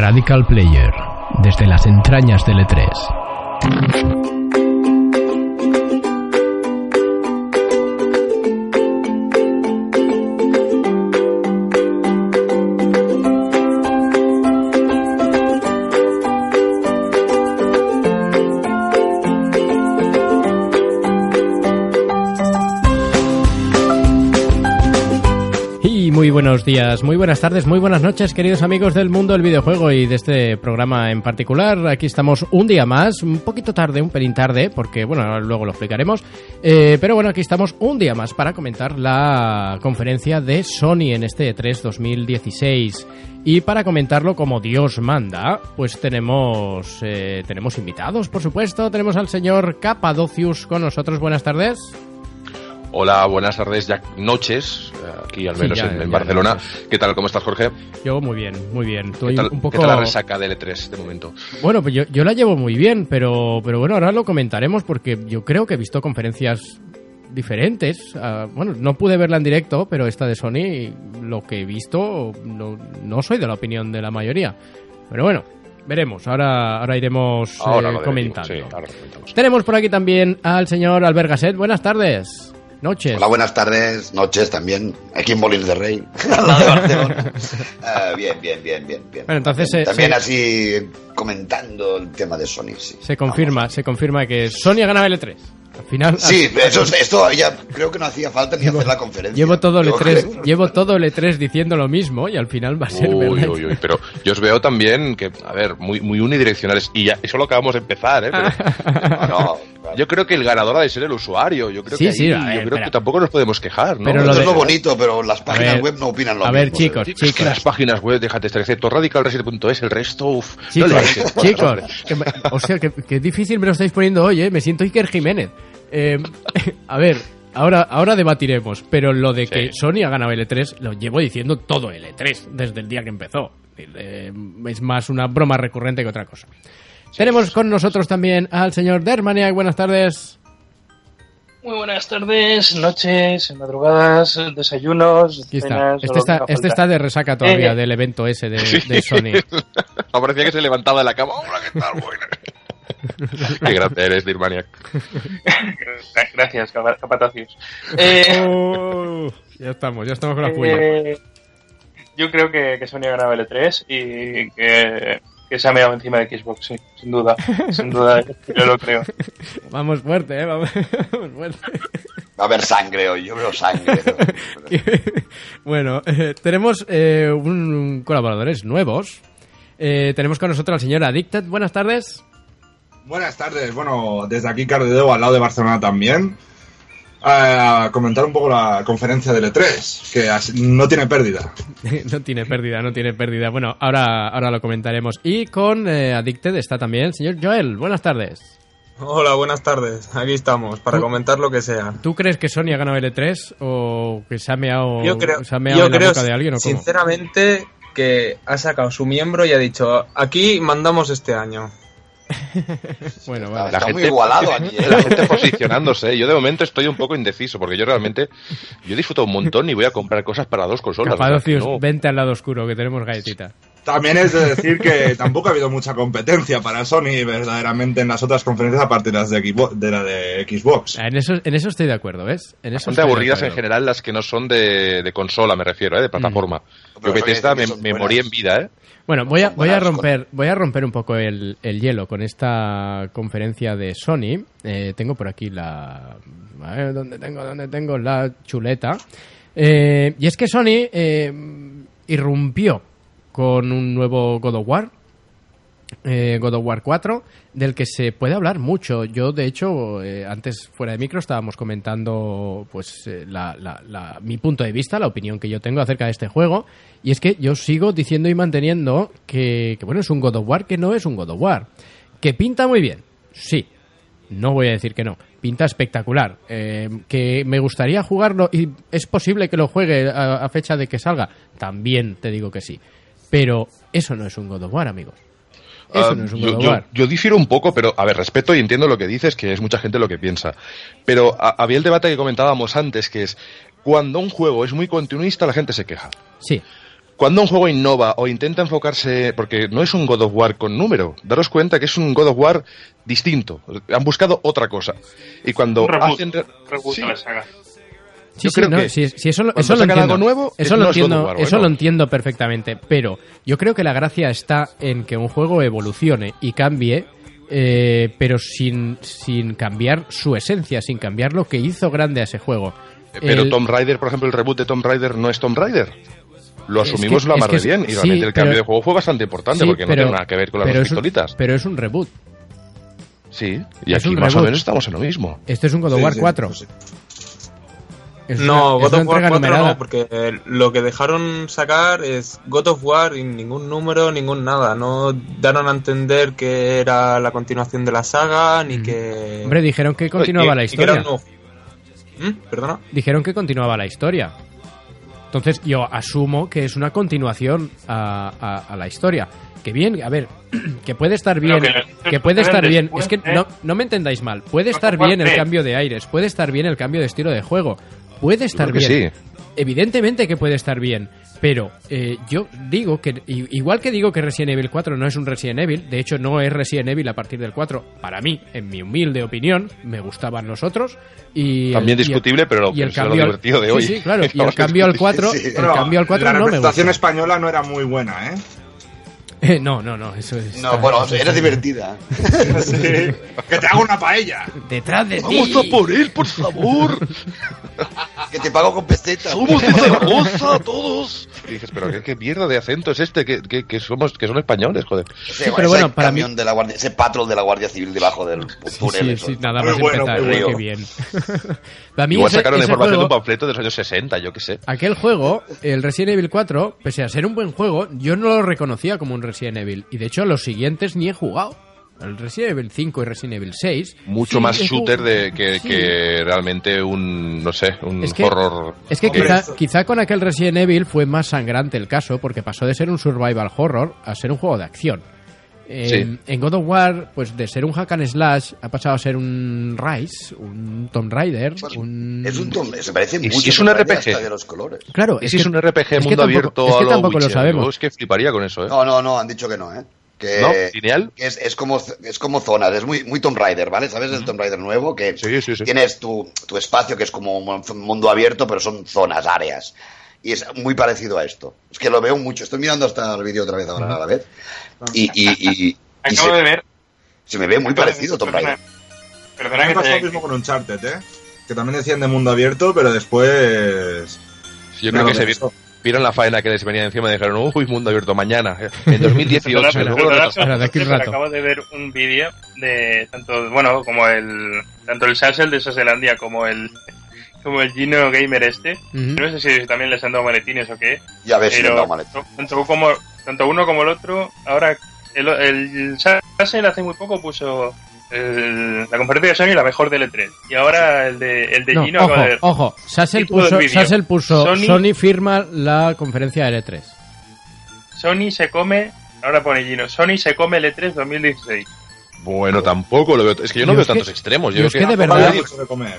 Radical Player, desde las entrañas del E3. Buenos días, muy buenas tardes, muy buenas noches, queridos amigos del mundo del videojuego y de este programa en particular. Aquí estamos un día más, un poquito tarde, un pelín tarde, porque bueno, luego lo explicaremos. Eh, pero bueno, aquí estamos un día más para comentar la conferencia de Sony en este E3 2016. Y para comentarlo como Dios manda, pues tenemos, eh, tenemos invitados, por supuesto. Tenemos al señor Capadocius con nosotros. Buenas tardes. Hola, buenas tardes, ya noches, aquí al Sí, menos ya, en, en ya Barcelona. ¿Qué tal? ¿Cómo estás, Jorge? Yo muy bien, muy bien. ¿Qué Estoy tal, un poco... qué tal la resaca del E3 de momento? Bueno, pues yo, yo la llevo muy bien, pero, pero bueno, ahora lo comentaremos porque yo creo que he visto conferencias diferentes. Ah, bueno, no pude verla en directo, pero esta de Sony, lo que he visto, no, no soy de la opinión de la mayoría. Pero bueno, veremos. Ahora, ahora iremos Ahora eh, comentando. debatimos, sí, ahora lo comentamos. Tenemos por aquí también al señor Albert Gasset. Buenas tardes. Noches. Hola, buenas tardes, noches también, aquí en Molins de Rey, al lado de Barcelona. Ah, bien, bien, bien, bien, bien. Bueno, entonces, También, eh, también se- así comentando el tema de Sony, sí. Se confirma, se confirma que Sony ha ganado el E3. Al final, Sí, eso, esto ya creo que no hacía falta ni hacer la conferencia. Llevo todo el Yo E3, creo. llevo todo el E3 diciendo lo mismo y al final va a ser Uy, verdad. uy, uy, pero yo os veo también que, a ver, muy, muy unidireccionales. Y ya, eso lo acabamos de empezar, ¿eh? Pero No, no, claro. yo creo que el ganador ha de ser el usuario. Yo creo Sí, que, ahí- sí, a ver, yo creo que tampoco nos podemos quejar, ¿no? Pero Esto lo es de- lo bonito, pero las páginas ver, web no opinan lo a mismo. ver, chicos, Sí, es que las páginas web, déjate estar, excepto radicalreset.es, el resto, uff. Chicos, chicos, que o sea, que, que difícil me lo estáis poniendo hoy, ¿eh? Me siento Iker Jiménez. Eh, a ver, ahora, ahora debatiremos, pero lo de que Sí. Sony ha ganado el E3 lo llevo diciendo todo el E3, desde el día que empezó. Eh, es más una broma recurrente que otra cosa. Tenemos con nosotros también al señor Dermaniac. Buenas tardes. Muy buenas tardes, noches, madrugadas, desayunos, Aquí está. cenas, Este está, este está de resaca todavía Eh. del evento ese de, de Sony. Parecía que se levantaba de la cama. Hola, ¿qué tal? Buena. Qué grande eres, Dirmaniac. Gracias, capa- capatacios. Eh, Oh, ya estamos, ya estamos con la puya. eh, yo creo que, que Sony ha ganado el E3 y que, que se ha meado encima de Xbox, sí, sin duda. Sin duda, yo lo creo. Vamos fuerte, ¿eh? Vamos, vamos fuerte. Va a haber sangre hoy, yo veo sangre. ¿no? bueno, eh, tenemos eh, un colaboradores nuevos. Eh, tenemos con nosotros al señor Addicted. Buenas tardes. Buenas tardes, bueno, desde aquí Cardedeu, al lado de Barcelona también, a comentar un poco la conferencia del E3, que no tiene pérdida. no tiene pérdida, no tiene pérdida. Bueno, ahora, ahora lo comentaremos. Y con eh, Addicted está también el señor Joel. Buenas tardes. Hola, buenas tardes. Aquí estamos para ¿Tú- comentar lo que sea. ¿Tú crees que Sony ha ganado el E3 o que se ha meado, Yo creo, se ha meado yo en la boca de alguien o cómo? sinceramente que ha sacado su miembro y ha dicho, aquí mandamos este año. Bueno, Está, vale. está muy igualado aquí. ¿eh? La gente posicionándose. Yo de momento estoy un poco indeciso porque yo realmente yo disfruto un montón y voy a comprar cosas para dos consolas. no. vente al lado oscuro que tenemos galletita. También es de decir que tampoco ha habido mucha competencia para Sony verdaderamente en las otras conferencias aparte de, las de, Xbox, de la de Xbox. En eso, en eso estoy de acuerdo, ¿ves? En eso Bastante aburridas en general las que no son de, de consola, me refiero, ¿eh? de plataforma. Pero Yo Bethesda me, me morí en vida, ¿eh? Bueno, voy a, voy a romper, voy a romper un poco el, el hielo con esta conferencia de Sony. Eh, tengo por aquí la, a ver, ¿dónde tengo, dónde tengo la chuleta? Eh, y es que Sony eh, irrumpió con un nuevo God of War, eh, God of War 4, del que se puede hablar mucho. Yo, de hecho, eh, antes fuera de micro estábamos comentando pues eh, la- la- la- mi punto de vista, la opinión que yo tengo acerca de este juego. Y es que yo sigo diciendo y manteniendo que, bueno, es un God of War que no es un God of War. Que pinta muy bien, sí. No voy a decir que no. Pinta espectacular. Eh, que me gustaría jugarlo y es posible que lo juegue a, a fecha de que salga. También te digo que sí. Pero eso no es un God of War, amigos. Eso Ah, no es un yo, yo- difiero un poco, pero a ver, respeto y entiendo lo que dices, que es mucha gente lo que piensa. Pero a- había el debate que comentábamos antes, que es cuando un juego es muy continuista, la gente se queja. Sí. cuando un juego innova o intenta enfocarse, porque no es un God of War con número, daros cuenta que es un God of War distinto. Han buscado otra cosa. Y cuando Un reboot, hacen. re- reboot Sí, a la saga. Sí, Yo sí, creo no, que sí, sí, eso, lo- eso lo entiendo. algo nuevo, eso no lo entiendo, War, eso bueno. lo entiendo perfectamente, pero yo creo que la gracia está en que un juego evolucione y cambie, eh, pero sin, sin cambiar su esencia, sin cambiar lo que hizo grande a ese juego. Pero El- Tomb Raider, por ejemplo, el reboot de Tomb Raider no es Tomb Raider. Lo asumimos de es- bien. Y sí, realmente el pero- cambio de juego fue bastante importante Sí, porque no pero- tiene nada que ver con las pero dos es un- pistolitas. pero es un reboot. Sí, y es aquí más o reboot. menos estamos en lo mismo. Este es un God of Sí, War sí, 4. pues sí. Es No, una- God of War entrega 4 numerada. no, porque lo que dejaron sacar es God of War y ningún número, ningún nada. No daron a entender que era la continuación de la saga, ni que... Hombre, dijeron que continuaba la historia. ¿Mm? ¿Perdona? Dijeron que continuaba la historia. Entonces yo asumo que es una continuación a, a- a la historia. Que bien, a ver, que puede estar bien, que que, puede estar bien. Es que no, no me entendáis mal. Puede estar bien el cambio de aires, puede estar bien el cambio de estilo de juego, puede estar bien. sí. Evidentemente que puede estar bien, pero eh, yo digo que, i- igual que digo que Resident Evil 4 no es un Resident Evil, de hecho no es Resident Evil a partir del 4, para mí, en mi humilde opinión, me gustaban los otros. Y También el- y el- discutible, pero y el lo cambio al- divertido de sí, hoy. Sí, claro, y el cambio al discutir. 4, Sí, sí. el cambio al 4 la no me representación gusta. española no era muy buena, ¿eh? Eh, no, no, no, eso es. No, bueno, era divertida. Sí. Que te hago una paella. Detrás de Vamos ti. a por él, por favor. Que te pago con pesetas. Somos de Zaragoza todos. Y dices, pero qué, qué mierda de acento es este que, que, que somos que son españoles, joder. Ese, Sí, pero ese bueno, para camión mí- de la guardia, ese patrol de la Guardia Civil debajo del Sí, túnel. sí, sí, nada más bueno, empezar, muy qué bueno. bien. Para mí Igual ese- sacaron ese información de juego- un panfleto de los años 60, yo qué sé. Aquel juego, el Resident Evil 4, pese a ser un buen juego, yo no lo reconocía como un Resident Evil. Y de hecho, los siguientes ni he jugado. El Resident Evil 5 y Resident Evil 6. Mucho sí, más shooter de, que, sí. que realmente un, no sé, un Es que- horror. Es que quizá, quizá con aquel Resident Evil fue más sangrante el caso, porque pasó de ser un survival horror a ser un juego de acción. En, Sí. en God of War, pues de ser un hack and slash, ha pasado a ser un Rise, un Tomb Raider, un... Es un tom- se parece Y mucho. si es un Tomb RPG. de los colores. Claro, Es, que es un RPG es que mundo tampoco- abierto es que a lo tampoco lo sabemos. Es que fliparía con eso, ¿eh? No, no, no, han dicho que no, ¿eh? Que, ¿No? ¿Lineal? que es, es como, es como zonas, es muy, muy Tomb Raider, ¿vale? ¿Sabes el Tomb Raider nuevo? Que Sí, sí, sí. tienes tu, tu espacio que es como un mundo abierto, pero son zonas, áreas. Y es muy parecido a esto. Es que lo veo mucho. Estoy mirando hasta el vídeo otra vez ahora a la vez. Y, y, y, y Acabo se, de ver. se me ve muy acabo parecido Tomb Raider. Perdona, que pasó lo mismo con Uncharted, ¿eh? Que también decían de mundo abierto, pero después... Yo No, creo que se eso. vi- vieron la faena que les venía encima y dijeron, uy, mundo abierto mañana, en 2018. Perdona, y luego lo perdona, retrasaron. Ahora, de aquí un pero rato. Acabo de ver un vídeo de tanto, bueno, como el tanto el Sassel de Saselandia como el como el Gino Gamer este. Ujú. No sé si también les han dado maletines o qué. Ya ves si me han Pero dado maleta. tanto como tanto uno como el otro, ahora el, el Sassel hace muy poco puso el- la conferencia de Sony la mejor del E3 y ahora el de el de No, Gino ojo, de- ojo. Sassel puso. Sassel puso Sony... Sony- firma la conferencia de L3. Sony se come, ahora pone Gino, Sony se come el E E3 2016. Bueno, tampoco lo veo. Es que yo no Yo veo que- tantos extremos. Yo yo es creo que de verdad- de comer.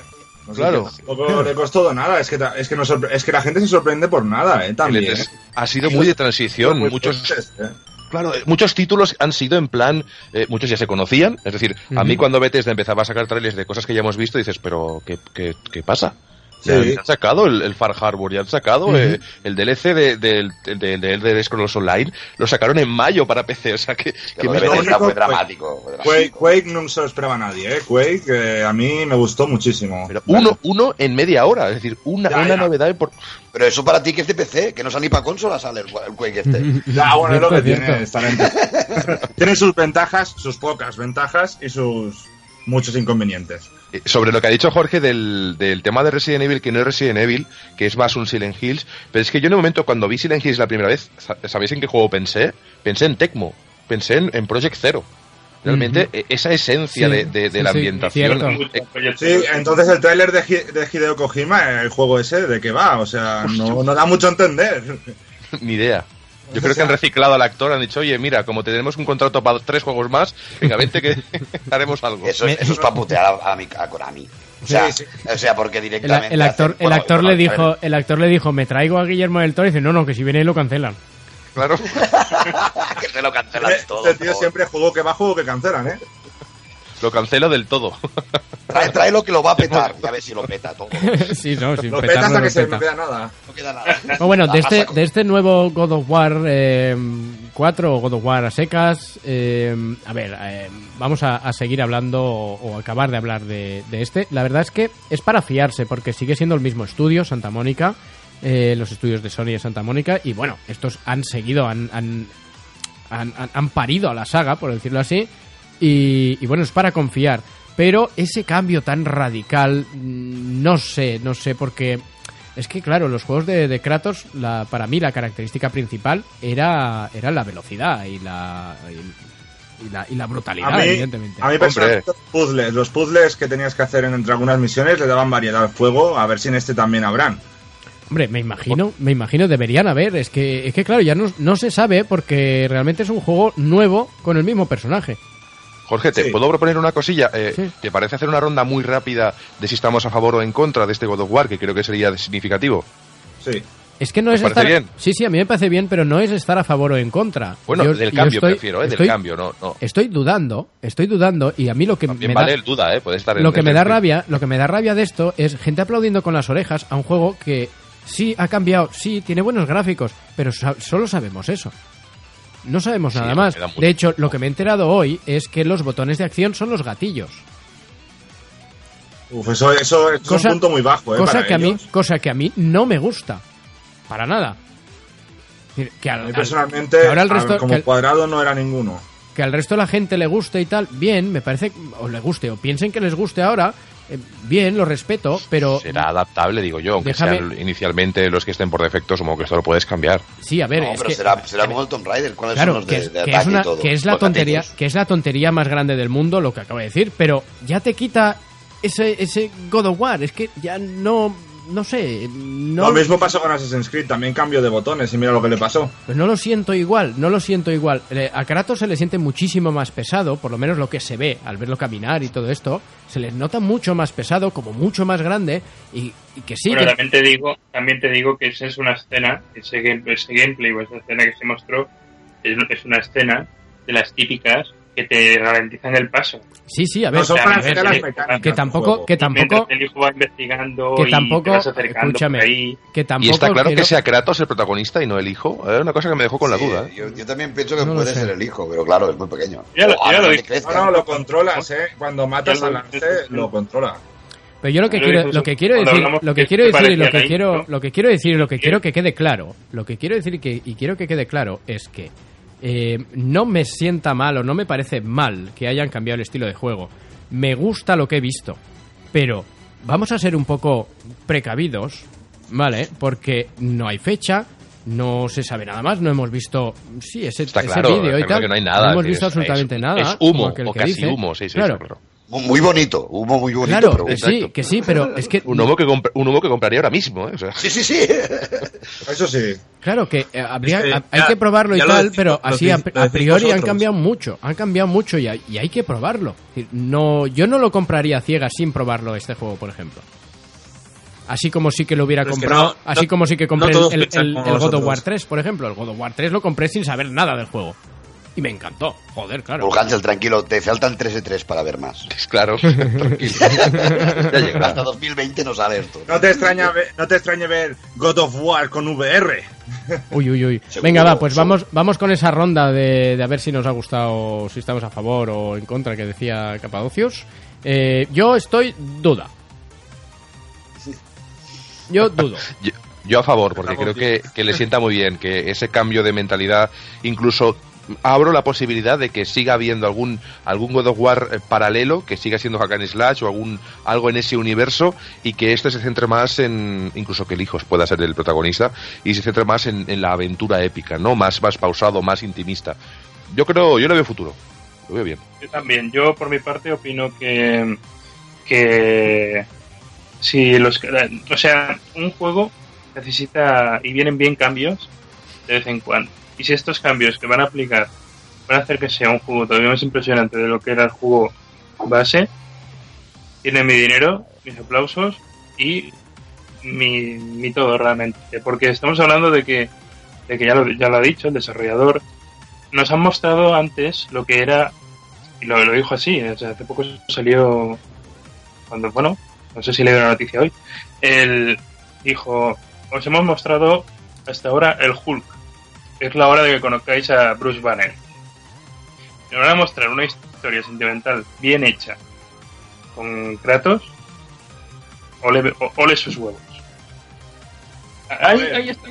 No Claro. le costó nada. Es que, es, que es que la gente se sorprende por nada, ¿eh? También. E3 ha sido muy de transición. Muy Muchos, fuertes, ¿eh? claro, eh, muchos títulos han sido en plan, eh, muchos ya se conocían. Es decir, a mí cuando Bethesda empezaba a sacar trailers de cosas que ya hemos visto, dices, pero ¿qué, qué, qué pasa? Ya Sí. han sacado el, el Far Harbor, ya han sacado eh, el DLC de, del de, de Elder Scrolls Online, lo sacaron en mayo para PC, o sea que, que Lo fue dramático. fue Quake, dramático. Quake no se lo esperaba nadie, ¿eh? Quake eh, a mí me gustó muchísimo. pero uno, uno en media hora, es decir, una, Ya, una ya. novedad por... Pero eso para ti que es de PC, que no sale ni para consola, sale el, el Quake este. Ya, bueno, es lo que tiene Tiene sus ventajas, sus pocas ventajas y sus muchos inconvenientes. Sobre lo que ha dicho Jorge del, del tema de Resident Evil, que no es Resident Evil, que es más un Silent Hills, pero es que yo en un momento cuando vi Silent Hills la primera vez, sa- ¿sabéis en qué juego pensé? Pensé en Tecmo, pensé en, en Project Zero. Realmente eh, esa esencia Sí, de, de- de sí, la ambientación... Sí, entonces el tráiler de, de Hideo Kojima, el juego ese, ¿de qué va? O sea, no, no da mucho a entender. ni idea. Yo creo que han reciclado al actor, han dicho, oye, mira, como tenemos un contrato para tres juegos más, venga, vente que haremos algo. Eso, es- eso es para putear a, a, mi- a Konami. O sea, Sí, o sea porque directamente. el actor, hacen- el actor bueno, le dijo, el actor le dijo, me traigo a Guillermo del Toro y dice, no, no, que si viene ahí lo cancelan. Claro. que se lo cancelan todo. Este tío siempre juego que va, juego que cancelan, ¿eh? Lo cancelo del todo. Trae, trae lo que lo va a petar. Ya ves si lo peta todo. sí, no, sin Lo peta hasta que se peta. no queda nada. No queda nada. No, bueno, de A este, de este nuevo God of War eh, 4 o God of War a secas, eh, a ver, eh, vamos a, a seguir hablando o, o acabar de hablar de, de este. La verdad es que es para fiarse porque sigue siendo el mismo estudio, Santa Mónica, eh, los estudios de Sony de Santa Mónica, y bueno, estos han seguido, han, han, han, han- han parido a la saga, por decirlo así, y, y bueno, es para confiar. Pero ese cambio tan radical, mm, no sé, no sé, porque es que, claro, los juegos de, de Kratos, la, para mí la característica principal era, era la velocidad y la, y, y la, y la brutalidad, A mí, evidentemente. a mí los puzzles, los puzzles que tenías que hacer en- entre algunas misiones le daban variedad al juego, a ver si en este también habrán. Hombre, me imagino, me imagino, deberían haber. Es que, es que claro, ya no, no se sabe porque realmente es un juego nuevo con el mismo personaje. Jorge, ¿te Sí. puedo proponer una cosilla? Eh, Sí. ¿Te parece hacer una ronda muy rápida de si estamos a favor o en contra de este God of War, que creo que sería significativo? Sí. Es que no ¿Te es parece estar. bien? Sí, sí, a mí me parece bien, pero no es estar a favor o en contra. Bueno, Yo- del cambio estoy- prefiero, ¿eh? estoy- Del cambio, no. no. Estoy dudando, estoy dudando y a mí lo que También me vale da, el duda, ¿eh? Puede estar en lo que en me el da rabia, lo que me da rabia de esto es gente aplaudiendo con las orejas a un juego que sí ha cambiado, sí tiene buenos gráficos, pero sa- solo sabemos eso. No sabemos Sí, nada más. De hecho, lo que me he enterado hoy es que los botones de acción son los gatillos. Uf, eso, eso, eso Cosa- es un punto muy bajo, ¿eh? cosa para que a mí, cosa que a mí no me gusta. Para nada. Que A al, personalmente, que ahora el resto- como que cuadrado no era ninguno. que al resto de la gente le guste y tal, bien, me parece, o le guste, o piensen que les guste ahora, bien, lo respeto, pero Será adaptable, digo yo, aunque Déjame- sean inicialmente los que estén por defecto, supongo que esto lo puedes cambiar. sí, a ver, no, es pero que, será, será como el Tomb Raider. ¿Cuáles claro, son los que de, es, de que es ataque y una- todo? que es la tontería, que es la tontería más grande del mundo, lo que acabo de decir, pero ya te quita ese, ese God of War, es que ya no, no sé, no, Lo mismo pasó con Assassin's Creed, también cambio de botones y mira lo que le pasó. Pues no lo siento igual, no lo siento igual. A Kratos se le siente muchísimo más pesado, por lo menos lo que se ve al verlo caminar y todo esto, se le nota mucho más pesado, como mucho más grande, y, y que sí, que- también te digo, también te digo que esa es una escena, ese, game- ese gameplay o esa escena que se mostró, es, es una escena de las típicas que te ralentizan el paso. sí, sí, a ver, No, son para las que- mecánicas que del tampoco, que Y tampoco, el hijo va investigando que y tampoco, te vas acercando ahí. que tampoco y está claro quiero- que sea Kratos el protagonista y no el hijo. Es una cosa que me dejó con la Sí, duda. ¿eh? Yo, yo también pienso que No puede ser el hijo, pero claro, es muy pequeño. Ya lo- ya lo. No, no, lo controlas, ¿eh? Cuando matas al lance, lo controla. Pero yo lo que Pero quiero, lo que quiero decir, lo que quiero decir y lo que la quiero, lo que quiero decir y lo que quiero que quede claro, lo que quiero decir y, que, y quiero que quede claro es que eh, no me sienta mal o no me parece mal que hayan cambiado el estilo de juego. Me gusta lo que he visto, pero vamos a ser un poco precavidos, ¿vale? Porque no hay fecha, no se sabe nada más, no hemos visto, sí, ese, ese claro, vídeo y tal. que no hay nada, No hemos visto es- absolutamente es- nada. es humo, o casi dice. humo, sí, sí, claro. está claro. Muy bonito, humo muy bonito. Claro, que sí, que sí, pero es que Un humo que, un humo que compraría ahora mismo. ¿eh? O sea, Sí, sí, sí. Eso sí. Claro que eh, habría, Es que ha- hay ya- que probarlo y tal, decimos- pero así a, priori han cambiado mucho, han cambiado mucho y hay, y hay que probarlo. Es decir, No, yo no lo compraría a ciegas sin probarlo este juego, por ejemplo. Así como sí que lo hubiera Pero es que comprado, no- así no- como sí que compré el, el- God of. War 3, por ejemplo. El God of War 3 lo compré sin saber nada del juego. Y me encantó. Joder, claro. Pues Hansel, tranquilo, te faltan 3 de 3 para ver más. es claro. Tranquilo. ya llegará. Hasta 2020 no sale esto. No te extraña ver, no te extrañe ver God of War con VR. Uy, uy, uy. Seguro, Venga, va, pues seguro. vamos, vamos con esa ronda de, de a ver si nos ha gustado, si estamos a favor o en contra, que decía Capadocios. Eh, yo estoy duda. Yo dudo. Yo, yo a favor, porque creo que, que le sienta muy bien que ese cambio de mentalidad, incluso abro la posibilidad de que siga habiendo algún algún God of War eh, paralelo, que siga siendo Hack and Slash o algún algo en ese universo y que este se centre más en, incluso que el hijo pueda ser el protagonista y se centre más en, en la aventura épica, ¿no? Más, más pausado, más intimista. Yo creo, yo le veo futuro. Lo veo bien. Yo también. Yo, por mi parte, opino que. que. Si los. O sea, un juego necesita. y vienen bien cambios de vez en cuando. Y si estos cambios que van a aplicar van a hacer que sea un juego todavía más impresionante de lo que era el juego base, tiene mi dinero, mis aplausos y mi, mi todo realmente. Porque estamos hablando de que de que ya lo, ya lo ha dicho el desarrollador, nos han mostrado antes lo que era, y lo, lo dijo así, hace poco salió, cuando, bueno, no sé si le dio la noticia hoy, él dijo, os hemos mostrado hasta ahora el Hulk, es la hora de que conozcáis a Bruce Banner. Nos van a mostrar una historia sentimental bien hecha con Kratos, ole, sus huevos. Ahí, ahí está.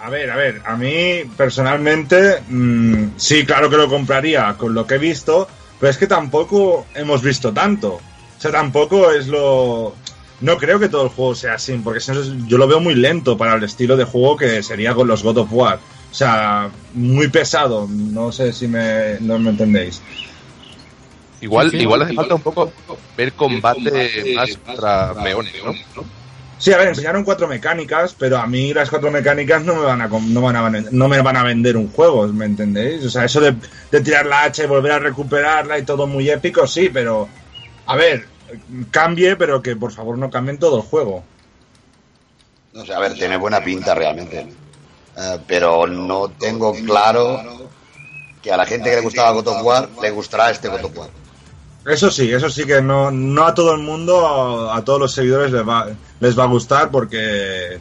A ver, a ver, a mí personalmente mm, sí, claro que lo compraría con lo que he visto, pero es que tampoco hemos visto tanto. O sea, tampoco es lo... No creo que todo el juego sea así, porque yo lo veo muy lento para el estilo de juego que sería con los God of War. O sea, muy pesado, no sé si me, no me entendéis. Igual, Sí, sí. igual hace falta un poco ver combate más contra meones, ¿no? Sí, a ver, enseñaron cuatro mecánicas, pero a mí las cuatro mecánicas no me van a, com- no van a, no me van a vender un juego, ¿me entendéis? O sea, eso de, de tirar la hacha y volver a recuperarla y todo muy épico, sí, pero... A ver, cambie, pero que por favor no cambien todo el juego. No sé, a ver, tiene buena pinta realmente. Eh, pero no tengo claro que a la gente que le gustaba God of War le gustará este God of War. Eso sí, eso sí que no, no a todo el mundo, a, a todos los seguidores les va, les va a gustar porque...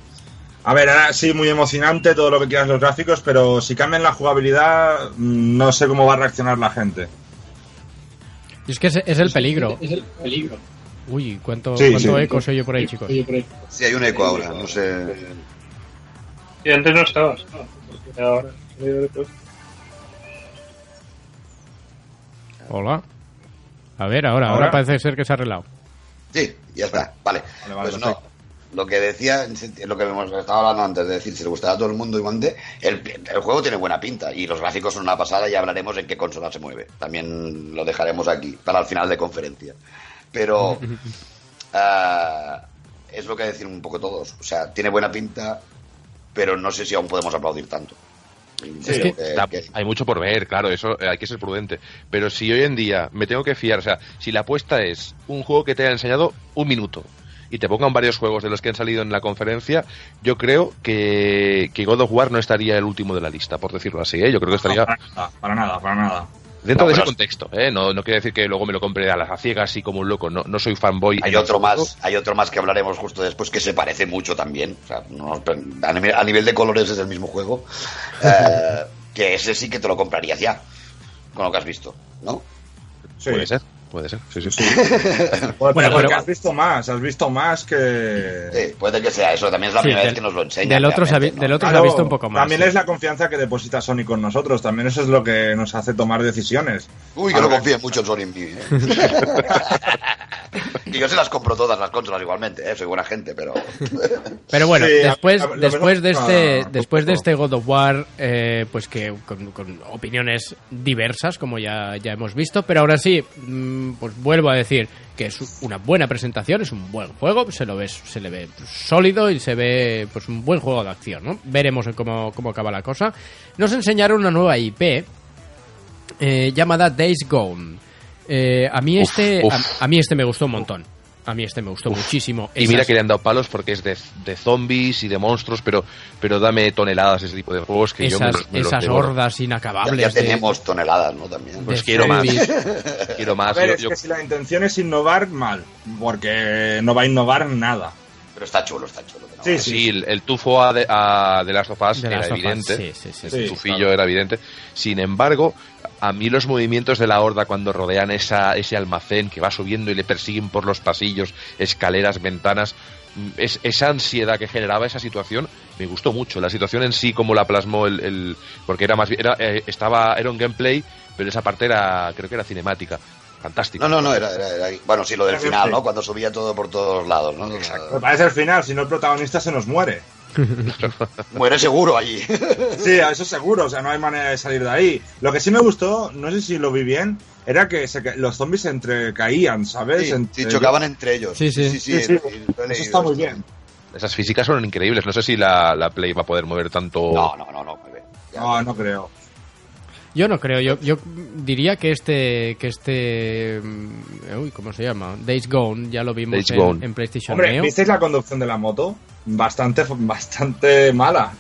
A ver, ahora sí, muy emocionante todo lo que quieras los gráficos, pero si cambian la jugabilidad, mm, no sé cómo va a reaccionar la gente. Y es que es, es el peligro. Uy, ¿cuánto, Sí, cuánto sí. eco se oye por ahí, chicos? Sí, hay un eco ahora, no sé. Y antes no estabas. Ahora, Hola. A ver, ahora, ahora, Ahora. parece ser que se ha arreglado. Sí, ya está, vale. Vale, vale, pues perfecto. no, lo que decía, lo que hemos estado hablando antes de decir, si le gustará a todo el mundo igualmente, el, el juego tiene buena pinta y los gráficos son una pasada y hablaremos en qué consola se mueve. También lo dejaremos aquí para el final de conferencia. Pero ah, es lo que decir un poco todos. O sea, tiene buena pinta, pero no sé si aún podemos aplaudir tanto. Es Creo que- Está- que- hay mucho por ver, claro, eso eh, hay que ser prudente. Pero si hoy en día me tengo que fiar, o sea, si la apuesta es un juego que te haya enseñado un minuto y te pongan varios juegos de los que han salido en la conferencia, yo creo que, que God of War no estaría el último de la lista, por decirlo así, ¿eh? Yo creo que estaría para nada, para nada, para nada. Dentro No, de ese contexto, ¿eh? No, no quiere decir que luego me lo compre a las a ciegas y como un loco, no, no soy fanboy. Hay otro más, hay otro más que hablaremos justo después que se parece mucho también. O sea, no- a, nivel, a nivel de colores es el mismo juego. Eh, que ese sí que te lo comprarías ya, con lo que has visto, ¿no? Sí. Puede ser, puede ser, sí, sí, sí. Bueno, pero- has visto más, has visto más que... Sí, puede que sea eso. También es la Sí, primera del- vez que nos lo enseñan. del otro se ha vi- realmente, ¿no? del otro- se ha visto un poco más, También sí. es la confianza que deposita Sony con nosotros, también eso es lo que nos hace tomar decisiones. Uy, que no confíen mucho en Sony en mí. ¿eh? y yo se las compro todas las consolas igualmente, ¿eh? soy buena gente, pero... Pero bueno, Sí, después, a- a- lo después de este, a- después de este God of War, eh, pues que con, con opiniones diversas, como ya, ya hemos visto, pero ahora sí, pues vuelvo a decir que es una buena presentación, es un buen juego, se lo ves, se le ve sólido y se ve pues un buen juego de acción, ¿no? Veremos cómo, cómo acaba la cosa. Nos enseñaron una nueva IP eh, llamada Days Gone. Eh, a mí Uf, este, uf. A, a mí este me gustó un montón. A mí este me gustó muchísimo. Y mira que le han dado palos porque es de, de zombies y de monstruos, pero, pero dame toneladas ese tipo de juegos que yo me esas, los, me los esas hordas inacabables. ya de- tenemos toneladas, ¿no? También. Pues de quiero más. Quiero A más. ver, Yo- es yo- que si la intención es innovar, mal, porque no va a innovar nada. Pero está chulo, está chulo. no Sí. Sí, el, el tufo a de, a de Last of Us De era evidente. sí, sí, sí, el sí, tufillo claro. era evidente. Sin embargo, a mí los movimientos de la horda cuando rodean esa, ese almacén que va subiendo y le persiguen por los pasillos, escaleras, ventanas, mm, es, esa ansiedad que generaba esa situación me gustó mucho. La situación en sí, como la plasmó el. el- porque era más bien. Era, eh, estaba, era un gameplay, pero esa parte era. Creo que era cinemática. Fantástico. No, no, no, era, era- era- Bueno, sí, lo del final. ¿no? Cuando subía todo por todos lados, ¿no? Me parece el final, si no el protagonista se nos muere. Muere seguro allí. Sí, eso seguro, o sea, no hay manera de salir de ahí. Lo que sí me gustó, no sé si lo vi bien, era que se los zombies se entrecaían, ¿sabes? Sí, Entre sí, chocaban entre ellos. Sí, sí. Sí, Eso leído está muy esto. bien. Esas físicas son increíbles. No sé si la, la Play va a poder mover tanto. No, no, no, no. No, no creo. Yo no creo, yo, yo diría que este, que este, mm, uy, ¿cómo se llama? Days Gone, ya lo vimos Days en, Gone. en PlayStation Hombre, Neo. ¿visteis la conducción de la moto? Bastante, bastante mala.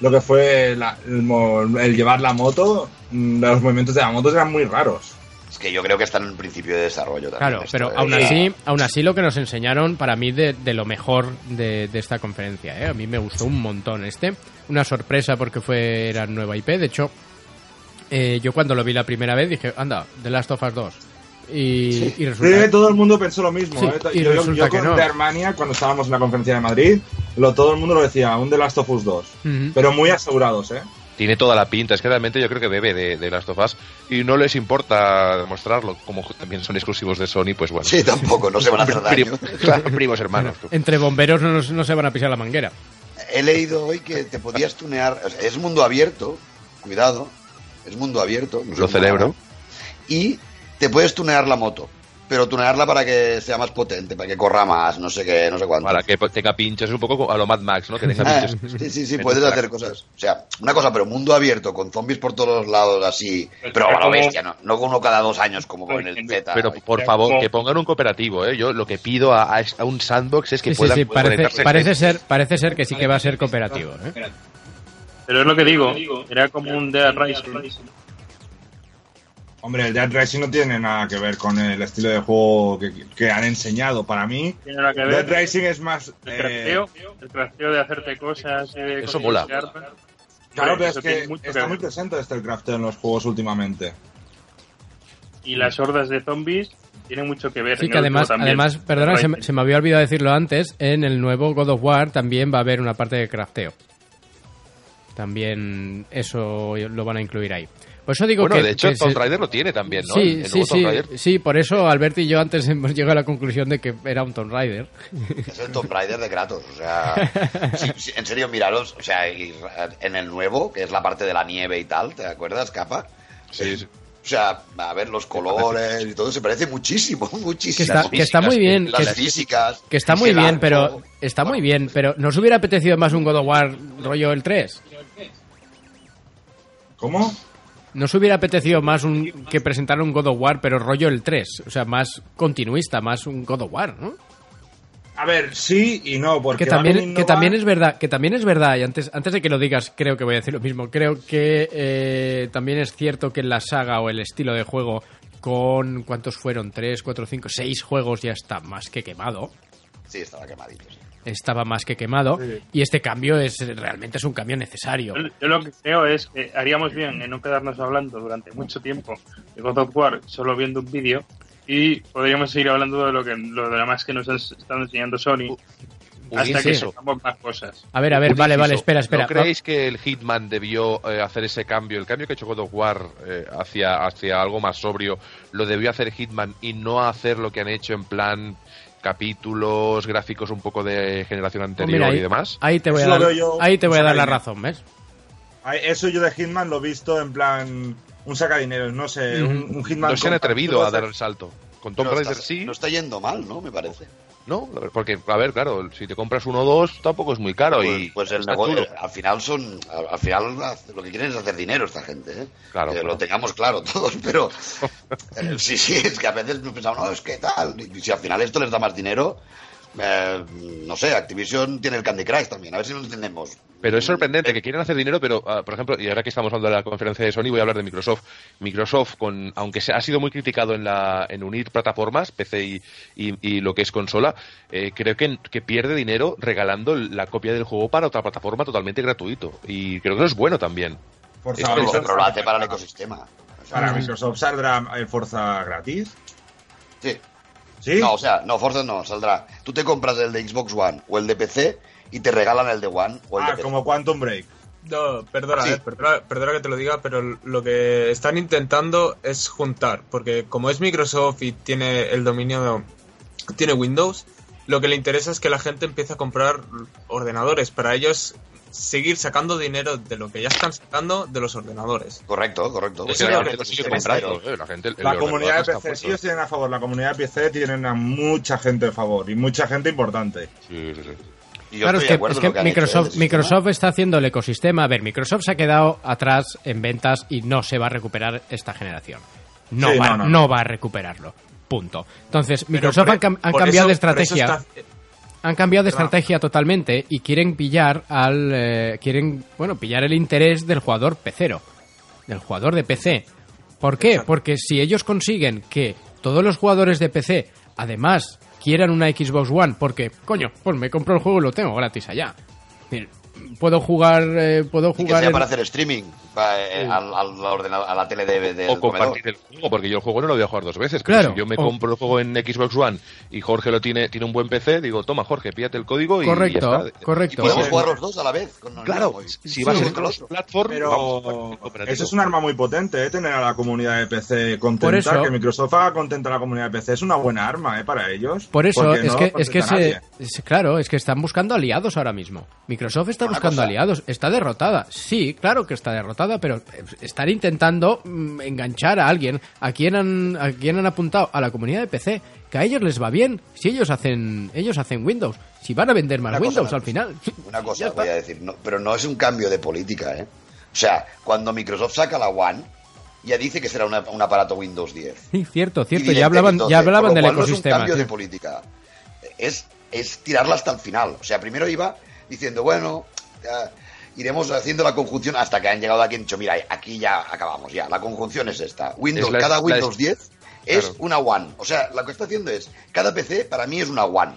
lo que fue la- el, llevar la moto, mm, los movimientos de la moto eran muy raros. Es que yo creo que está en el principio de desarrollo también. Claro, esto, pero ¿eh? aún así, aún así lo que nos enseñaron para mí de, de lo mejor de, de esta conferencia, ¿eh? a mí me gustó un montón este, una sorpresa porque fue era nueva IP, de hecho eh, yo cuando lo vi la primera vez dije, anda, The Last of Us 2 y, y Sí, resulta todo el mundo pensó lo mismo. Sí, ¿eh? y yo, yo- resulta yo que con no. Cuando estábamos en la conferencia de Madrid, lo, todo el mundo lo decía, un The Last of Us 2. Ujú. Pero muy asegurados, ¿eh? Tiene toda la pinta, es que realmente yo creo que bebe de, de Last of Us y no les importa demostrarlo, como también son exclusivos de Sony, pues bueno. Sí, tampoco, no se van a hacer daño. Prim- claro, primos hermanos. tú. entre bomberos no, se van a pisar la manguera. He leído hoy que te podías tunear. o sea, es mundo abierto, cuidado. Es mundo abierto. no Lo celebro. Y te puedes tunear la moto. Pero tunearla para que sea más potente, para que corra más, no sé qué, no sé cuánto. Para que tenga pinchos, un poco a lo Mad Max, ¿no? Que tenga pinchos. sí, sí, sí, puedes hacer cosas. O sea, una cosa, pero mundo abierto, con zombies por todos lados, así. Pues Pero a lo bestia, ¿no? No uno cada dos años, como con el Z. Pero por favor, que pongan un cooperativo, ¿eh? Yo lo que pido a, un sandbox es que Sí, puedan sí, parece, ser, parece ser que sí que va a ser cooperativo. ¿eh? Pero es lo que digo, era como un Dead Rising. Hombre, el Dead Rising no tiene nada que ver con el estilo de juego que, que han enseñado. Para mí, Tiene nada que Dead. Rising es más... El eh, crafteo, el crafteo de hacerte cosas de Eso mola. claro, pero es tiene que mucho está muy presente este el crafteo en los juegos últimamente. Y las hordas de zombies tienen mucho que ver. Sí, en que además, además perdona, se me había olvidado decirlo antes, en el nuevo God of War también va a haber una parte de crafteo. También eso lo van a incluir ahí. Por eso digo Bueno, que... de hecho, que Tomb se- Raider lo tiene también, ¿no? Sí, El- el sí, nuevo sí, Tomb Raider. sí, por eso Alberto y yo antes hemos llegado a la conclusión de que era un Tomb Raider. Es el Tomb Raider de Kratos, o sea, sí, sí, en serio, miraros, o sea, y, en el nuevo, que es la parte de la nieve y tal, ¿te acuerdas, capa? Sí, sí. O sea, a ver los colores y todo, se parece muchísimo, muchísimo. Que está, que está muy bien, que, Las físicas. que está muy bien, arco. pero está muy bien, pero ¿nos hubiera apetecido más un God of War rollo el 3? ¿Cómo? ¿Nos hubiera apetecido más un que presentar un God of War pero rollo el 3? O sea, más continuista, más un God of War, ¿no? A ver, sí y no, porque que también, que también es verdad, que también es verdad, y antes, antes de que lo digas, creo que voy a decir lo mismo. Creo que eh, también es cierto que la saga o el estilo de juego, con cuántos fueron, tres, cuatro, cinco, seis juegos, ya está más que quemado. Sí, estaba quemadito, sí. Estaba más que quemado. Y este cambio es realmente es un cambio necesario. Yo, yo lo que creo es que haríamos bien en no quedarnos hablando durante mucho tiempo de God of War solo viendo un vídeo y podríamos seguir hablando de lo que lo demás que nos has- están enseñando Sony hasta que eso. sepamos más cosas. A ver, a ver, vale, vale, espera, espera. ¿No creéis que el Hitman debió eh, hacer ese cambio? El cambio que ha hecho God of War eh, hacia, hacia algo más sobrio, lo debió hacer Hitman y no hacer lo que han hecho en plan capítulos, gráficos un poco de generación Pues anterior mira, ahí, y demás. ahí te voy a dar, ahí te voy a dar la razón, ¿ves? Eso yo de Hitman lo he visto en plan un sacadinero, no sé, un, un Hitman No se han atrevido a dar el salto. Con Tomb No Raider está, sí, no está yendo mal, ¿no? Me parece. ¿no? Porque, a ver, claro, si te compras uno o dos, tampoco es muy caro. Pues, y pues el negocio, al final son, al, al final lo que quieren es hacer dinero esta gente, ¿eh? Claro, Que claro. lo tengamos claro todos, pero eh, sí, sí, es que a veces pensamos, no, es que tal, y si al final esto les da más dinero, eh, no sé, Activision tiene el Candy Crush también, a ver si nos entendemos. Pero es sorprendente que quieren hacer dinero, pero, ah, por ejemplo, y ahora que estamos hablando de la conferencia de Sony, voy a hablar de Microsoft. Microsoft, con, aunque se, ha sido muy criticado en, la, en unir plataformas, PC y, y- y lo que es consola, eh, creo que, que pierde dinero regalando la copia del juego para otra plataforma totalmente gratuito. Y creo que eso es bueno también. Forza Es lo hace para el ecosistema. Para Microsoft saldrá el Forza gratis. sí. ¿Sí? No, o sea, no, Forza no, saldrá. Tú te compras el de Xbox One o el de PC y te regalan el de One o el de ah, PC. como Quantum Break. No, perdona, Sí. eh, perdona, perdona que te lo diga, pero lo que están intentando es juntar, porque como es Microsoft y tiene el dominio, tiene Windows, lo que le interesa es que la gente empiece a comprar ordenadores. Para ellos, seguir sacando dinero de lo que ya están sacando de los ordenadores. Correcto, correcto. Pues sí, la gente sigue comprando, eh, la gente, comunidad de PC, ellos tienen a favor, la comunidad de PC tienen a mucha gente a favor y mucha gente importante. Sí, sí, sí. Y yo Claro, es que. Microsoft. Microsoft está haciendo el ecosistema. A ver, Microsoft se ha quedado atrás en ventas y no se va a recuperar esta generación. No, Sí, va, no, no, no. va a recuperarlo. Punto. Entonces, Microsoft por- han, cambiado de eso- por eso estrategia. está- Han cambiado de estrategia totalmente y quieren pillar al eh, quieren bueno pillar el interés del jugador pecero del jugador de PC ¿por qué? porque si ellos consiguen que todos los jugadores de PC además quieran una Xbox One porque coño pues me compro el juego y lo tengo gratis allá. Miren, puedo jugar eh, puedo Y que jugar sea en- para hacer streaming pa- eh, al, al ordenador, a la tele de, o comedor. compartir el juego, porque yo el juego no lo voy a jugar dos veces. Claro, si yo me o- compro el juego en Xbox One y Jorge lo tiene, tiene un buen PC, digo, toma Jorge, píllate el código y correcto ya está. Y correcto podemos Sí. jugar los dos a la vez. Con Claro, si va a Sí, ser platform, Pero eso es un arma muy potente, ¿eh? tener a la comunidad de PC contenta, Por eso- que Microsoft haga contenta a la comunidad de PC es una buena arma ¿eh? para ellos. Por eso es no que es que se, es- claro, es que están buscando aliados ahora mismo. Microsoft está buscando aliados, está derrotada. Sí, claro que está derrotada, pero eh, están intentando mm, enganchar a alguien. ¿A quién han a quién han apuntado? A la comunidad de PC, que a ellos les va bien. Si ellos hacen ellos hacen Windows, si van a vender más Una cosa, Windows al final. Una cosa voy a decir, no, pero no es un cambio de política, ¿eh? O sea, cuando Microsoft saca la One, ya dice que será una- un aparato Windows 10. Sí, cierto, cierto, ya hablaban 12, ya hablaban del cual no ecosistema. es un cambio sí. de política. Es, es tirarla hasta el final. O sea, primero iba diciendo, bueno, ya iremos haciendo la conjunción hasta que han llegado aquí y han dicho, mira, aquí ya acabamos, ya. La conjunción es esta. Windows, Es la- cada la- Windows 10 es Claro. una One. O sea, lo que está haciendo es, cada PC para mí es una One.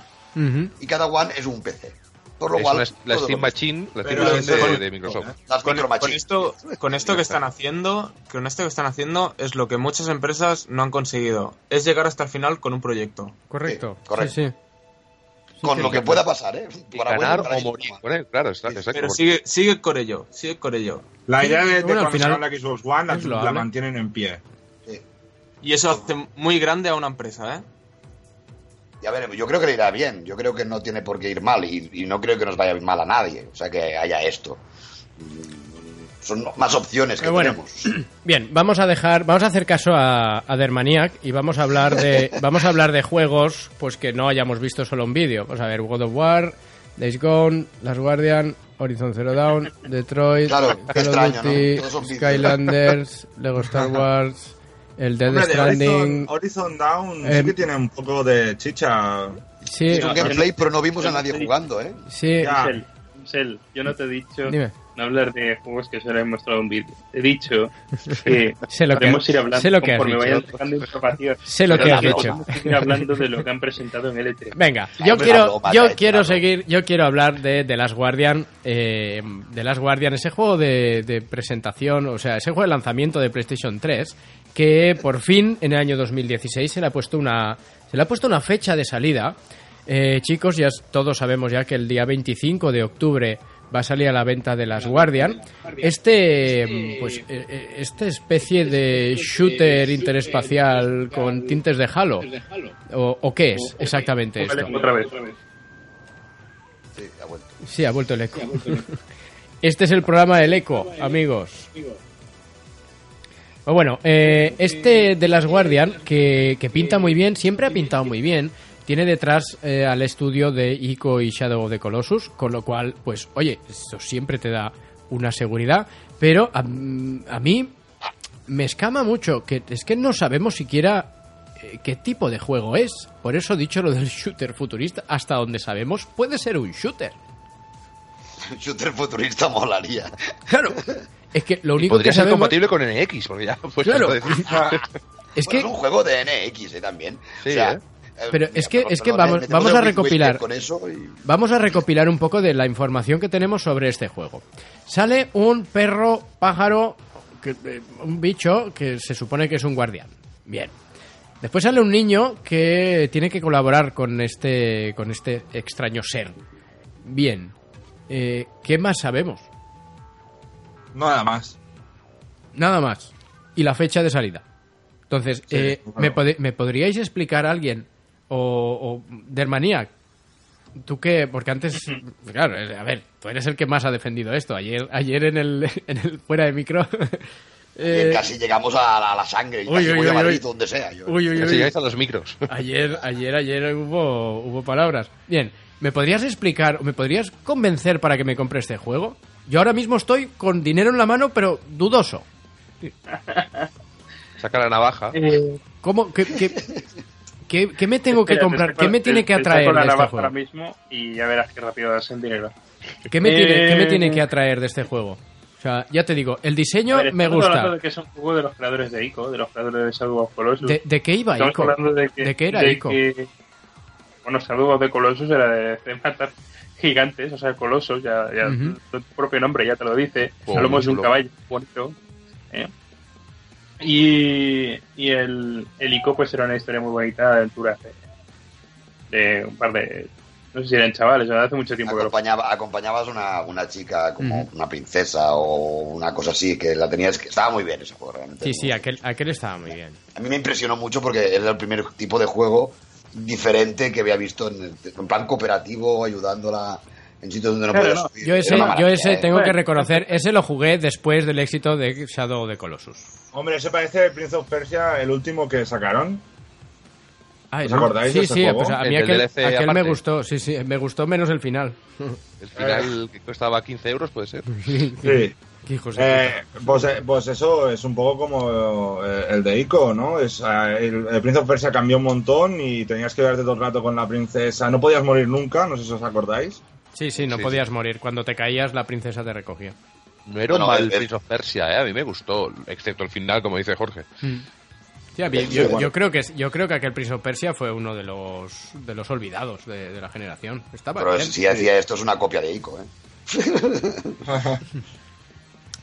Y cada One es un PC. Por lo Es cual, una- la Steam Machine, la Steam Pero Machine eso de, es- de Microsoft. las Con, con machines. esto, con esto que están haciendo, con esto que están haciendo es lo que muchas empresas no han conseguido, es llegar hasta el final con un proyecto. Correcto. Sí, correcto. Sí, sí. Con lo que pueda pasar, ¿eh? Para ganar bueno, para o morir él, claro, está, exacto. Pero sigue, sigue con ello, sigue con ello. La Sí, idea de, de bueno, cuando final Xbox One la, la mantienen en pie. Y eso hace muy grande a una empresa, ¿eh? Y a ver, yo creo que le irá bien. Yo creo que no tiene por qué ir mal. Y, y no creo que nos vaya mal a nadie. O sea, que haya esto. Son más opciones que bueno. tenemos. Bien, vamos a dejar, vamos a hacer caso a, a Dermaniac y vamos a hablar de, vamos a hablar de juegos, pues que no hayamos visto solo en vídeo. Vamos a ver God of War, Days Gone, Last Guardian, Horizon Zero Dawn, Detroit, Claro, extraño. Skylanders, Lego Star Wars, el Dead Hombre, de Stranding. Horizon, Horizon Down Eh, sí que tiene un poco de chicha. Sí, Es un No, gameplay, pero no vimos a nadie jugando, ¿eh? sí. Ya. Sel, Sel, yo no te he dicho Dime. No hablar de juegos que solo he mostrado un vídeo. He dicho que Sé lo que- podemos ir hablando sé lo que has conforme dicho. vayan tocando información. Sé lo que has dicho. hablando de lo que han presentado en E L3. Venga, Ay, yo quiero, yo quiero seguir, yo quiero hablar de The Last Guardian, eh, The Last Guardian, ese juego de, de presentación, o sea, ese juego de lanzamiento de PlayStation 3, que por fin en el año 2016 se le ha puesto una, se le ha puesto una fecha de salida. Eh, chicos, ya todos sabemos ya que el día 25 de octubre va a salir a la venta de Last Guardian. Este, pues, eh, eh, esta especie de shooter interespacial con tintes de Halo. ¿O, o qué es exactamente esto? Vale, otra vez. Sí, ha vuelto. Sí, ha vuelto el eco. Este es el programa del eco, amigos. O Bueno, eh, este de Las Guardian, que, que pinta muy bien, siempre ha pintado muy bien, tiene detrás eh, al estudio de Ico y Shadow of the Colossus, con lo cual, pues, oye, eso siempre te da una seguridad, pero a, a mí me escama mucho, que es que no sabemos siquiera eh, qué tipo de juego es. Por eso he dicho lo del shooter futurista, hasta donde sabemos puede ser un shooter. Shooter futurista molaría. Claro. Es que lo Y único podría que ser sabemos compatible con NX, porque ya pues Claro. decir. es Bueno, que es un juego de NX ¿eh? también. Sí, o sea, ¿eh? Eh, Pero mira, es que- es que vamos- eh, vamos a recopilar. Whisper Con eso y... vamos a recopilar un poco de la información que tenemos sobre este juego. Sale un perro pájaro, que- eh, un bicho que se supone que es un guardián. Bien. Después sale un niño que tiene que colaborar con este con este extraño ser. Bien. Eh, ¿Qué más sabemos? Nada más. Nada más. Y la fecha de salida. Entonces, Sí, eh. ¿me, pod- me podríais explicar a alguien? O, o Dermaniac, tú qué, porque antes, claro, eh, a ver, tú eres el que más ha defendido esto. Ayer, ayer en el, en el fuera de micro. eh, casi llegamos a la, a la sangre. Y uy, casi uy, voy a Madrid uy. donde sea. yo. uy, uy, Casi uy. llegáis a los micros. Ayer, ayer, ayer hubo, hubo palabras. Bien, ¿me podrías explicar o me podrías convencer para que me compre este juego? Yo ahora mismo estoy con dinero en la mano, pero dudoso. Saca la navaja. Eh, ¿Cómo? ¿Qué, qué, ¿Qué, qué me tengo que comprar? te ¿Qué me tiene te- que atraer de este navaja juego? ahora mismo y ya verás qué rápido das el dinero. ¿Qué me, tiene, qué me Eh, tiene que atraer de este juego? O sea, ya te digo, el diseño ver, me gusta. de que es un juego de los creadores de ICO, de los creadores de Shadow of Colossus. ¿De, de qué iba Estamos Ico? de que, ¿De qué era de Ico? que- bueno, Shadow of the Colossus era de, de matar gigantes, o sea, colosos, ya, ya Ujú. tu propio nombre ya te lo dice. Hablamos de un caballo bonito. ¿eh? Y, y el, el ICO pues era una historia muy bonita de aventuras de, de un par de... No sé si eran chavales, hace mucho tiempo que lo Acompañaba, acompañabas una, una chica como una princesa o una cosa así, que la tenías que estaba muy bien ese juego realmente. Sí, sí, aquel, aquel estaba muy bien. A mí me impresionó mucho porque era el primer tipo de juego diferente que había visto en, el- en plan cooperativo, ayudándola en sitios donde no Claro, podías no. subir. Yo ese, yo ese tengo que reconocer, ese lo jugué después del éxito de Shadow of the Colossus. Hombre, ese parece el Prince of Persia, el último que sacaron. Ay, ¿Os no. acordáis sí, de ese sí, juego? pues a mí aquel, DLC aquel me gustó, sí, sí, me gustó menos el final. El final que costaba 15 euros, puede ser. Sí. De Eh, pues, eh, pues eso es un poco como eh, el de Ico, ¿no? Es, eh, el, el Prince of Persia cambió un montón y tenías que verte todo el rato con la princesa. No podías morir nunca, no sé si os acordáis. Sí, sí, no Sí, podías morir. Cuando te caías, la princesa te recogía. No era Bueno, mal el- Prince of Persia, ¿eh? A mí me gustó, excepto el final, como dice Jorge. Sí, a mí- Sí, yo, bueno. yo creo que yo creo que aquel Prince of Persia fue uno de los de los olvidados de, de la generación. Estaba Pero bien. si hacía esto es una copia de Ico, ¿eh?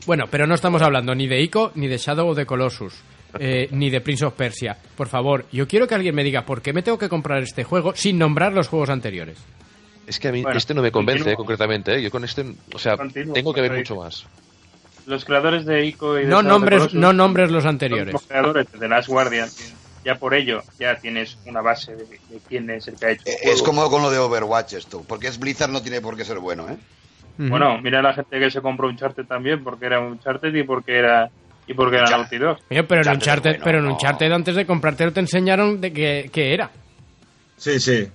Bueno, pero no estamos hablando ni de Ico, ni de Shadow of the Colossus, eh, ni de Prince of Persia. Por favor, yo quiero que alguien me diga por qué me tengo que comprar este juego sin nombrar los juegos anteriores. Es que a mí Bueno, este no me convence, eh, concretamente, ¿eh? Yo con este, o sea, tengo que ver mucho más. Los creadores de ICO y de No nombres, Colossus no nombres los anteriores. Los creadores de The Last Guardian, ya por ello ya tienes una base de, de quién es el que ha hecho el Eh, Es juego. como con lo de Overwatch esto, porque es Blizzard no tiene por qué ser bueno, ¿eh? Bueno, mira la gente que se compró un Uncharted también, porque era un Uncharted y porque era y porque era. Naughty Dog. Pero en es bueno, pero en no. Uncharted antes de comprártelo te enseñaron de qué, qué era. Sí, sí.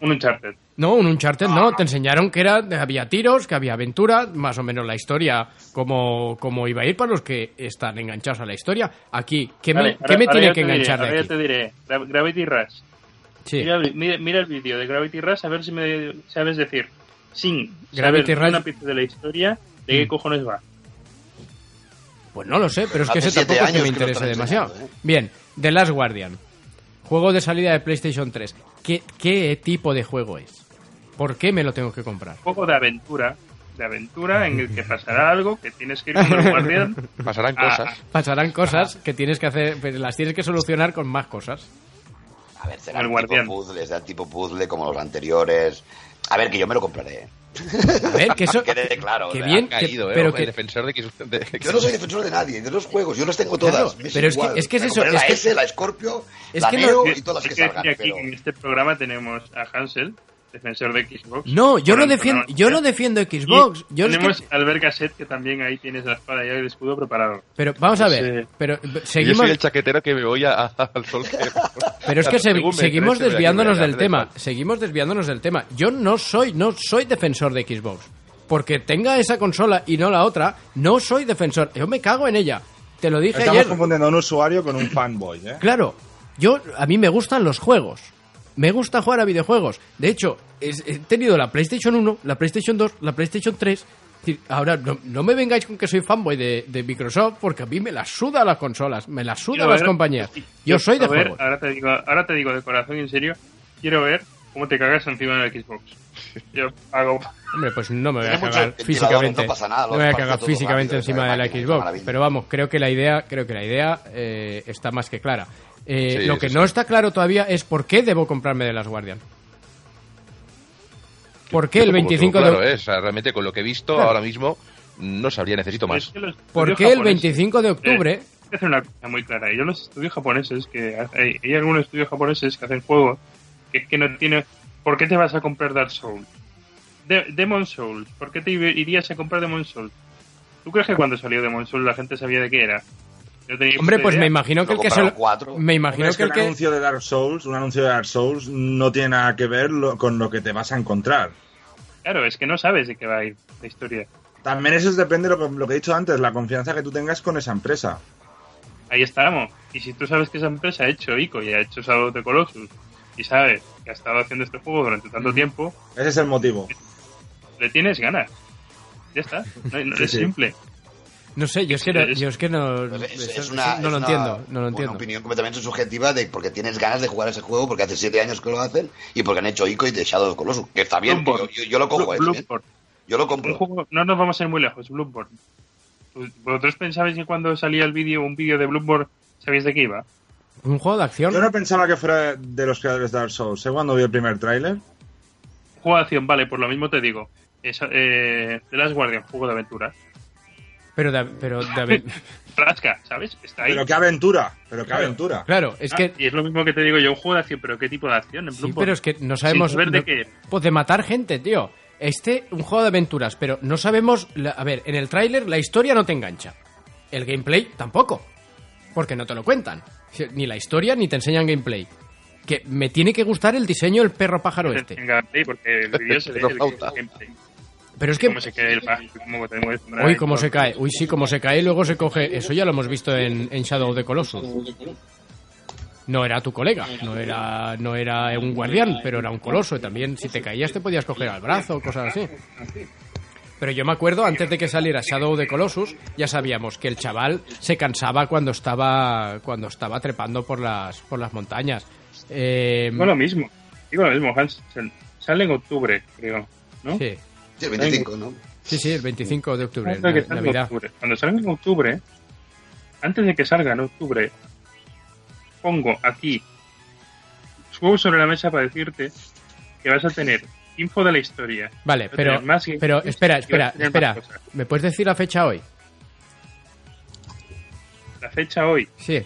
Un Uncharted. No, un Uncharted no, te enseñaron que era, había tiros, que había aventura, más o menos la historia, como, como iba a ir para los que están enganchados a la historia. Aquí, ¿qué me, qué me tiene que diré, enganchar ahora de ya aquí? te diré, Gra- Gravity Rush. Sí. Mira, el- mira, mira el vídeo de Gravity Rush a ver si me sabes decir, sin Gravity saber Rush- una pista de la historia, de qué cojones va. Pues no lo sé, pero es que Hace ese tampoco es que me están demasiado. ¿eh? Bien, The Last Guardian. Juego de salida de PlayStation 3. ¿Qué, ¿Qué tipo de juego es? ¿Por qué me lo tengo que comprar? Un juego de aventura, de aventura en el que pasará algo, que tienes que ir con el guardián. Pasarán Ah, cosas. Pasarán cosas que tienes que hacer, pues las tienes que solucionar con más cosas. A ver, será El tipo guardián. puzzle, será tipo puzzle como los anteriores. A ver, que yo me lo compraré. A ver, que eso... Que quede claro, que bien, Ha que- caído, ¿eh? pero que, defensor de X. de- Yo no soy defensor de nadie, de los juegos, yo los tengo todas. Claro, me pero es que- igual. es que es eso, es la que- S, la Scorpio, es la que no- Neo Hay y todas las que que salgan. aquí Pero... que en este programa tenemos a Hansel, defensor de Xbox. No, yo no defiendo, no, yo no. defiendo Xbox. Yo es que- tenemos a Albert Gasset, que también ahí tienes la espada y el escudo preparado. pero vamos a no ver, sé. pero Yo seguimos, soy el chaquetero que me voy a- a- al sol. que- pero es que se- seguimos desviándonos del tema, seguimos desviándonos del tema. Yo no soy, no soy defensor de Xbox, porque tenga esa consola y no la otra, no soy defensor. Yo me cago en ella. Te lo dije Estamos ayer. confundiendo a un usuario con un fanboy, ¿eh? Claro, yo a mí me gustan los juegos. Me gusta jugar a videojuegos. De hecho, he tenido la PlayStation 1, la PlayStation 2, la PlayStation 3. Es decir, Ahora, no, no me vengáis con que soy fanboy de, de Microsoft, porque a mí me las suda las consolas, me las suda Quiero las ver- compañías. Yo soy de ver, juegos. Ahora te, digo, ahora te digo de corazón y en serio, quiero ver cómo te cagas encima del Xbox. Yo hago... Hombre, pues no me voy a cagar físicamente. no pasa nada, No me voy a cagar físicamente rápido, encima de la Xbox. Pero vamos, creo que la idea, creo que la idea eh, está más que clara. Eh, Sí, lo que sí. no está claro todavía es por qué debo comprarme de las Guardian. ¿Por qué el Yo tampoco 25 tengo de claro, ¿eh? O sea, realmente con lo que he visto Claro. ahora mismo, no sabría, necesito Es más. que ¿Por qué el japoneses- 25 de octubre? Eh, hay que hacer una cosa muy clara. Yo los estudios japoneses, que hay, hay algunos estudios japoneses que hacen juegos que es que no tiene... ¿Por qué te vas a comprar Dark Souls? De- Demon Souls. ¿Por qué te irías a comprar Demon Souls? ¿Tú crees que cuando salió Demon Souls la gente sabía de qué era? Yo tenía Hombre, pues idea. me imagino que el Lo que se compraron lo- cuatro. Me imagino Hombre, es que el un que anuncio de Dark Souls, un anuncio de Dark Souls no tiene nada que ver lo- con lo que te vas a encontrar. Claro, es que no sabes de qué va a ir la historia. También eso depende de lo, que- lo que he dicho antes, la confianza que tú tengas con esa empresa. Ahí estamos. Y si tú sabes que esa empresa ha hecho ICO y ha hecho Shadow of the Colossus y sabes que ha estado haciendo este juego durante tanto tiempo, Ese es el motivo. le tienes ganas. Ya está. No, no- Sí, es sí. simple. No sé, yo es que no, yo es que no, Pues Es, eso- es una, no lo una- entiendo, no lo una entiendo. opinión completamente subjetiva de porque tienes ganas de jugar ese juego porque hace siete años que lo hacen y porque han hecho Ico y de Shadow of Colossus. Que está bien, yo, Bloodborne. yo- yo lo cojo, eh, Blue-. Yo lo compro. juego- no nos vamos a ir muy lejos, Bloodborne. ¿Vosotros pensabais que cuando salía el vídeo, un vídeo de Bloodborne, sabéis de qué iba? Un juego de acción. Yo no pensaba que fuera de los creadores de Dark Souls. ¿eh? Cuando vi el primer tráiler. Juego de acción, vale, por lo mismo te digo. Es, eh, The Last Guardian, juego de aventura. Pero, de- pero de- Frasca, ¿sabes? Está ahí. Pero qué aventura. Pero qué Claro. aventura. claro, es Ah, que y es lo mismo que te digo yo, un juego de acción, pero ¿qué tipo de acción? En sí, pero es que no sabemos saber de no- qué. pues de matar gente, tío. Este un juego de aventuras, pero no sabemos, la- a ver, en el tráiler la historia no te engancha. El gameplay tampoco, porque no te lo cuentan. Ni la historia ni te enseñan gameplay. Que me tiene que gustar el diseño del perro pájaro este. Porque el vídeo se ve el Flauta. gameplay. Pero es que Cómo se cae el pájaro, cómo. Uy, cómo se cae. Uy, sí, cómo se cae. Luego se coge. Eso ya lo hemos visto en, en Shadow of the Colossus. No era tu colega. No era, no era un guardián, pero era un coloso. Y también, si te caías, te podías coger al brazo, cosas así. Pero yo me acuerdo, antes de que saliera Shadow of the Colossus, ya sabíamos que el chaval se cansaba cuando estaba, cuando estaba trepando por las, por las montañas. Eh, Digo lo mismo. Digo lo mismo, Hans. Sale en octubre, creo. ¿no? sí, Sí, el 25, ¿no? sí, sí, el 25 de octubre, na- Navidad. octubre. Cuando salga en octubre, antes de que salga en octubre, pongo aquí juegos sobre la mesa para decirte que vas a tener info de la historia. Vale, pero, más pero espera, espera, espera. ¿Me puedes decir la fecha hoy? La fecha hoy, Sí,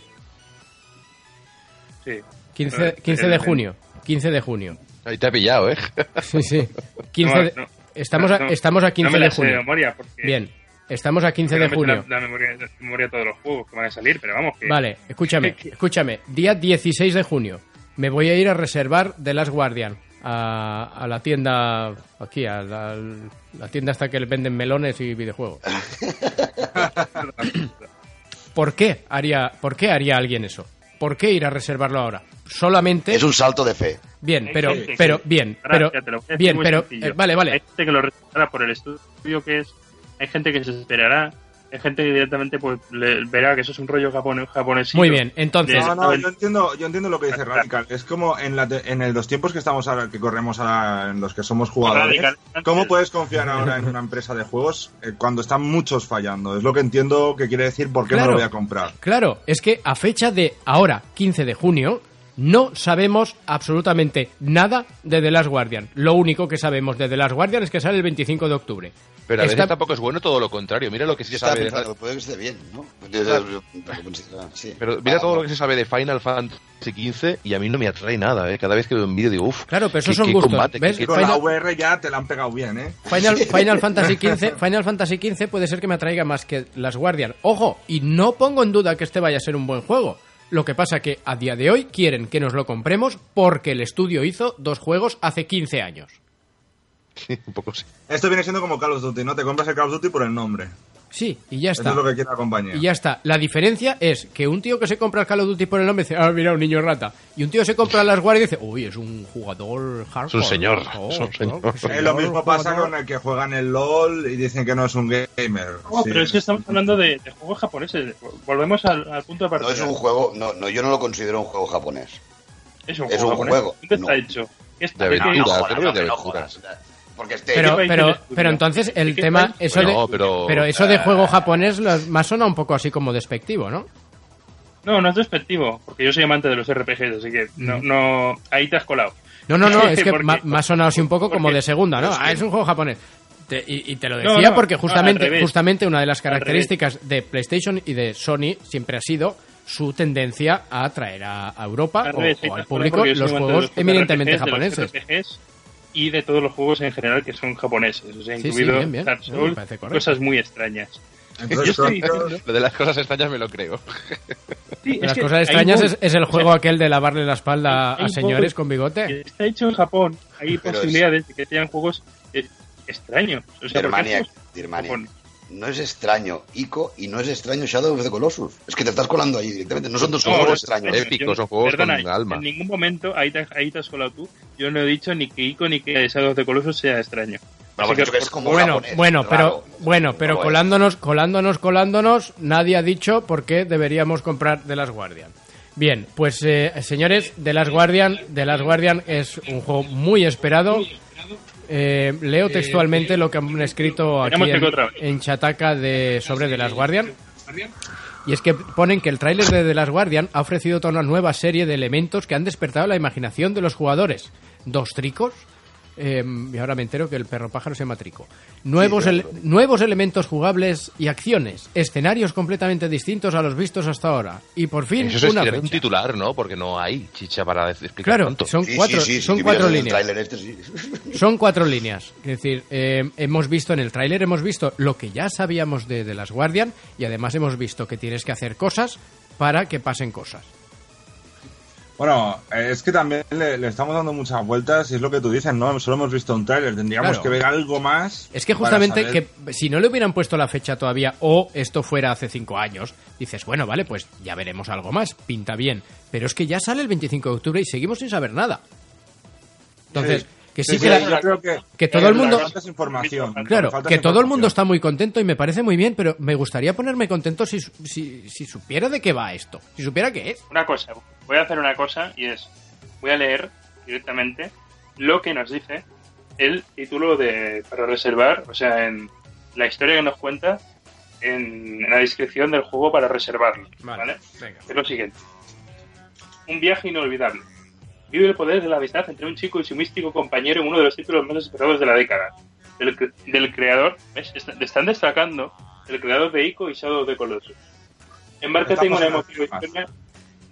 sí. 15, 15 de junio. 15 de junio. Ahí te ha pillado, ¿eh? Sí, sí. 15 No, de- no, Estamos, a, no, estamos a no 15 me de sé de junio. memoria porque Bien, estamos a 15 de no junio. La, la memoria, la memoria de todos los juegos que van a salir, pero vamos que... Vale, escúchame, escúchame. Día 16 de junio. Me voy a ir a reservar The Last Guardian a, a la tienda aquí, a la, la tienda hasta que le venden melones y videojuegos. ¿Por qué haría, por qué haría alguien eso? ¿Por qué ir a reservarlo ahora? Solamente Es un salto de fe. bien, Hay pero pero bien, pero bien, pero eh, vale, Hay vale. gente que lo respetará por el estudio que es, hay gente que se esperará, hay gente que directamente pues le- verá que eso es un rollo japonés, japonés Muy bien, entonces. No, no, yo entiendo, yo entiendo lo que dice Radical. Es como en, la te- en el- los tiempos que estamos ahora, que corremos ahora, en los que somos jugadores. Radical. ¿Cómo puedes confiar ahora en una empresa de juegos eh, cuando están muchos fallando? Es lo que entiendo que quiere decir por qué Claro. no lo voy a comprar. Claro, es que a fecha de ahora, 15 de junio, no sabemos absolutamente nada de The Last Guardian. Lo único que sabemos de The Last Guardian es que sale el 25 de octubre. Pero a veces Está- tampoco es bueno todo lo contrario. Mira lo que sí se sabe de, puede que esté bien, ¿no? Sí. pero mira todo lo que se sabe de Final Fantasy XV y a mí no me atrae nada, ¿eh? Cada vez que veo un vídeo digo, uff, Claro, pero esos qué- son gustos, combate, ¿ves? qué- Con Final- la VR ya te la han pegado bien, ¿eh? Final, Final Fantasy XV, Final Fantasy XV puede ser que me atraiga más que Last Guardian. Ojo, y no pongo en duda que este vaya a ser un buen juego. Lo que pasa que a día de hoy quieren que nos lo compremos porque el estudio hizo dos juegos hace 15 años. un poco sí. Esto viene siendo como Call of Duty, ¿no? Te compras el Call of Duty por el nombre. Sí, y ya Eso está. es lo que quiere la compañía. Y ya está. La diferencia es que un tío que se compra el Call of Duty por el nombre dice, ah, mira, un niño rata. Y un tío se compra las guardias y dice, uy, es un jugador hardcore. Es un señor, Oh, es un señor. Eh, lo mismo pasa jugador". con el que juegan el LOL y dicen que no es un gamer. No, Sí. pero es que estamos hablando de, de juegos japoneses. Volvemos al, al punto de No partida. es un juego, no, no, yo no lo considero un juego japonés. Es un es un japonés. juego. ¿Dónde No. está hecho? ¿Qué está De aventura, jodas, creo que de no aventuras. jodas. Porque este Pero, pero, pero entonces el ¿De qué tema, eso de, No, pero- pero eso de juego japonés más suena un poco así como despectivo, ¿no? No, no es despectivo, porque yo soy amante de los RPGs, así que no, no ahí te has colado. No, no, no, es que ha sonado así un poco como de segunda, ¿no? Ah, es un juego japonés. Te- y, y te lo decía no, porque justamente, justamente una de las características de PlayStation y de Sony siempre ha sido su tendencia a traer a, Europa Al o, revés, al público los juegos los eminentemente RPGs, de los japoneses. RPGs y de todos los juegos en general que son japoneses, o sea, Sí, sí, incluido bien, bien. Dark Souls, cosas muy extrañas. Entonces, Yo estoy Chronicles- diciendo- Lo de las cosas extrañas me lo creo. Sí, Las cosas extrañas es, es el juego aquel de lavarle la espalda a señores con bigote. Está hecho en Japón, hay Pero es- posibilidades de que sean juegos eh, extraños. O sea, Birmania. Japón. No es extraño Ico y no es extraño Shadow of the Colossus. Es que te estás colando ahí directamente. No son dos No, juegos extraños. épicos, son juegos perdona, con alma. En ningún momento, ahí te, ahí te has colado tú, yo no he dicho ni que Ico ni que Shadow of the Colossus sea extraño. Bueno, Así porque que, es como Bueno, japonés, bueno, pero bueno, pero colándonos, colándonos, colándonos, nadie ha dicho por qué deberíamos comprar The Last Guardian. Bien, pues eh, señores, The Last Guardian, The Last Guardian es un juego muy esperado. Eh, leo textualmente lo que han escrito aquí en, en Chataca de sobre The Last Guardian. Y es que ponen que el tráiler de The Last Guardian ha ofrecido toda una nueva serie de elementos que han despertado la imaginación de los jugadores. Dos tricos. Eh, y ahora me entero que el perro pájaro se llama Trico. Nuevos, Sí, ele- claro. nuevos elementos jugables y acciones. Escenarios completamente distintos a los vistos hasta ahora. Y por fin, Eso es una escribir un fecha. titular, ¿no? Porque no hay chicha para explicar Claro, tanto. son Sí, cuatro, sí, son cuatro líneas. este, sí. Son cuatro líneas. Es decir, eh, hemos visto en el tráiler, hemos visto lo que ya sabíamos de, de las Guardian y además hemos visto que tienes que hacer cosas para que pasen cosas. Bueno, es que también le, le estamos dando muchas vueltas y es lo que tú dices, ¿no? Solo hemos visto un tráiler, tendríamos Claro. que ver algo más. Es que justamente saber- que si no le hubieran puesto la fecha todavía o esto fuera hace cinco años, dices, bueno, vale, pues ya veremos algo más, pinta bien. Pero es que ya sale el 25 de octubre y seguimos sin saber nada. Entonces, que sí, Sí, que, la- yo creo que, que todo el le mundo- información. Claro, que todo el mundo está muy contento y me parece muy bien, pero me gustaría ponerme contento si, si, si supiera de qué va esto, si supiera qué es. Una cosa, voy a hacer una cosa y es, voy a leer directamente lo que nos dice el título de para reservar, o sea, en la historia que nos cuenta en, en la descripción del juego para reservarlo, ¿vale? venga. Es lo siguiente. Un viaje inolvidable. Vive el poder de la amistad entre un chico y su místico compañero en uno de los títulos más esperados de la década. Del, cre- del creador, ¿ves? Est- Están destacando el creador de Ico y Shadow of the Colossus. Embárcate en una emotiva historia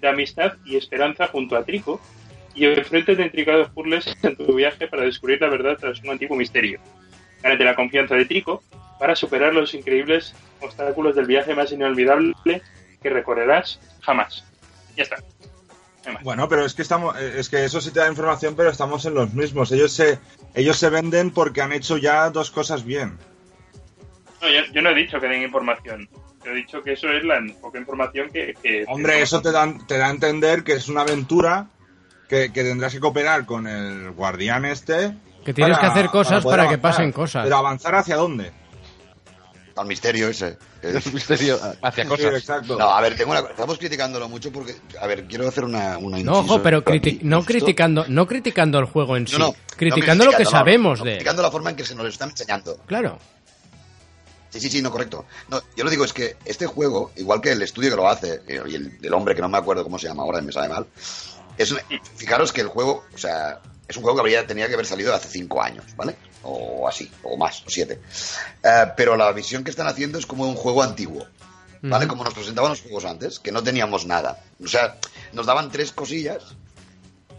de amistad y esperanza junto a Trico y enfrente de intricados puzzles en tu viaje para descubrir la verdad tras un antiguo misterio. Gánate la confianza de Trico para superar los increíbles obstáculos del viaje más inolvidable que recorrerás jamás. Ya está. Bueno, pero es que estamos, eh, es que eso sí te da información, pero estamos en los mismos. Ellos se, ellos se venden porque han hecho ya dos cosas bien. No, yo, yo no he dicho que den información. Yo he dicho que eso es la poca información que... que- Hombre, que- eso te da, te da a entender que es una aventura que, que tendrás que cooperar con el guardián este. Que tienes que hacer cosas para que avanzar. pasen cosas. Pero avanzar hacia dónde? Al misterio ese. Es un misterio hacia Sí, cosas. exacto. No, a ver, tengo una. Estamos criticándolo mucho porque. A ver, quiero hacer una. una No, ojo, pero criti- no criticando, no criticando el juego en sí, No, no, criticando no lo que sabemos no, de él. Criticando la forma en que se nos lo están enseñando. Claro. Sí, sí, sí, no, correcto. No, yo lo digo es que este juego, igual que el estudio que lo hace, eh, y el, el hombre que no me acuerdo cómo se llama ahora, me sabe mal, es un- fijaros que el juego, o sea, es un juego que habría, tenía que haber salido hace cinco años, ¿vale? O así, o más, o siete. Eh, pero la visión que están haciendo es como un juego antiguo, ¿vale? Como nos presentaban los juegos antes, que no teníamos nada. O sea, nos daban tres cosillas,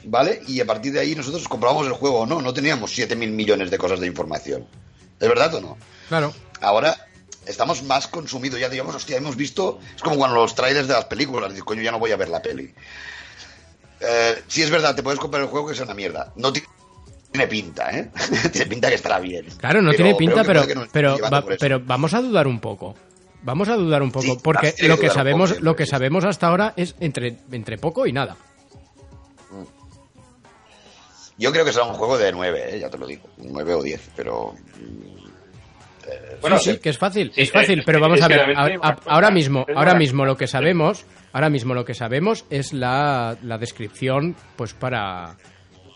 ¿vale? Y a partir de ahí nosotros comprábamos el juego o no, no teníamos siete mil millones de cosas de información. ¿Es verdad o no? Claro. Ahora estamos más consumidos, ya digamos, hostia, hemos visto, es como cuando los trailers de las películas, dices, coño, ya no voy a ver la peli. Eh, sí es verdad, te puedes comprar el juego que es una mierda. No ti- tiene pinta, ¿eh? tiene pinta que estará bien. Claro, no Pero tiene pinta, pero, pero, va- pero vamos a dudar un poco. Vamos a dudar un poco, Sí, porque lo que sabemos, poco lo que sabemos hasta ahora es entre, entre poco y nada. Yo creo que será un juego de 9, ¿eh? ya te lo digo, 9 o 10, pero... Bueno, sí, sí, que es fácil, sí, es fácil, eh, pero vamos a ver, a- a- ahora mismo, es ahora mismo lo que sabemos, ahora mismo lo que sabemos es la, la descripción, pues para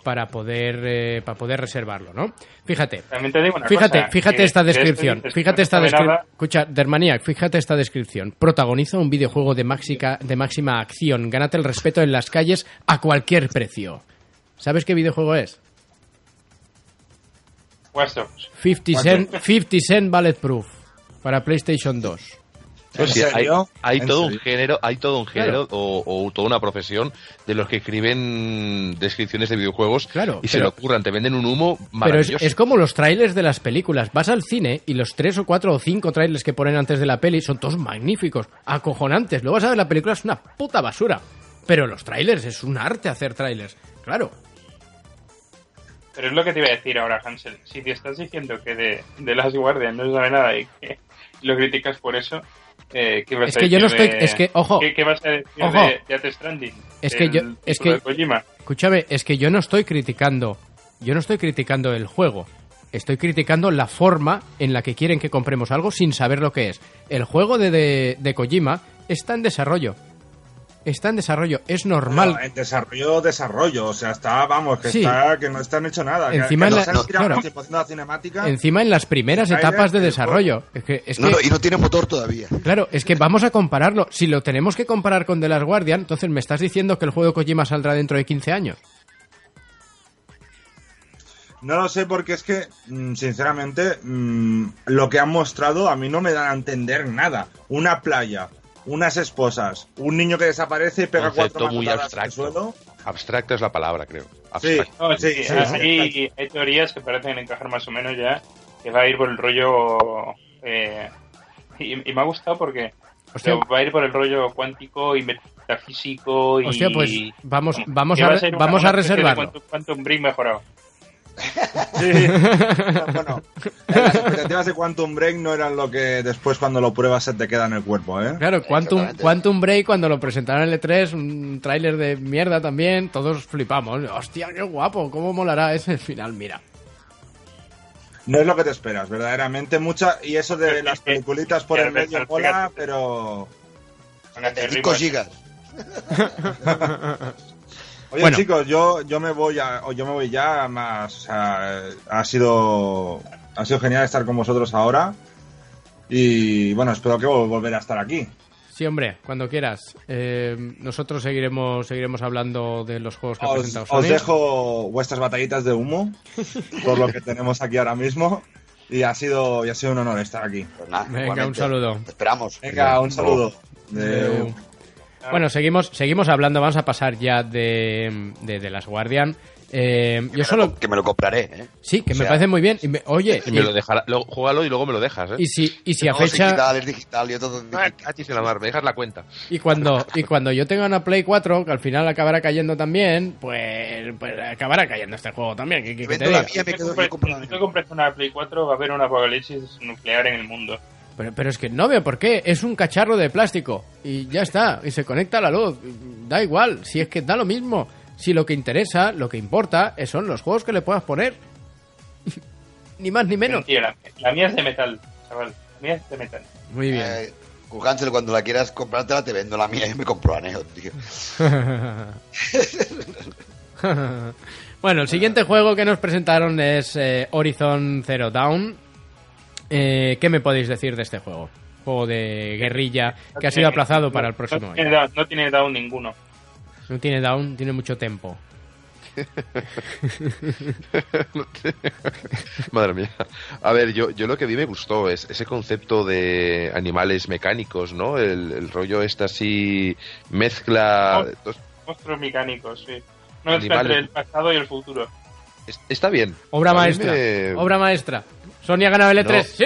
para poder eh, para poder reservarlo, ¿no? Fíjate, También te digo una Fíjate, cosa, fíjate esta descripción. Fíjate esta descripción. Escucha, Dermaniac, fíjate esta descripción. Protagoniza un videojuego de, máxica, de máxima acción. Gánate el respeto en las calles a cualquier precio. ¿Sabes qué videojuego es? Watch Dogs. 50 Cent, 50 Cent Bulletproof para PlayStation 2. ¿En Sí, serio? hay ¿En todo un género, hay todo un género o, o toda una profesión de los que escriben descripciones de videojuegos Claro, y se le ocurran, te venden un humo Pero es, es como los trailers de las películas. Vas al cine y los tres o cuatro o cinco trailers que ponen antes de la peli son todos magníficos, acojonantes. Luego vas a ver la película, es una puta basura. Pero los trailers, es un arte hacer trailers. Claro. Pero es lo que te iba a decir ahora, Hansel. Si te estás diciendo que de, de Last Guardian no se sabe nada y que, lo criticas por eso, eh, ¿qué vas Es a que yo no estoy- de- es que, ojo, ¿Qué, qué vas a decir ojo. de Death Stranding? Es que yo- es que-. Escúchame, es que yo no estoy criticando, yo no estoy criticando el juego. Estoy criticando la forma en la que quieren que compremos algo sin saber lo que es. El juego de, de, de Kojima está en desarrollo. Está en desarrollo. Es normal. No, en desarrollo, desarrollo. O sea, está, vamos, que Sí. está, que no están hecho nada. Encima que, en no la- claro. la cinemática. Encima en las primeras trailer, etapas de desarrollo. Es que, es No, que- no, y no tiene motor todavía. Claro, es que vamos a compararlo. Si lo tenemos que comparar con The Last Guardian, entonces me estás diciendo que el juego de Kojima saldrá dentro de 15 años. No lo sé porque es que, mm, sinceramente, mm, lo que han mostrado a mí no me dan a entender nada. Una playa, unas esposas, un niño que desaparece y pega Concepto cuatro muy manotadas al abstracto. suelo. Abstracta es la palabra, creo. Sí, Abstracto. Sí, sí, sí, hay, hay teorías que parecen encajar más o menos ya, que va a ir por el rollo... eh, y, y me ha gustado porque Hostia. va a ir por el rollo cuántico y metafísico y... Hostia, pues vamos, vamos a, una- vamos a reservarlo. Quantum, Quantum Break mejorado. Sí. bueno, las expectativas de Quantum Break no eran lo que después cuando lo pruebas se te queda en el cuerpo, ¿eh? Claro, Quantum. Quantum Break cuando lo presentaron en el E3, un tráiler de mierda también, todos flipamos. Hostia, qué guapo, cómo molará ese final, mira. No es lo que te esperas, verdaderamente. Mucha, y eso de las peliculitas por el medio mola, pero... 5 gigas. Oye, Bueno. chicos, yo, yo me voy a, o yo me voy ya más. o sea, ha sido ha sido genial estar con vosotros ahora. Y bueno, espero que vol- volver a estar aquí. Sí, hombre, cuando quieras. Eh, nosotros seguiremos seguiremos hablando de los juegos que ha Os, presentado os dejo vuestras batallitas de humo por lo que tenemos aquí ahora mismo. Y ha sido, y ha sido un honor estar aquí. Pues nada, Venga, igualmente. un saludo. Te esperamos. Venga, un saludo. Adeu. Bueno, seguimos, seguimos hablando, vamos a pasar ya de, de, de las Guardian. Eh, Que yo me lo solo... que me lo compraré, ¿eh? Sí, que o me sea- parece muy bien. Y me- oye, Y me lo dejará, luego, juégalo y luego me lo dejas, ¿eh? y si, y si a Todo es fecha... digital, es digital, yo todo es Ah, la mar, me dejas la cuenta. Y cuando, y cuando yo tenga una Play 4, que al final acabará cayendo también, pues, pues acabará cayendo este juego también. ¿qué- qué- qué te Vendo la diga? mía, me Si quedo te compras- si una Play 4 va a haber un apocalipsis nuclear en el mundo. Pero, pero es que no veo por qué. Es un cacharro de plástico. Y ya está. Y se conecta a la luz. Da igual. Si es que da lo mismo. Si lo que interesa, lo que importa, eh, son los juegos que le puedas poner. ni más ni menos. Mentira, la, la mía es de metal, chaval. La mía es de metal. Muy bien. Eh, Hansel, cuando la quieras comprártela, te vendo la mía y me compro a Neo, tío. bueno, el siguiente juego que nos presentaron es eh, Horizon Zero Dawn. Eh, ¿Qué me podéis decir de este juego? Juego de guerrilla que ha sido aplazado para el próximo no año. down, no tiene down ninguno. No tiene down, tiene mucho tempo. Madre mía. A ver, yo, yo lo que vi me gustó es ese concepto de animales mecánicos, ¿no? El, el rollo este así mezcla... Monstruos mecánicos, sí. No es entre el pasado y el futuro. es- Está bien. Obra maestra. me- Obra maestra. Sony ha ganado el E3. No. ¡Sí!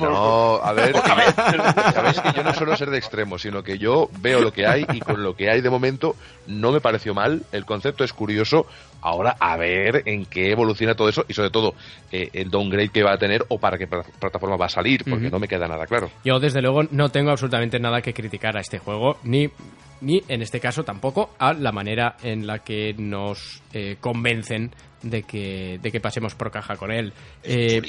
No, a ver, sabéis que yo no suelo ser de extremo, sino que yo veo lo que hay y con lo que hay de momento no me pareció mal, el concepto es curioso, ahora a ver en qué evoluciona todo eso y sobre todo eh, el downgrade que va a tener o para qué pla- plataforma va a salir, porque no me queda nada claro. Yo, desde luego, no tengo absolutamente nada que criticar a este juego, ni, ni en este caso tampoco a la manera en la que nos eh, convencen de que, de que pasemos por caja con él. Eh.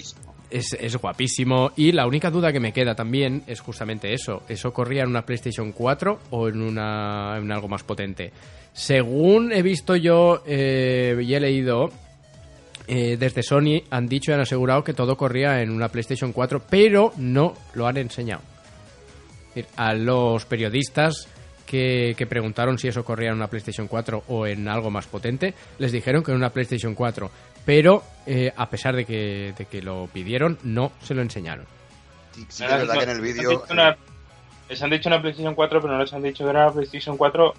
Es, es guapísimo y la única duda que me queda también es justamente eso. ¿Eso corría en una PlayStation 4 o en, una, en algo más potente? Según he visto yo eh, y he leído, eh, desde Sony han dicho y han asegurado que todo corría en una PlayStation 4, pero no lo han enseñado. A los periodistas que, que preguntaron si eso corría en una PlayStation 4 o en algo más potente, les dijeron que en una PlayStation 4, pero eh, a pesar de que, de que lo pidieron, no se lo enseñaron. Sí, es verdad que en el vídeo... Les han, dicho una, les han dicho una PlayStation 4, pero no les han dicho que era una PlayStation 4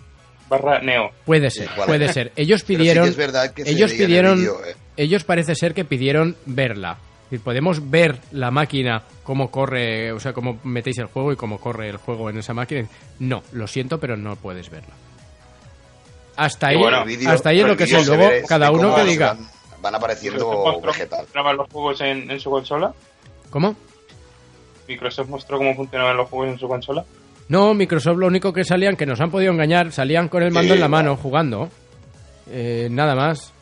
barra Neo. Puede ser, puede ser. Ellos Pero sí que pidieron, es verdad que se ellos en el pidieron, vídeo, eh. ellos parece ser que pidieron verla. Podemos ver la máquina, cómo corre, o sea, cómo metéis el juego y cómo corre el juego en esa máquina. No, lo siento, pero no puedes verla. Hasta ahí, bueno, hasta ahí es lo que sé. Luego, ve cada uno que diga. Van, van apareciendo ¿Los monstruos vegetal. graban los juegos en, en su consola? ¿Cómo? Microsoft mostró cómo funcionaban los juegos en su consola. No, Microsoft lo único que salían, que nos han podido engañar, salían con el mando Sí, en la mano claro. jugando. Eh, nada más.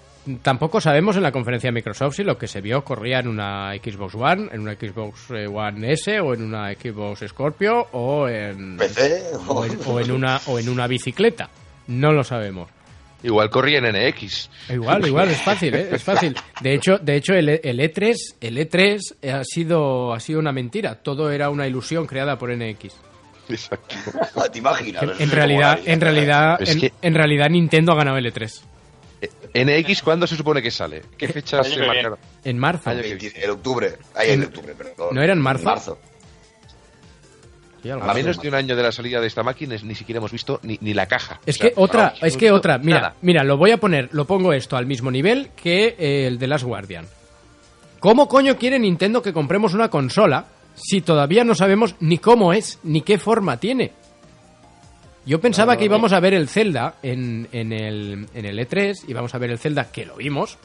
Tampoco sabemos en la conferencia de Microsoft si lo que se vio corría en una Xbox One, en una Xbox eh, One S o en una Xbox Scorpio o en, PC o en, o en una, o en una bicicleta. No lo sabemos. Igual corría en NX. Igual, igual, es fácil, ¿eh? es fácil. De hecho, de hecho el, el E3, el E3 ha sido, ha sido una mentira. Todo era una ilusión creada por NX. Exacto. ¿Te imaginas? En, en realidad, en realidad, en, que- en realidad Nintendo ha ganado el E3. NX, ¿cuándo se supone que sale? ¿Qué fechas Año se marcaron? En marzo. Año que 20 en octubre. Ahí en octubre, perdón. ¿No era en marzo? marzo. A menos de un año de la salida de esta máquina ni siquiera hemos visto ni, ni la caja. Es O sea, que otra, es que otra, mira, nada. mira, lo voy a poner, lo pongo esto al mismo nivel que eh, el de Last Guardian. ¿Cómo coño quiere Nintendo que compremos una consola si todavía no sabemos ni cómo es, ni qué forma tiene? Yo pensaba que íbamos a ver el Zelda en, en el, en el E3, íbamos a ver el Zelda que lo vimos,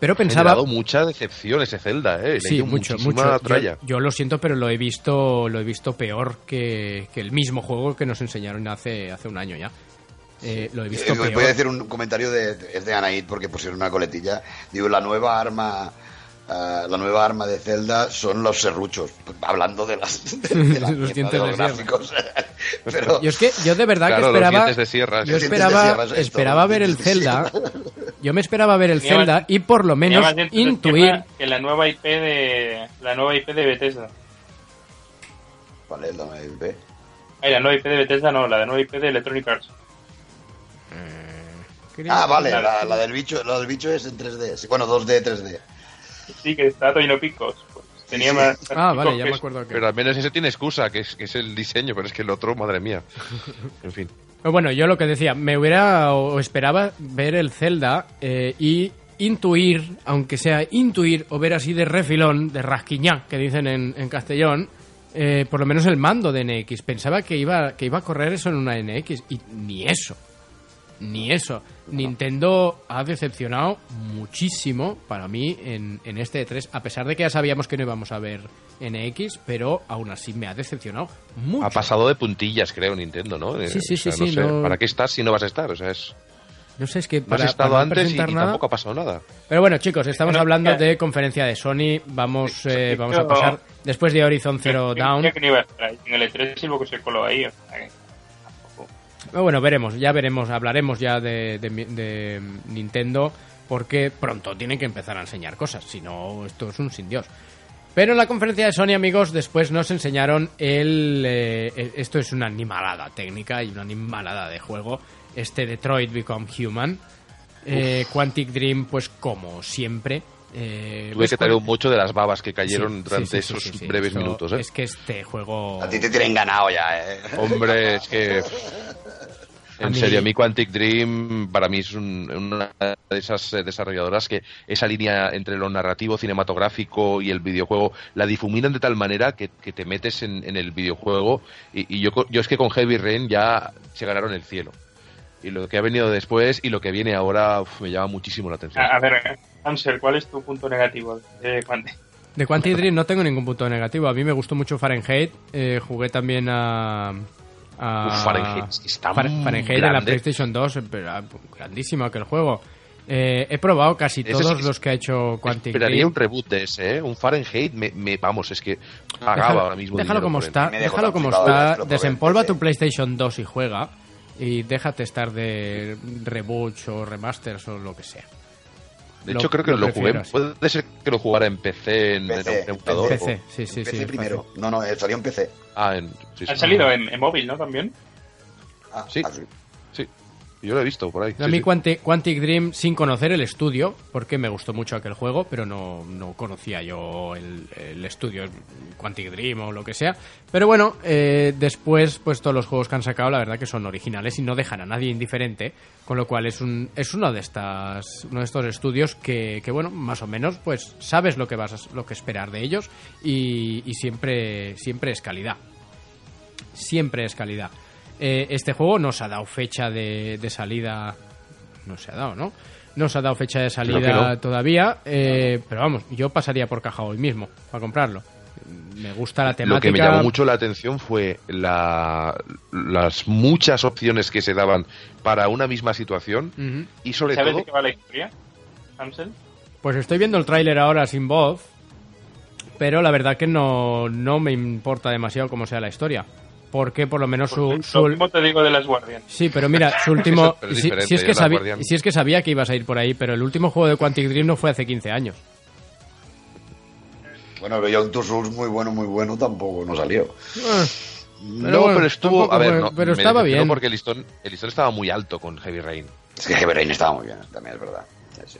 pero Ha pensaba... generado mucha decepción ese Zelda, eh. Le Sí, mucho, muchísima mucho. Yo, tralla. yo lo siento, pero lo he visto, lo he visto peor que, que el mismo juego que nos enseñaron hace, hace un año ya. Eh, lo he visto Eh, peor. Voy a decir un comentario de, es de Anaid porque pusieron una coletilla. Digo, la nueva arma, ah, la nueva arma de Zelda son los serruchos. Hablando de las, de, de la Los dientes de los de sierra. gráficos. Pero Yo es que yo de verdad Claro, que los esperaba dientes de sierra, yo esperaba de es esperaba los ver el Zelda. Yo me esperaba ver el Tenía Zelda y por lo menos intuir que la nueva IP de la nueva IP de Bethesda. Vale, la nueva IP. Ay, la nueva IP de Bethesda no, la de nueva IP de Electronic Arts. Ah, vale, la- la, del bicho, la del bicho es en 3D. Sí, Bueno, 2D, 3D. Sí, que está Toino Picos. Pues tenía Sí, sí. más. Ah, vale, picos ya me acuerdo que Pero al menos ese tiene excusa, que es, que es el diseño, pero es que el otro, madre mía. En fin. Pero Bueno, yo lo que decía, me hubiera o esperaba ver el Zelda eh, y intuir, aunque sea intuir o ver así de refilón, de rasquiñá, que dicen en, en Castellón, eh, por lo menos el mando de NX. Pensaba que iba, que iba a correr eso en una NX y ni eso. Ni eso. Nintendo ha decepcionado muchísimo para mí en, en este E3, a pesar de que ya sabíamos que no íbamos a ver NX, pero aún así me ha decepcionado mucho. Ha pasado de puntillas, creo, Nintendo, ¿no? Eh, Sí, sí, o sea, sí, no sí, sé, no- ¿Para qué estás si no vas a estar? O sea, es, No sé, es que no para, has estado para no antes y, tampoco ha pasado nada. Pero bueno, chicos, estamos hablando ya. de conferencia de Sony. Vamos, eh, vamos a pasar después de Horizon Zero Yo Dawn. creía que no iba a estar ahí. En el E3 sí lo que se coló ahí. O sea, bueno, veremos, ya veremos, hablaremos ya de, de- de Nintendo porque pronto tienen que empezar a enseñar cosas, si no esto es un sin Dios. Pero en la conferencia de Sony, amigos, después nos enseñaron el... eh, el- esto es una animalada técnica y una animalada de juego. Este Detroit Become Human. Eh, Quantic Dream, pues como siempre. Eh, Tuve que traer un mucho de las babas que cayeron Sí, durante sí, sí, esos sí, sí, breves esto- minutos, ¿eh? Es que este juego... A ti te tienen ganado ya, ¿eh? Hombre, es que... En mí- serio, a mí Quantic Dream para mí es un- una de esas eh, desarrolladoras que esa línea entre lo narrativo, cinematográfico y el videojuego la difuminan de tal manera que, que te metes en, en el videojuego y, y yo, co- yo es que con Heavy Rain ya se ganaron el cielo. Y lo que ha venido después y lo que viene ahora uf, me llama muchísimo la atención. A, a ver, Ansel, ¿cuál es tu punto negativo de Quantic? De Quantic Dream no tengo ningún punto negativo. A mí me gustó mucho Fahrenheit. eh, jugué también a. a Uf, Fahrenheit, está Far- muy Fahrenheit en la. PlayStation 2. pero, ah, grandísimo aquel juego. Eh, he probado casi Ese todos los que ha hecho Quantic Esperaría Dream. un reboot de ese, ¿eh? Un Fahrenheit, me, me- vamos, es que pagaba Déjalo, ahora mismo. déjalo como está, déjalo como está, desempolva tu PlayStation 2 y juega y déjate estar de reboots o remasters o lo que sea. De Lo- hecho, creo que lo lo, jugué. Puede ser que lo jugara en PC, en, PC, en. PC, o- sí, sí, PC sí. primero. No, no, eh, salió en PC. Ah, en. Sí, sí. Han salido en, en móvil, ¿no? También. Ah, Sí. ah, sí. Yo lo he visto por ahí. A mí sí. Quantic, Quantic Dream, sin conocer el estudio, porque me gustó mucho aquel juego, pero no, no conocía yo el, el estudio Quantic Dream o lo que sea. Pero bueno, eh, después, pues todos los juegos que han sacado, la verdad que son originales y no dejan a nadie indiferente, con lo cual es un es uno de estas uno de estos estudios que, que, bueno, más o menos, pues sabes lo que vas a- lo que esperar de ellos y, y siempre siempre es calidad siempre es calidad. Eh, este juego no se ha dado fecha de, de salida. No se ha dado, ¿no? No se ha dado fecha de salida no. todavía. eh, pero vamos, yo pasaría por caja hoy mismo para comprarlo. Me gusta la Lo temática. que me llamó mucho la atención fue la, las muchas opciones que se daban para una misma situación y sobre ¿Sabes todo de qué va la historia, Hamsel? Pues estoy viendo el tráiler ahora sin voz, pero la verdad que no, no me importa demasiado cómo sea la historia. Porque por lo menos su, su- Lo mismo te digo de las Guardian. Sí, pero mira, su último... Pero es si, es que sabía, Guardian. si es que sabía que ibas a ir por ahí, pero el último juego de Quantic Dream no fue hace 15 años. Bueno, Beyond Two Souls muy bueno, muy bueno, tampoco no salió. Ah, Pero no, bueno, pero estuvo. tampoco A ver, no, pero estaba bien. Porque el listón, el listón estaba muy alto con Heavy Rain. Es que Heavy Rain estaba muy bien, también es verdad. Sí.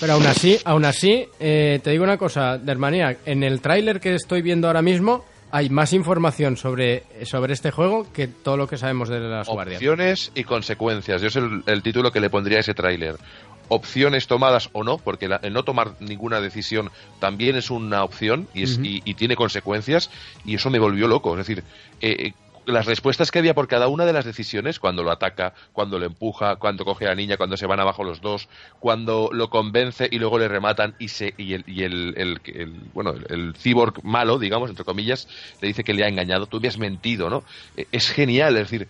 Pero aún así, aún así, eh, te digo una cosa, Dermaniac, en el tráiler que estoy viendo ahora mismo hay más información sobre, sobre este juego que todo lo que sabemos de las guardias. Opciones y consecuencias. Yo es el, el título que le pondría a ese tráiler. Opciones tomadas o no, porque la- el no tomar ninguna decisión también es una opción y, es- y, y tiene consecuencias y eso me volvió loco. Es decir, eh, eh, las respuestas que había por cada una de las decisiones, cuando lo ataca, cuando lo empuja, cuando coge a la niña, cuando se van abajo los dos, cuando lo convence y luego le rematan y, se, y, el, y el, el- el- bueno, el, cyborg malo, digamos, entre comillas, le dice que le ha engañado, tú me has mentido, ¿no? Eh, Es genial, es decir,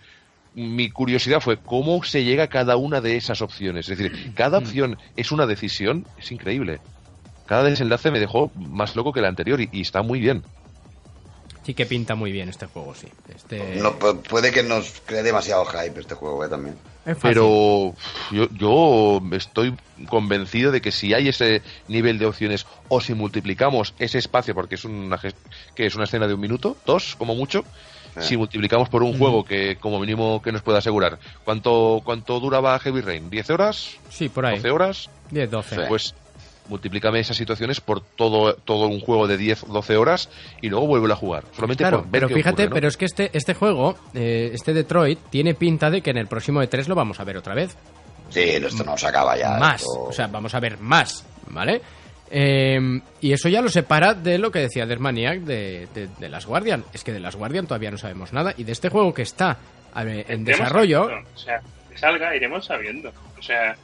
mi curiosidad fue cómo se llega a cada una de esas opciones. Es decir, cada opción es una decisión, es increíble. Cada desenlace me dejó más loco que el anterior y, y está muy bien. Sí que pinta muy bien este juego, sí. Este, No, pu- puede que nos cree demasiado hype este juego, eh, también. Pero yo, yo estoy convencido de que si hay ese nivel de opciones o si multiplicamos ese espacio, porque es una, que es una escena de un minuto, dos como mucho, Eh. si multiplicamos por un juego que como mínimo que nos pueda asegurar, ¿cuánto, cuánto duraba Heavy Rain? ¿10 horas? Sí, por ahí. ¿12 horas? 10, 12. Sí. Pues multiplícame esas situaciones por todo, todo un juego de 10 12 horas y luego vuelve a jugar. Solamente Claro, por ver pero qué fíjate, ocurre, ¿no? pero es que este, este juego, eh, este Detroit, tiene pinta de que en el próximo E3 lo vamos a ver otra vez. Sí, esto no se acaba ya. más. esto- O sea, vamos a ver más, ¿vale? Eh, y eso ya lo separa de lo que decía Desmaniac de, de, de las Guardian. Es que de las Guardian todavía no sabemos nada. Y de este juego que está en desarrollo, sabiendo, O sea, que salga, iremos sabiendo. O sea,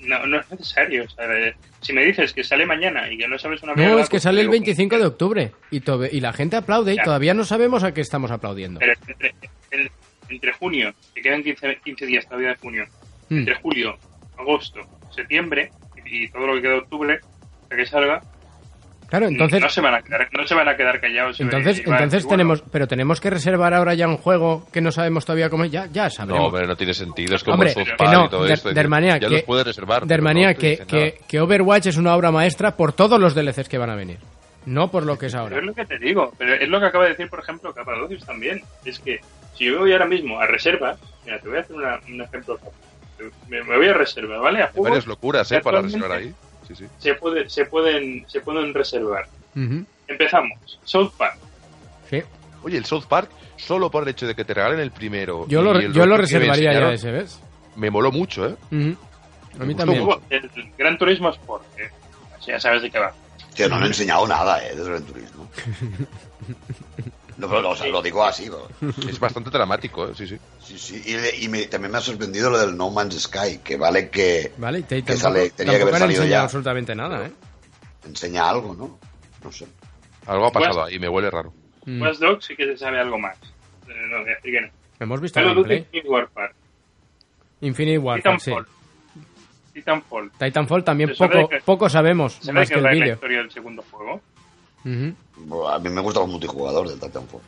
no, no es necesario. o sea, eh, si me dices que sale mañana y que no sabes una no, mierda, es que pues sale el digo, 25 de octubre. Y, y la gente aplaude y Ya. todavía no sabemos a qué estamos aplaudiendo. Pero entre, junio, que quedan 15, 15 días todavía de junio, Mm. entre julio, agosto, septiembre y, y todo lo que queda de octubre, hasta que salga, Claro, entonces, no se van a quedar, no se van a quedar callados. entonces, bueno, tenemos, pero tenemos que reservar ahora ya un juego que no sabemos todavía cómo es. Ya, ya No, sabremos. pero no tiene sentido. Es como Hombre, que no, y todo esto. ya que- los puedes reservar. no te que, que, que Overwatch es una obra maestra por todos los DLCs que van a venir. No por lo que es Pero ahora. es lo que te digo, pero es lo que acaba de decir, por ejemplo, Capadocios también. Es que si yo me voy ahora mismo a reserva, mira, te voy a hacer una- un ejemplo. Me, me voy a reserva, ¿vale? A juegos varias locuras, ¿eh? Para reservar ahí. Sí, sí. se, puede, se, pueden, se pueden reservar. Empezamos. South Park. sí. Oye, el South Park, solo por el hecho de que te regalen el primero. Yo lo, yo lo me reservaría ya ese, ¿ves? Me moló mucho, ¿eh? A mí Me también. mucho. El Gran Turismo Sport. así ya sabes de qué va. Tío, no han enseñado nada, eh, de Gran Turismo. No, pero lo, sea, lo digo así, pero- Es bastante dramático, ¿eh? Sí, sí. Sí, sí. Y, y me- también me ha sorprendido lo del No Man's Sky, que vale que Vale, y te- Que tampoco, sale- tenía que haber salido enseñado ya. absolutamente nada, ¿eh? enseña algo, ¿no? No sé. Algo ha pasado Pues- ahí, me huele raro. Mm. Watch Dogs sí que se sabe algo más. Eh, no, que no. Hemos visto el. Infinite Warfare. Infinite Warfare, sí. Titanfall. Titanfall. También sabe poco, que- poco sabemos, ¿Sabes más qué que el la historia del segundo juego? Bueno, A mí me gusta los multijugador del Titanfall.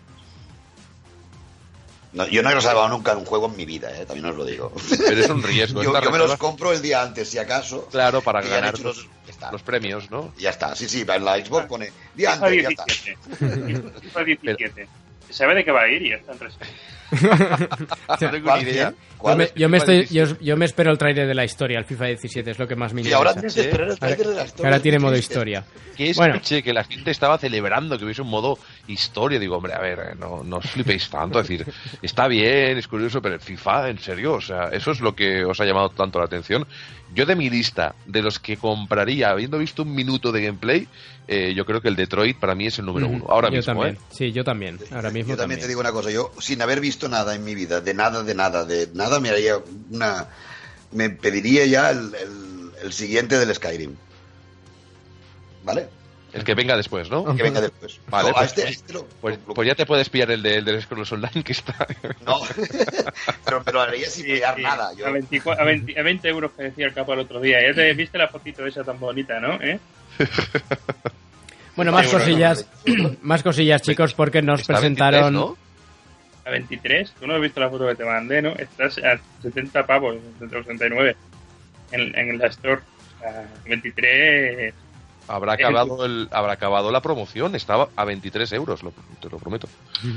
No, yo no he reservado nunca en un juego en mi vida, ¿eh? también os lo digo. Pero es un riesgo. yo yo me los compro el día antes, si acaso. Claro, para ganar los, premios, ¿no? Y ya está, sí, sí, en la Xbox pone día antes, ya está. 17. FIFA 17. Se sabe de qué va a ir y ya está en reserva. No tengo ¿Cuál, ni idea. Yo ¿Cuál me, yo, me estoy, yo, 17? yo me espero el trailer de la historia, el FIFA 17, es lo que más me interesa. ahora tienes que esperar el trailer de la historia. ahora tiene modo historia. Que Bueno. escuché que la gente estaba celebrando que hubiese un modo historia. Digo, hombre, a ver, eh, no, no os flipéis tanto. Es decir, está bien, es curioso, pero el FIFA, en serio, o sea, eso es lo que os ha llamado tanto la atención. Yo de mi lista, de los que compraría, habiendo visto un minuto de gameplay, eh, yo creo que el Detroit para mí es el número uno. Ahora yo mismo, también. ¿eh? Sí, yo también. Ahora mismo Yo también, te digo una cosa, yo sin haber visto nada en mi vida, de nada, de nada, de nada, me haría una... Me pediría ya el, el- el siguiente del Skyrim. ¿Vale? El que venga después, ¿no? Que venga después. Vale, No, a pues- este, a este lo- Pues, lo- pues ya te puedes pillar el de, el de Scrolls Online que está. No, pero, pero haría sin Sí, pillar sí, nada. Yo, A, 24 a, 20, a 20 euros que decía el capo el otro día. Ya te viste la fotito esa tan bonita, ¿no? ¿Eh? Bueno, más Sí, bueno, cosillas, más cosillas, chicos, porque nos Está a 23, presentaron. ¿no? A 23. Tú no has visto la foto que te mandé, ¿no? Estás a 70 pavos, 69 en, en la store. O sea, 23. Habrá acabado, el, habrá acabado la promoción. Estaba a 23 euros, lo- te lo prometo.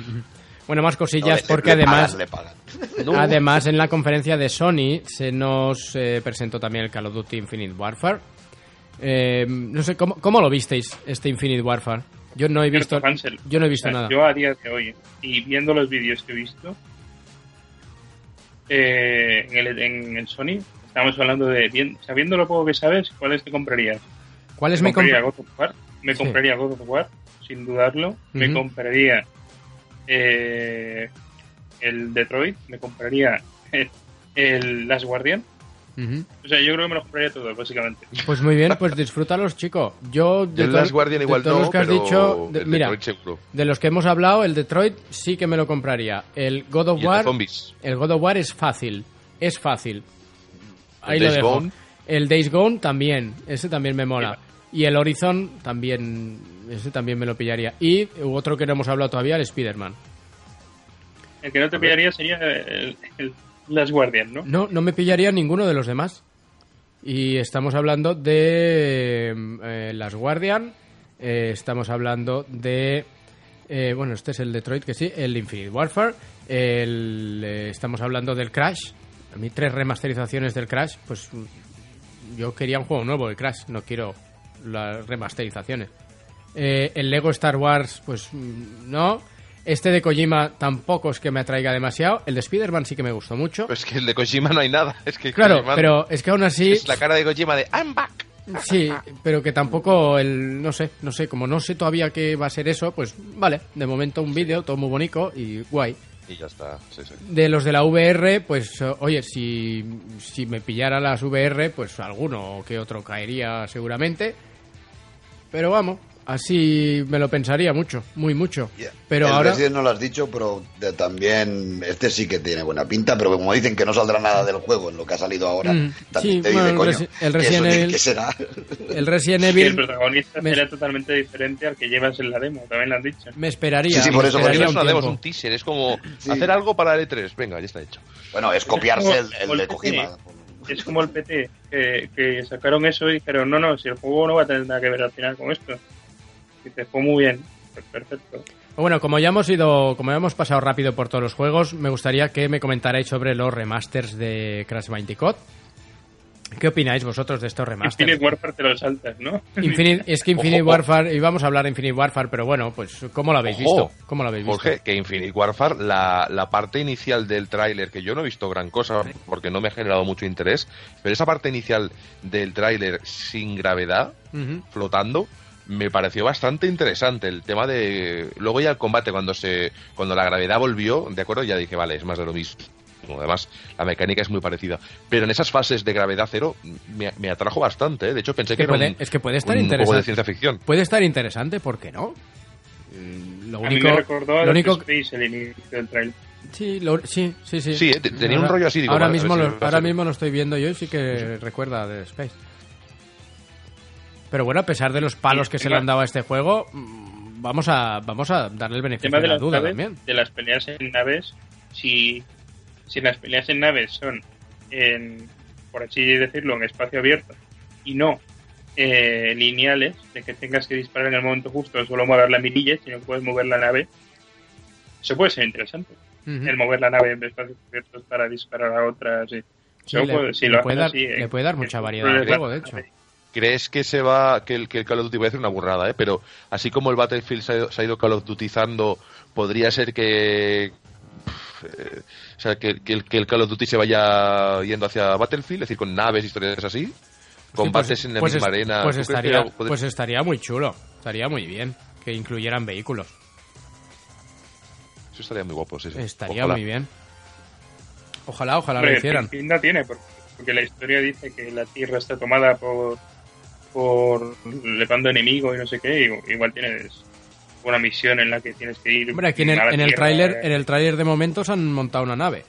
Bueno, más cosillas, porque le además, pagan, le pagan. No. además en la conferencia de Sony se nos eh, presentó también el Call of Duty Infinite Warfare. Eh, no sé, ¿cómo, ¿cómo lo visteis este Infinite Warfare? Yo no he visto, Hansel. yo no he visto O sea, nada. Yo a día de hoy, y viendo los vídeos que he visto, eh, en, el, en el Sony, estamos hablando de, bien, sabiendo lo poco que sabes, ¿cuáles te comprarías? ¿Cuáles me me compraría comp- God of War, me Sí. compraría God of War, sin dudarlo, me compraría eh, el Detroit, me compraría el, el Last Guardian, o sea, yo creo que me los compraría todos, básicamente. Pues muy bien, pues disfrútalos, chico. Yo, de el todos- Last Guardian de igual todos no, los que has pero dicho, de- el mira, de los que hemos hablado, el Detroit sí que me lo compraría. El God of Y el de War, zombies. el God of War es fácil, es fácil. Ahí El lo Days dejo. Gone. El Days Gone también, ese también me mola. Y el Horizon también, ese también me lo pillaría. Y otro que no hemos hablado todavía, el Spider-Man. El que no te pillaría sería el, el Last Guardian, ¿no? No, no me pillaría ninguno de los demás. Y estamos hablando de eh, Las Guardian, eh, estamos hablando de... eh, bueno, este es el Detroit, que sí, el Infinite Warfare, el, eh, estamos hablando del Crash. A mí tres remasterizaciones del Crash, pues mm, yo quería un juego nuevo de Crash, no quiero las remasterizaciones. Eh, el Lego Star Wars, pues mm, no. Este de Kojima tampoco es que me atraiga demasiado. El de Spider-Man sí que me gustó mucho. Pues que el de Kojima no hay nada. Es que Claro, Kojima- pero es que aún así, Es la cara de Kojima de I'm back. sí, pero que tampoco el, no sé, no sé, como no sé todavía qué va a ser eso, pues vale, de momento un vídeo, todo muy bonito y guay. Y ya está. Sí, sí. De los de la VR, pues oye, si, si me pillara las VR, pues alguno que otro caería seguramente. Pero vamos, así me lo pensaría mucho, muy mucho. Yeah. Pero el ahora... Resident no lo has dicho, pero de- también este sí que tiene buena pinta, pero como dicen que no saldrá nada del juego en lo que ha salido ahora, Mm, también sí, te dice, bueno, el coño, el Resident eso Evil- será? El Resident Que el Evil protagonista me- será totalmente diferente al que llevas en la demo, también lo han dicho. me esperaría. Sí, sí, por eso, por No es un una demo, es un teaser. Es como Sí. hacer algo para el E3. Venga, ya está hecho. Bueno, es copiarse el, el de. Kojima. Es como el PT, que, sacaron eso y dijeron, no, no, si el juego no va a tener nada que ver al final con esto. Y te fue muy bien, pues perfecto. Bueno, como ya hemos ido, como ya hemos pasado rápido por todos los juegos, me gustaría que me comentarais sobre los remasters de Crash Bandicoot. ¿Qué opináis vosotros de estos remasters? Infinite Warfare te lo saltas, ¿no? Infinite- es que Infinite Ojo. Warfare, íbamos a hablar de Infinite Warfare, pero bueno, pues ¿cómo lo habéis Ojo, visto? ¿Cómo lo habéis visto? Jorge, que Infinite Warfare, la, la parte inicial del tráiler, que yo no he visto gran cosa porque no me ha generado mucho interés, pero esa parte inicial del tráiler sin gravedad, flotando, me pareció bastante interesante. El tema de... Luego ya el combate, cuando se cuando la gravedad volvió, de acuerdo, ya dije, vale, es más de lo mismo. Además, la mecánica es muy parecida. Pero en esas fases de gravedad cero me, me atrajo bastante. ¿eh? De hecho, pensé que que, era un, es que puede estar un juego de interesante. ciencia ficción. Puede estar interesante, ¿por qué no? Mm, Lo a mí único, me recordó a lo único, Space el inicio del trailer. sí, lo- sí, sí, sí. Sí, eh, te- tenía un Ahora- rollo así, digo, ahora mismo, si lo, ahora ser- mismo lo estoy viendo yo y sí que recuerda de Space. Pero bueno, a pesar de los palos Sí, que se le han dado a este juego, mm, vamos a, vamos a darle el El beneficio tema de de la duda naves, también. de las peleas en naves, si, si las peleas en naves son, en, por así decirlo, en espacio abierto y no eh, lineales, de que tengas que disparar en el momento justo, solo mover la mirilla, sino que puedes mover la nave, eso puede ser interesante. El mover la nave en espacios abiertos para disparar a otras. Y, Sí, Eso le, puede- si le lo puede dar, así, le puede dar mucha variedad al juego, de hecho. ¿Crees que se va, que el, que el Call of Duty, voy a decir una burrada, ¿eh? pero así como el Battlefield se ha ido, se ha ido Call of Dutyzando, podría ser que, eh, o sea, que, que el, que el Call of Duty se vaya yendo hacia Battlefield, es decir, con naves, historias así, Sí, combates pues- en la pues misma es- arena. Pues ¿Tú crees que estaría, podría- pues estaría muy chulo, estaría muy bien que incluyeran vehículos. Eso estaría muy guapo, sí, sí. Estaría Ojalá. muy bien. Ojalá, ojalá lo hicieran. pinta tiene, porque, porque la historia dice que la Tierra está tomada por por levando enemigo y no sé qué, igual tienes una misión en la que tienes que ir. Hombre, aquí en el, en el tráiler, eh. en el tráiler de momentos han montado una nave.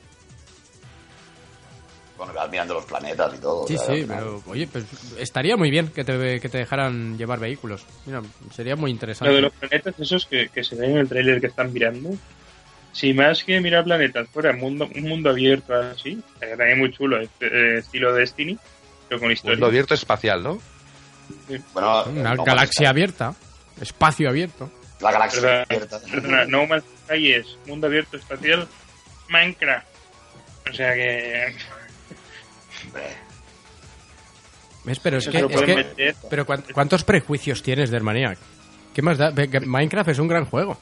Bueno, vas mirando los planetas y todo. Sí, o sea, sí, pero oye, pues estaría muy bien que te, que te dejaran llevar vehículos. Mira, sería muy Lo de interesante. los planetas esos que, que se ven en el trailer que están mirando, si más que mirar planetas fuera mundo, un mundo abierto así, eh, también muy chulo, este, eh, estilo Destiny, pero con historia. Mundo abierto espacial, ¿no? Bueno, Una no, galaxia abierta, espacio abierto. La galaxia Perdona, abierta. perdona, No Man's Sky es mundo abierto espacial Minecraft. O sea que... Hombre, ¿Ves? Pero es que, es pero ¿cuán- ¿cuántos prejuicios tienes del Maniac? ¿Qué más da? Minecraft es un gran juego.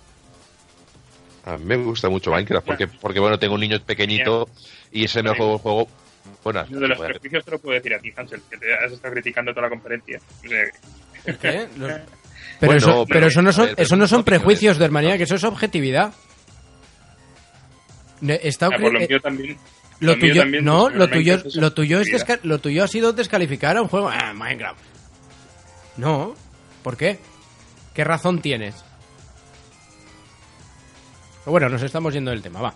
A mí me gusta mucho Minecraft porque, porque bueno, tengo un niño pequeñito y ese me juego juego. Bueno, Uno de los prejuicios te lo puedo decir a ti, Hansel, que te has estado criticando toda la conferencia. O sea, ¿Qué? Los- Pero, Bueno, eso, pero- pero eso no son, ver, eso no son prejuicios del Maniac, eso es objetividad. Está Ah, por lo eh, mío también. Lo mío tuyo, también, no, pues, lo tuyo, es lo tuyo es lo tuyo ha sido descalificar a un juego. Ah, Minecraft. No, ¿por qué? ¿Qué razón tienes? Pero Bueno, nos estamos yendo del tema, va.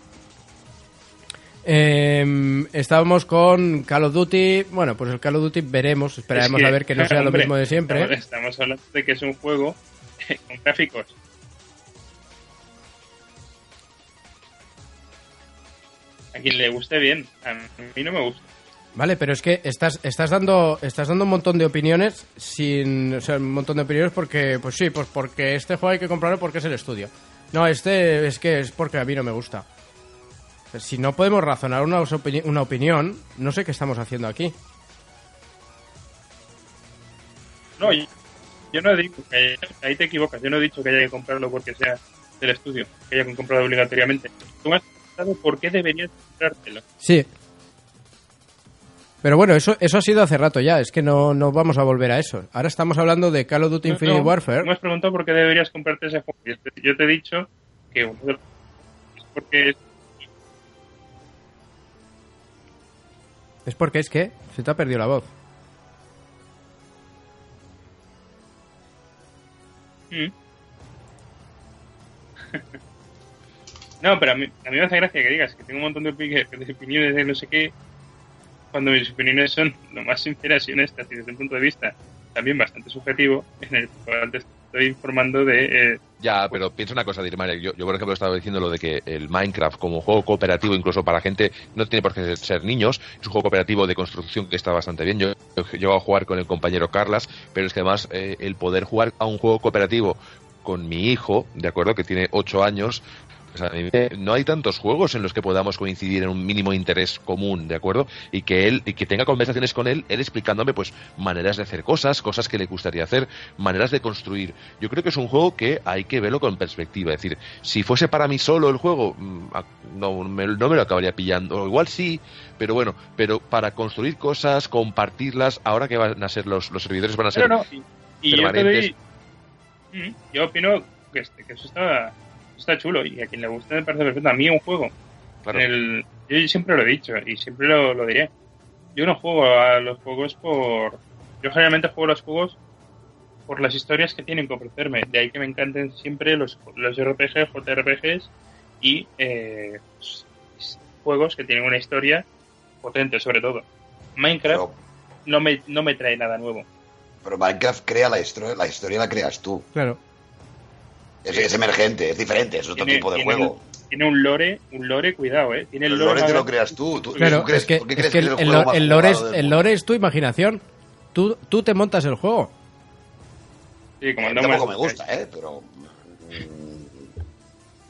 Eh, estábamos con Call of Duty. Bueno, pues el Call of Duty veremos, esperaremos Es a ver que no sea lo mismo de siempre. Estamos, estamos hablando de que es un juego con gráficos. A quien le guste bien, a mí no me gusta. Vale, pero es que estás, estás dando, estás dando un montón de opiniones sin, o sea, un montón de opiniones porque, pues sí, pues porque este juego hay que comprarlo porque es el estudio. No, este es que es porque a mí no me gusta. Si no podemos razonar una, opini- una opinión, no sé qué estamos haciendo aquí. No, yo, yo no digo que ahí te equivocas. Yo no he dicho que haya que comprarlo porque sea del estudio, que haya que comprarlo obligatoriamente. Tú me has preguntado por qué deberías comprártelo. Sí. Pero bueno, eso, eso ha sido hace rato ya, es que no, no vamos a volver a eso. Ahora estamos hablando de Call of Duty No, Infinite no, Warfare. tú me has preguntado por qué deberías comprarte ese juego. Yo te, yo te he dicho que porque es Es porque es que se te ha perdido la voz. Mm. no, pero a mí, a mí me hace gracia que digas que tengo un montón de, opi- de opiniones de no sé qué, cuando mis opiniones son lo más sinceras y honestas y desde un punto de vista también bastante subjetivo, en el cual te estoy informando de... eh, Ya, pero piensa una cosa, Dirmarek. Yo, yo, por ejemplo, estaba diciendo lo de que el Minecraft, como juego cooperativo, incluso para gente, no tiene por qué ser niños, es un juego cooperativo de construcción que está bastante bien. Yo he llegado a jugar con el compañero Carlas, pero es que además eh, el poder jugar a un juego cooperativo con mi hijo, de acuerdo, que tiene 8 años, o sea, me- no hay tantos juegos en los que podamos coincidir en un mínimo interés común, ¿de acuerdo? Y que él, y que tenga conversaciones con él, él explicándome, pues, maneras de hacer cosas, cosas que le gustaría hacer, maneras de construir. Yo creo que es un juego que hay que verlo con perspectiva. Es decir, si fuese para mí solo el juego, mm, no me, no me lo acabaría pillando. O igual sí, pero bueno, pero para construir cosas, compartirlas, ahora que van a ser los, los servidores van a ser Pero no, y, y yo te permanentes. doy... Mm, Yo opino que, este- que eso está, está chulo y a quien le guste me parece perfecto. A mí un juego Claro. En el- yo siempre lo he dicho y siempre lo, lo diré. Yo no juego a los juegos por. Yo generalmente juego a los juegos por las historias que tienen que ofrecerme. De ahí que me encanten siempre los, los RPG, JRPGs y eh, pues, juegos que tienen una historia potente, sobre todo. Minecraft Pero, no, me, no me trae nada nuevo. pero Minecraft crea la historia, la historia la creas tú. Claro. Es, es emergente, es diferente, es otro Tiene- tipo de tiene juego. un- tiene un lore, un lore, cuidado, eh. Tiene El el lore te lo creas tú. tú Claro, ¿tú crees- es que, es el, lo- lore, es, el lore es tu imaginación. Tú, tú te montas el juego. Sí, como A mí No tampoco me gusta, ¿eh? Pero...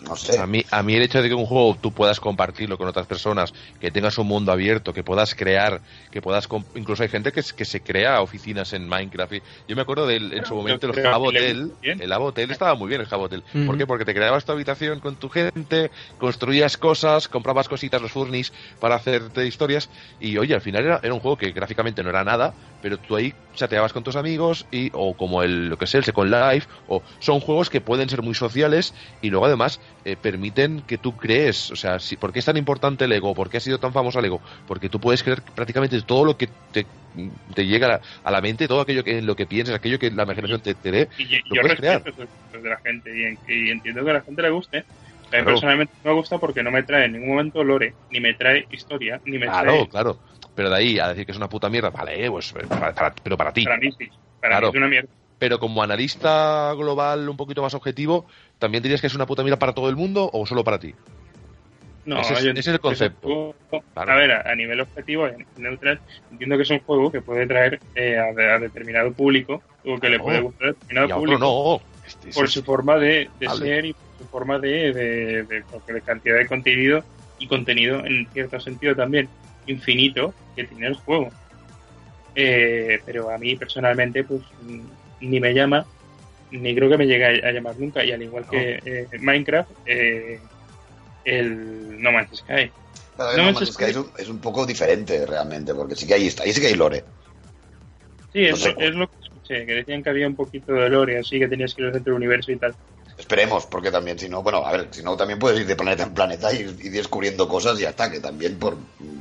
No sé. A mí, a mí el hecho de que un juego tú puedas compartirlo con otras personas, que tengas un mundo abierto, que puedas crear, que puedas... Incluso hay gente que, es- que se crea oficinas en Minecraft. Y Yo me acuerdo del, en su momento el Jabotel. El Jabotel estaba muy bien, el Jabotel. ¿Por qué? Porque te creabas tu habitación con tu gente, construías cosas, comprabas cositas, los furnis, para hacerte historias. Y oye, al final era, era un juego que gráficamente no era nada, pero tú ahí chateabas con tus amigos y o como el lo que sé el Second Life o son juegos que pueden ser muy sociales y luego además eh, permiten que tú crees, o sea, si, ¿por qué es tan importante el ego? ¿Por qué ha sido tan famoso el ego? Porque tú puedes creer prácticamente todo lo que te, te llega a la, a la mente, todo aquello que en lo que piensas, aquello que la imaginación te, te dé, Y yo, lo yo puedes crear. de la gente y, en- y entiendo que a la gente le guste. A mí Claro. personalmente no me gusta porque no me trae en ningún momento lore, ni me trae historia, ni me Claro, trae... claro. Pero de ahí a decir que es una puta mierda, vale, pues, para- para- pero para ti. Para mí sí. Para Claro. mí es una mierda. Pero como analista global un poquito más objetivo, ¿también dirías que es una puta mierda para todo el mundo o solo para ti? No, Ese es- ese el concepto. juego- Claro. A ver, a, nivel objetivo, neutral, entiendo que es un juego que puede traer eh, a, de- a determinado público o que le puede gustar a determinado Y a otro no. Este- por su forma de, de Vale. ser y por su forma de, de, de- de cantidad de contenido y contenido en cierto sentido también infinito que tiene el juego. Eh, pero a mí personalmente pues ni me llama ni creo que me llegue a, a llamar nunca y al igual que eh, Minecraft eh, el No Man's Sky Pero No No Man's Man's Sky Sky- es un, es un poco diferente realmente, porque sí que ahí está, ahí sí que hay lore. sí No es, es lo que escuché que decían que había un poquito de lore así que tenías que ir dentro del universo y tal Esperemos, porque también, si no, bueno, a ver, si no, también puedes ir de planeta en planeta y ir descubriendo cosas y ya está, que también por.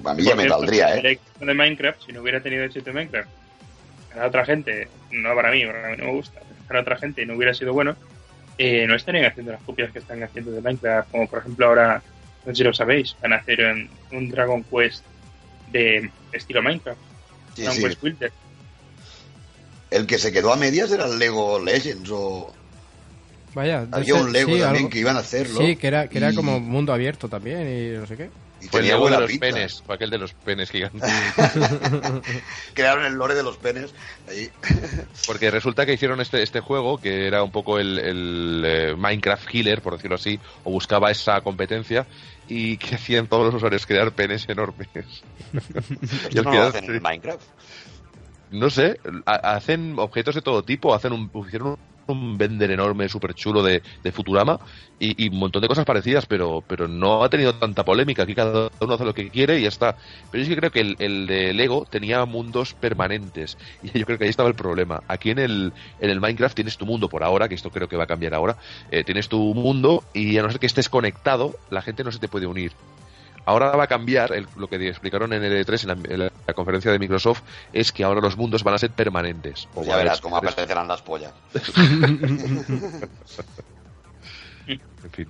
A mí ya me valdría, el ¿eh? de Minecraft, si no hubiera tenido éxito de Minecraft, para otra gente, no para mí, porque a mí no me gusta, para otra gente y no hubiera sido bueno, eh, no estarían haciendo las copias que están haciendo de Minecraft, como por ejemplo ahora, no sé si lo sabéis, van a hacer un, un Dragon Quest de estilo Minecraft, Sí, Dragon sí. Quest Builder. El que se quedó a medias era el Lego Legends o. Vaya, Había un Lego sí, también algo- que iban a hacerlo. Sí, que era, que era y- como mundo abierto también y no sé qué. Y Fue el tenía Lego de buena los pinta. penes, fue aquel de los penes gigantes. Crearon el lore de los penes. Ahí. Porque resulta que hicieron este, este juego, que era un poco el, el, eh, Minecraft Killer, por decirlo así, o buscaba esa competencia, y que hacían todos los usuarios crear penes enormes. No lo hacen en Minecraft. no sé, ha- hacen objetos de todo tipo, hacen un, hicieron un, un vender enorme, súper chulo de, de Futurama y, un montón de cosas parecidas, pero, pero no ha tenido tanta polémica. Aquí cada uno hace lo que quiere y ya está. Pero es que creo que el, el de Lego tenía mundos permanentes y yo creo que ahí estaba el problema. Aquí en el, en el Minecraft tienes tu mundo por ahora, que esto creo que va a cambiar ahora. eh, tienes tu mundo y a no ser que estés conectado, la gente no se te puede unir. Ahora va a cambiar, el- lo que explicaron en el E3, en la, en la- la conferencia de Microsoft, es que ahora los mundos van a ser permanentes. O ya verás cómo aparecerán las pollas. En fin.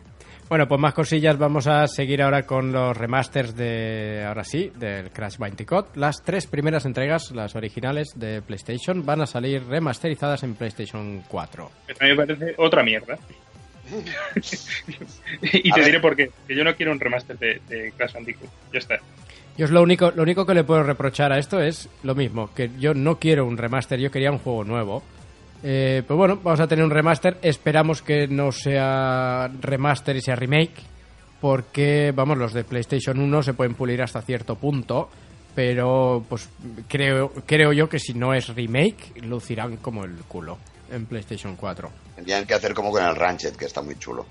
Bueno, pues más cosillas. Vamos a seguir ahora con los remasters de, ahora sí, del Crash Bandicoot. Las tres primeras entregas, las originales de PlayStation, van a salir remasterizadas en PlayStation 4. Que a mí me parece otra mierda. y A te ver. diré por qué. Que yo no quiero un remaster de, de Crash Bandicoot. Ya está. Yo es lo único, lo único que le puedo reprochar a esto es lo mismo, que yo no quiero un remaster, yo quería un juego nuevo. Eh, pues bueno, vamos a tener un remaster, esperamos que no sea remaster y sea remake, porque vamos, los de PlayStation 1 se pueden pulir hasta cierto punto, pero pues creo, creo yo que si no es remake, lucirán como el culo en PlayStation 4. Tendrían que hacer como con el Ranchet, que está muy chulo.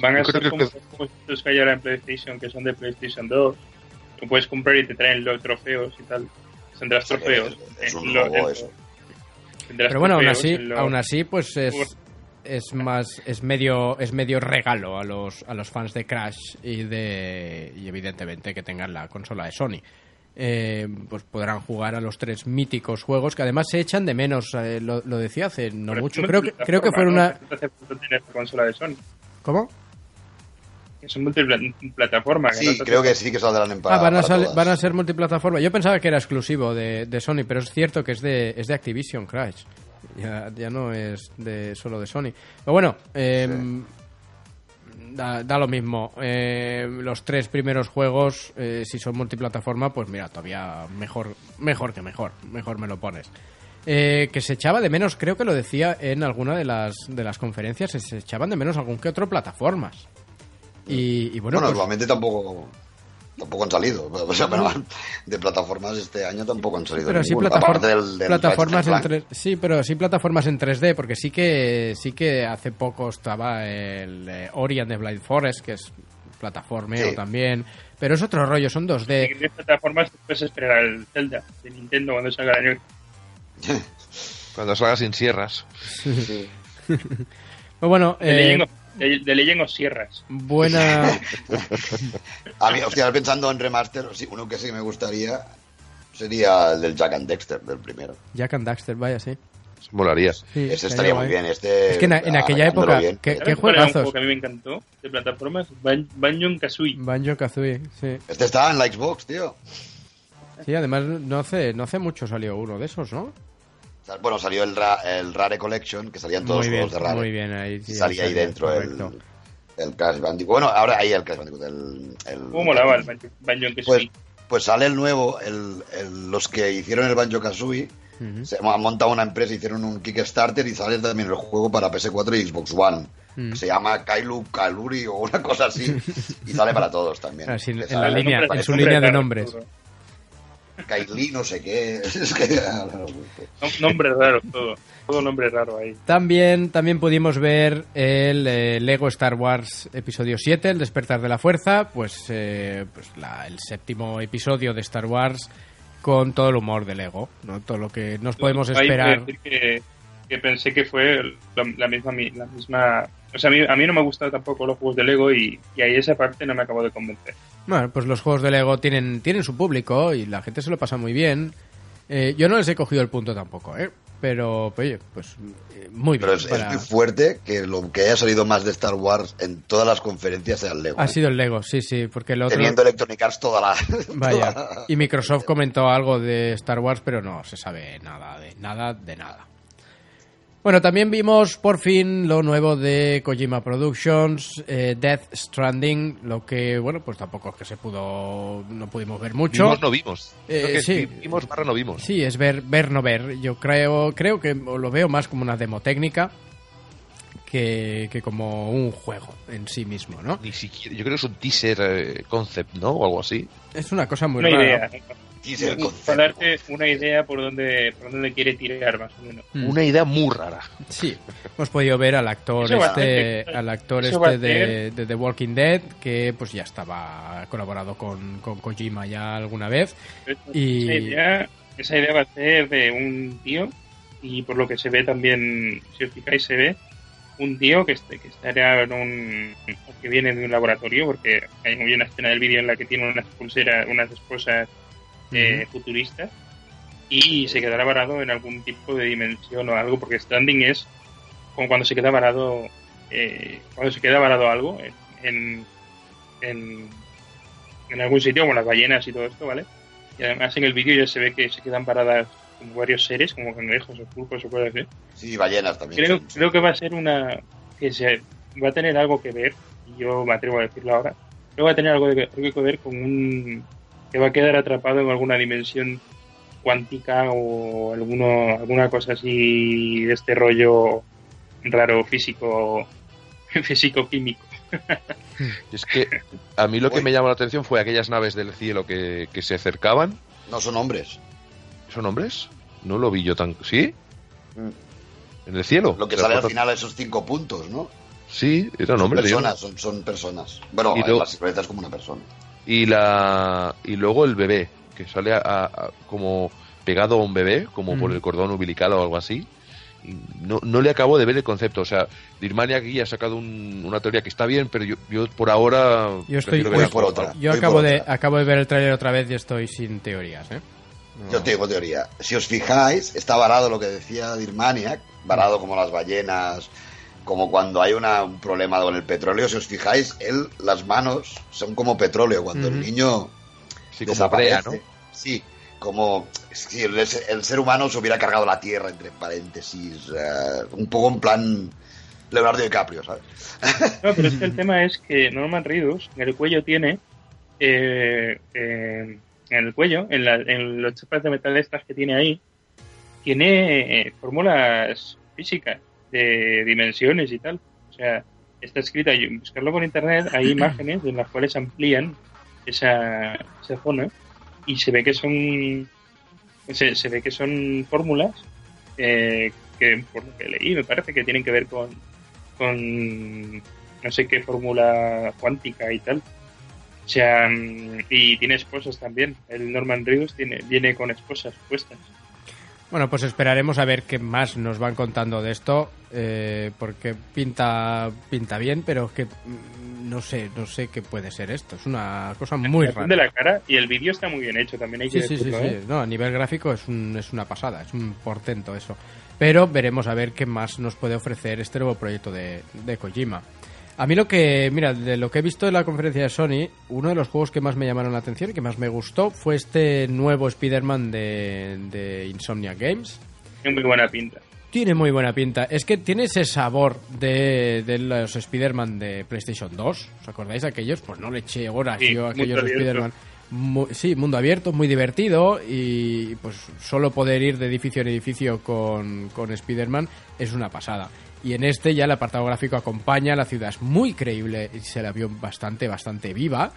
Van a ser que- como estos que hay ahora en PlayStation, que son de PlayStation 2. Que puedes comprar y te traen los trofeos y tal. Tendrás O sea que trofeos. es un en lo- robo en- eso. tendrás Pero bueno, aún así, lo- aún así, pues es, es más, es medio, es medio regalo a los, a los fans de Crash y de, y evidentemente que tengan la consola de Sony. Eh, pues podrán jugar a los tres míticos juegos que además se echan de menos. eh, lo, lo decía hace no Pero mucho. Creo que, creo que fue una. consola de Sony. ¿Cómo? Son multiplataforma. Sí, no creo que sí que saldrán en para, Ah, van a, para sal- todas. van a ser multiplataforma. Yo pensaba que era exclusivo de, de Sony, pero es cierto que es de, es de Activision Crash. Ya, ya no es de solo de Sony. Pero bueno, eh, da, da lo mismo. Eh, los tres primeros juegos, eh, si son multiplataforma, pues mira, todavía mejor, mejor que mejor. Mejor me lo pones. Eh, que se echaba de menos, creo que lo decía en alguna de las, de las conferencias, se echaban de menos algún que otro plataformas. Y, y bueno, Bueno, pues- normalmente tampoco tampoco han salido. O sea, pero de plataformas este año tampoco han salido. pero sí del- del plataformas en Ratchet and 3 sí pero sí plataformas en 3D porque sí que sí que hace poco estaba el eh, Ori and the Blind Forest que es plataformeo Sí. también pero es otro rollo son 2D En plataformas puedes esperar al Zelda de Nintendo cuando salga el año. Cuando salga sin sierras. Sí. Pero bueno El eh, de, de Legend of Sierras. Buena. A mí, hostia, pensando en remaster, uno que sí me gustaría sería el del Jack and Dexter, del primero. Jack and Daxter, vaya, sí. Molaría. Sí, Ese estaría muy bien. Este, Es que en, en aquella época, bien. ¿qué, ¿Sabes qué cuál era un juegazos? juego que a mí me encantó de plataformas? Ban- Banjo Kazooie. Banjo Kazooie, sí. Este estaba en la Xbox, tío. Sí, además no hace, no hace mucho salió uno de esos, ¿no? Bueno, salió el, Ra- el Rare Collection, que salían todos muy los bien, juegos de Rare. muy bien ahí. sí, salía ahí dentro el, correcto. el Crash Bandicoot. Bueno, ahora ahí el Crash Bandicoot. El, el- ¿Cómo molaba el Banjo, Banjo Pues, Kazooie? pues sale el nuevo, el, el- los que hicieron el Banjo Kazooie. Ujú. Se han montado una empresa, hicieron un Kickstarter y sale también el juego para PS4 y Xbox One. Mm. Se llama Kailu Kaluri o una cosa así. y sale para todos también. Así, en la línea- en su línea de nombres. Kaili no sé qué. Es que... Nom- Nombre raro, todo. Todo nombre raro ahí. También, también pudimos ver el eh, Lego Star Wars Episodio 7, El Despertar de la Fuerza, pues, eh, pues la- el séptimo episodio de Star Wars con todo el humor de Lego, ¿no? Todo lo que nos podemos Hay que esperar. decir que, que pensé que fue la, la misma la misma o sea a mí, a mí no me han gustado tampoco los juegos de Lego y, y ahí esa parte no me acabó de convencer Bueno, pues los juegos de Lego tienen, tienen su público y la gente se lo pasa muy bien. Eh, yo no les he cogido el punto tampoco, ¿eh? Pero, pues, oye, pues eh, muy bien. Pero es, muy fuerte que lo que haya salido más de Star Wars en todas las conferencias sea el Lego. Ha sido el Lego, sí, sí, porque el otro... Teniendo Electronic Arts toda la. Vaya. Y Microsoft comentó algo de Star Wars, pero no se sabe nada de nada de nada. Bueno, también vimos por fin lo nuevo de Kojima Productions, eh, Death Stranding, lo que, bueno, pues tampoco es que se pudo, no pudimos ver mucho. Vimos, no vimos. Eh, sí. Vimos barra no vimos. Sí, es ver, ver, no ver. Yo creo, creo que lo veo más como una demo técnica que, que como un juego en sí mismo, ¿no? Ni siquiera, yo creo que es un teaser eh, concept, ¿no? O algo así. Es una cosa muy una rara. idea Teaser para concept. darte una idea por donde por donde quiere tirar más o menos Mm. Una idea muy rara. Sí, hemos podido ver al actor Eso este, al actor este de, de The Walking Dead, que pues ya estaba colaborado con, con Kojima ya alguna vez. Y- esa, idea, esa idea va a ser de un tío y por lo que se ve también si os fijáis se ve un tío que, este, que estaría en un que viene de un laboratorio porque hay muy una escena del vídeo en la que tiene unas pulseras unas esposas eh, futuristas y se quedará varado en algún tipo de dimensión o algo porque standing es como cuando se queda varado eh, cuando se queda varado algo en, en, en algún sitio como las ballenas y todo esto vale y además en el vídeo ya se ve que se quedan paradas como varios seres como cangrejos o pulpos o cosas así Sí, ballenas también. creo, sí. creo que va a ser una que se va a tener algo que ver y yo me atrevo a decirlo ahora creo que va a tener algo, de- algo que ver con un que va a quedar atrapado en alguna dimensión cuántica o alguno, alguna cosa así de este rollo raro físico físico químico Y es que a mí lo que me llamó la atención fue aquellas naves del cielo que, que se acercaban. No son hombres. ¿Son hombres? No lo vi yo tan... ¿Sí? Mm. ¿En el cielo? Lo que ¿Te sale al final esos cinco puntos, ¿no? Sí, eran hombres. personas, son, son personas. Bueno, Y luego- la silueta es como una persona. Y, la, y luego el bebé, que sale a- a- como pegado a un bebé, como por Mm. el cordón umbilical o algo así. Y no, no le acabo de ver el concepto. O sea, Dirmania aquí ha sacado un- una teoría que está bien, pero yo, yo por ahora. Yo estoy- voy ver por a- otra. Yo Voy acabo por de, otra. acabo de ver el tráiler otra vez y estoy sin teorías, ¿eh? No. Yo tengo teoría. Si os fijáis, está varado lo que decía Dirmaniac, varado como las ballenas, como cuando hay una- un problema con el petróleo. Si os fijáis, él, las manos son como petróleo. Cuando el niño Sí, como desaparece. brea, ¿no? Sí, como si el, el ser humano se hubiera cargado la tierra, entre paréntesis. eh, un poco en plan Leonardo DiCaprio, ¿sabes? No, pero es que el tema es que Norman Reedus en el cuello tiene eh, eh, en el cuello, en, la- en los chapas de metal estas que tiene ahí, tiene eh, fórmulas físicas de dimensiones y tal. O sea, está escrita, buscarlo por internet, hay imágenes en las cuales amplían esa, esa zona y se ve que son se, ve que son fórmulas eh, que por lo que leí me parece que tienen que ver con con no sé qué fórmula cuántica y tal. O sea, y tiene esposas también. El Norman Reedus tiene, viene con esposas puestas. Bueno, pues esperaremos a ver qué más nos van contando de esto, eh, porque pinta pinta bien, pero es que mm, no sé, no sé qué puede ser esto. Es una cosa muy rara. de la cara y el vídeo está muy bien hecho, también hay que Sí, sí, sí, decirlo, sí. ¿eh? No, a nivel gráfico es, un, es una pasada, es un portento eso. Pero veremos a ver qué más nos puede ofrecer este nuevo proyecto de, de Kojima. A mí lo que, mira, de lo que he visto en la conferencia de Sony, uno de los juegos que más me llamaron la atención y que más me gustó fue este nuevo Spider-Man de, de Insomnia Games. Tiene muy buena pinta. Tiene muy buena pinta. Es que tiene ese sabor de, de los Spider-Man de PlayStation 2. ¿Os acordáis de aquellos? Pues no le eché horas Sí, yo a aquellos. Spider-Man. Mu- sí, mundo abierto, muy divertido y pues solo poder ir de edificio en edificio con, con Spider-Man es una pasada. Y en este ya el apartado gráfico acompaña, la ciudad es muy creíble y se la vio bastante, bastante viva.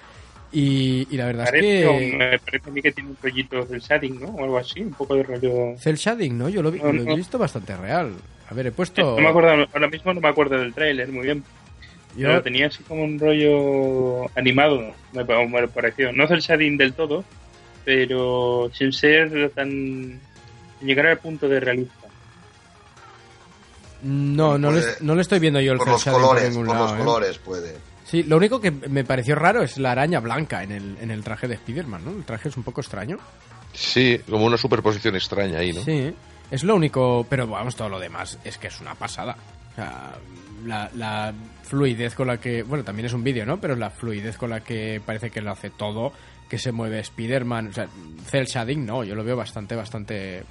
Y, y la verdad Parece, es que... me parece a mí que tiene un rollito del shading, ¿no? O algo así, un poco de rollo... Cel shading, ¿no? Yo lo, vi- No, lo no. he visto bastante real. A ver, he puesto... No me acuerdo, ahora mismo no me acuerdo del tráiler muy bien, yo- pero tenía así como un rollo animado, me, me pareció. No el shading del todo, pero sin ser tan... sin llegar al punto de realista. No, no, Puede- le, no le estoy viendo yo el Por cel los shading colores, por ningún por lado. los ¿eh? colores puede. Sí, lo único que me pareció raro es la araña blanca en el, en el traje de Spider-Man, ¿no? El traje es un poco extraño. Sí, como una superposición extraña ahí, ¿no? Sí, es lo único, pero vamos, todo lo demás es que es una pasada. O sea, la, la fluidez con la que, bueno, también es un vídeo, ¿no? Pero la fluidez con la que parece que lo hace todo, que se mueve Spider-Man, o sea, cel shading, no, yo lo veo bastante, bastante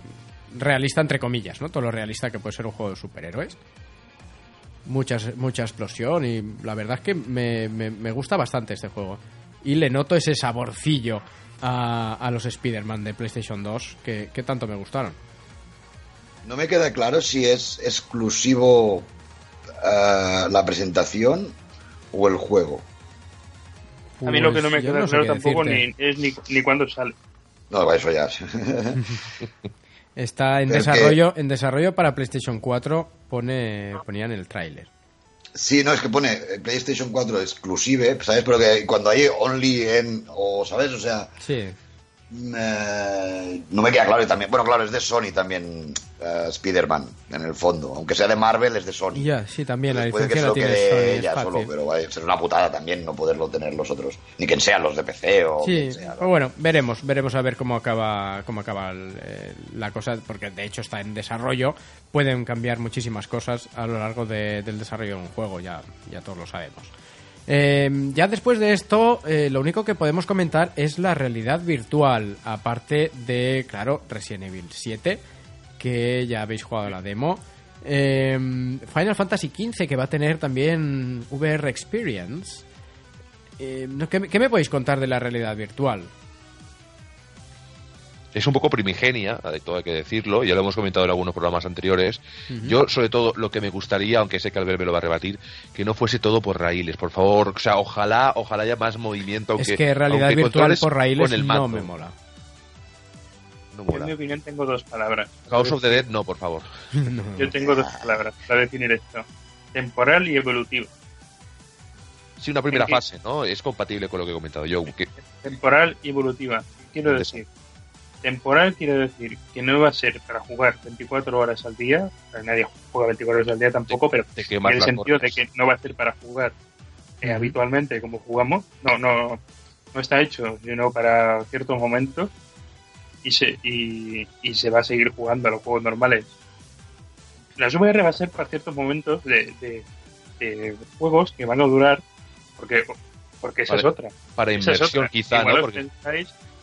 realista, entre comillas, ¿no? Todo lo realista que puede ser un juego de superhéroes. Muchas, mucha explosión y la verdad es que me, me- me gusta bastante este juego. Y le noto ese saborcillo a, a los Spider-Man de PlayStation 2 que, que tanto me gustaron. No me queda claro si es exclusivo eh, la presentación o el juego. a mí lo que no me Pues yo queda sé claro tampoco ni, es ni, ni cuándo sale. No, eso ya. Está en Pero desarrollo, en desarrollo para PlayStation 4, pone, ponían el tráiler. sí, no, es que pone eh, PlayStation 4 exclusive, ¿sabes? Pero que cuando hay only en. o ¿Sabes? O sea. Sí. Eh, no me queda claro y también. Bueno, claro, es de Sony también eh, Spider-Man, en el fondo. Aunque sea de Marvel, es de Sony. Ya, sí, también la puede que se lo quede ella solo, pero va a ser una putada también no poderlo tener los otros. Ni quien sean los de PC o Sí, quien sea. ¿no? bueno, veremos, veremos a ver cómo acaba, cómo acaba el- eh, la cosa, porque de hecho está en desarrollo. Pueden cambiar muchísimas cosas a lo largo de- del desarrollo de un juego, ya, ya todos lo sabemos. Eh, ya después de esto, eh, lo único que podemos comentar es la realidad virtual, aparte de, claro, Resident Evil 7, que ya habéis jugado la demo. Eh, Final Fantasy XV, que va a tener también VR Experience. Eh, no, ¿qué, me- qué me podéis contar de la realidad virtual? Es un poco primigenia, de todo hay que decirlo, ya lo hemos comentado en algunos programas anteriores. Yo, sobre todo, lo que me gustaría, aunque sé que Albert me lo va a rebatir, que no fuese todo por raíles, por favor. O sea, ojalá, ojalá haya más movimiento. es aunque- que realidad aunque virtual por raíles con el no me mola. No Yo, en mi opinión tengo dos palabras. House of the Dead, no, por favor. Yo tengo dos palabras para definir esto. Temporal y evolutivo. Sí, una primera fase, ¿no? Es compatible con lo que he comentado yo. que- Temporal y evolutiva. ¿Qué quiero decir? Temporal quiere decir que no va a ser para jugar 24 horas al día. nadie juega 24 horas al día tampoco, pero te en el sentido de que no va a ser para jugar eh, habitualmente como jugamos. No, no, no está hecho, sino para ciertos momentos. Y se, y, y se va a seguir jugando a los juegos normales. Las VR va a ser para ciertos momentos de, de- de juegos que van a durar, porque, porque esa Vale. es otra. Para Esa es inversión, otra. quizá, igual ¿no? Porque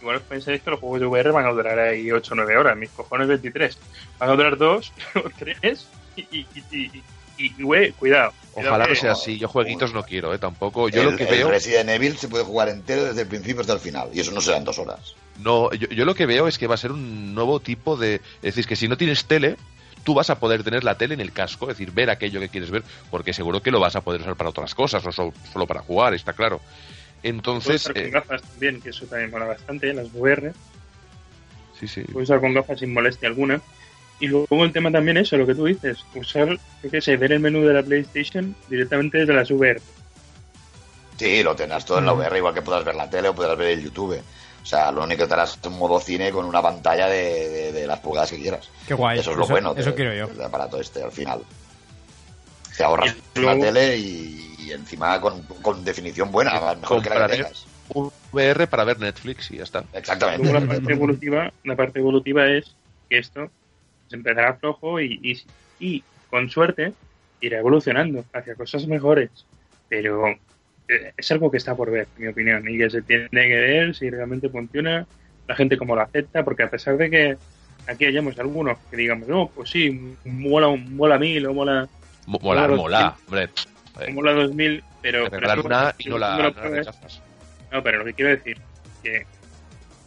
igual pensáis que los juegos de VR van a durar ahí 8 o 9 horas, mis cojones 23. Van a durar 2 o 3 y, y, y, y, y, y, güey, cuidado. cuidado ojalá que- no sea así. Yo jueguitos no quiero, ¿eh? Tampoco. Yo el, lo que el veo. Resident Evil se puede jugar entero desde el principio hasta el final. Y eso no serán dos horas. No, yo, yo lo que veo es que va a ser un nuevo tipo de... Es decir, que si no tienes tele, tú vas a poder tener la tele en el casco, es decir, ver aquello que quieres ver, porque seguro que lo vas a poder usar para otras cosas, no so- solo para jugar, está claro. Puedes Entonces, usar con eh, gafas también, que eso también mola bastante, las VR. sí, sí. Puedes usar con gafas sin molestia alguna. Y luego el tema también eso, lo que tú dices, usar, yo qué sé, ver el menú de la PlayStation directamente desde las VR. Sí, lo tendrás todo en la. VR, igual que puedas ver la tele o puedas ver el YouTube. O sea, lo único que estarás en modo cine con una pantalla de, de- de las pulgadas que quieras. Qué guay. Eso es lo bueno. Eso de- quiero yo. del aparato este al final. Te ahorras la tele y, y encima con, con definición buena, mejor que la que tengas. un VR para ver Netflix y ya está. Exactamente. Luego la parte evolutiva, la parte evolutiva es que esto se empezará flojo y, y, y, con suerte irá evolucionando hacia cosas mejores. Pero eh, es algo que está por ver, en mi opinión, y que se tiene que ver si realmente funciona, la gente cómo lo acepta, porque a pesar de que aquí hayamos algunos que digamos, no, pues sí, mola, mola mil o mola, Mo- Mola, Claro, mola, hombre. Mola dos mil, pero... te regalan una y no la, no la pero lo que quiero decir que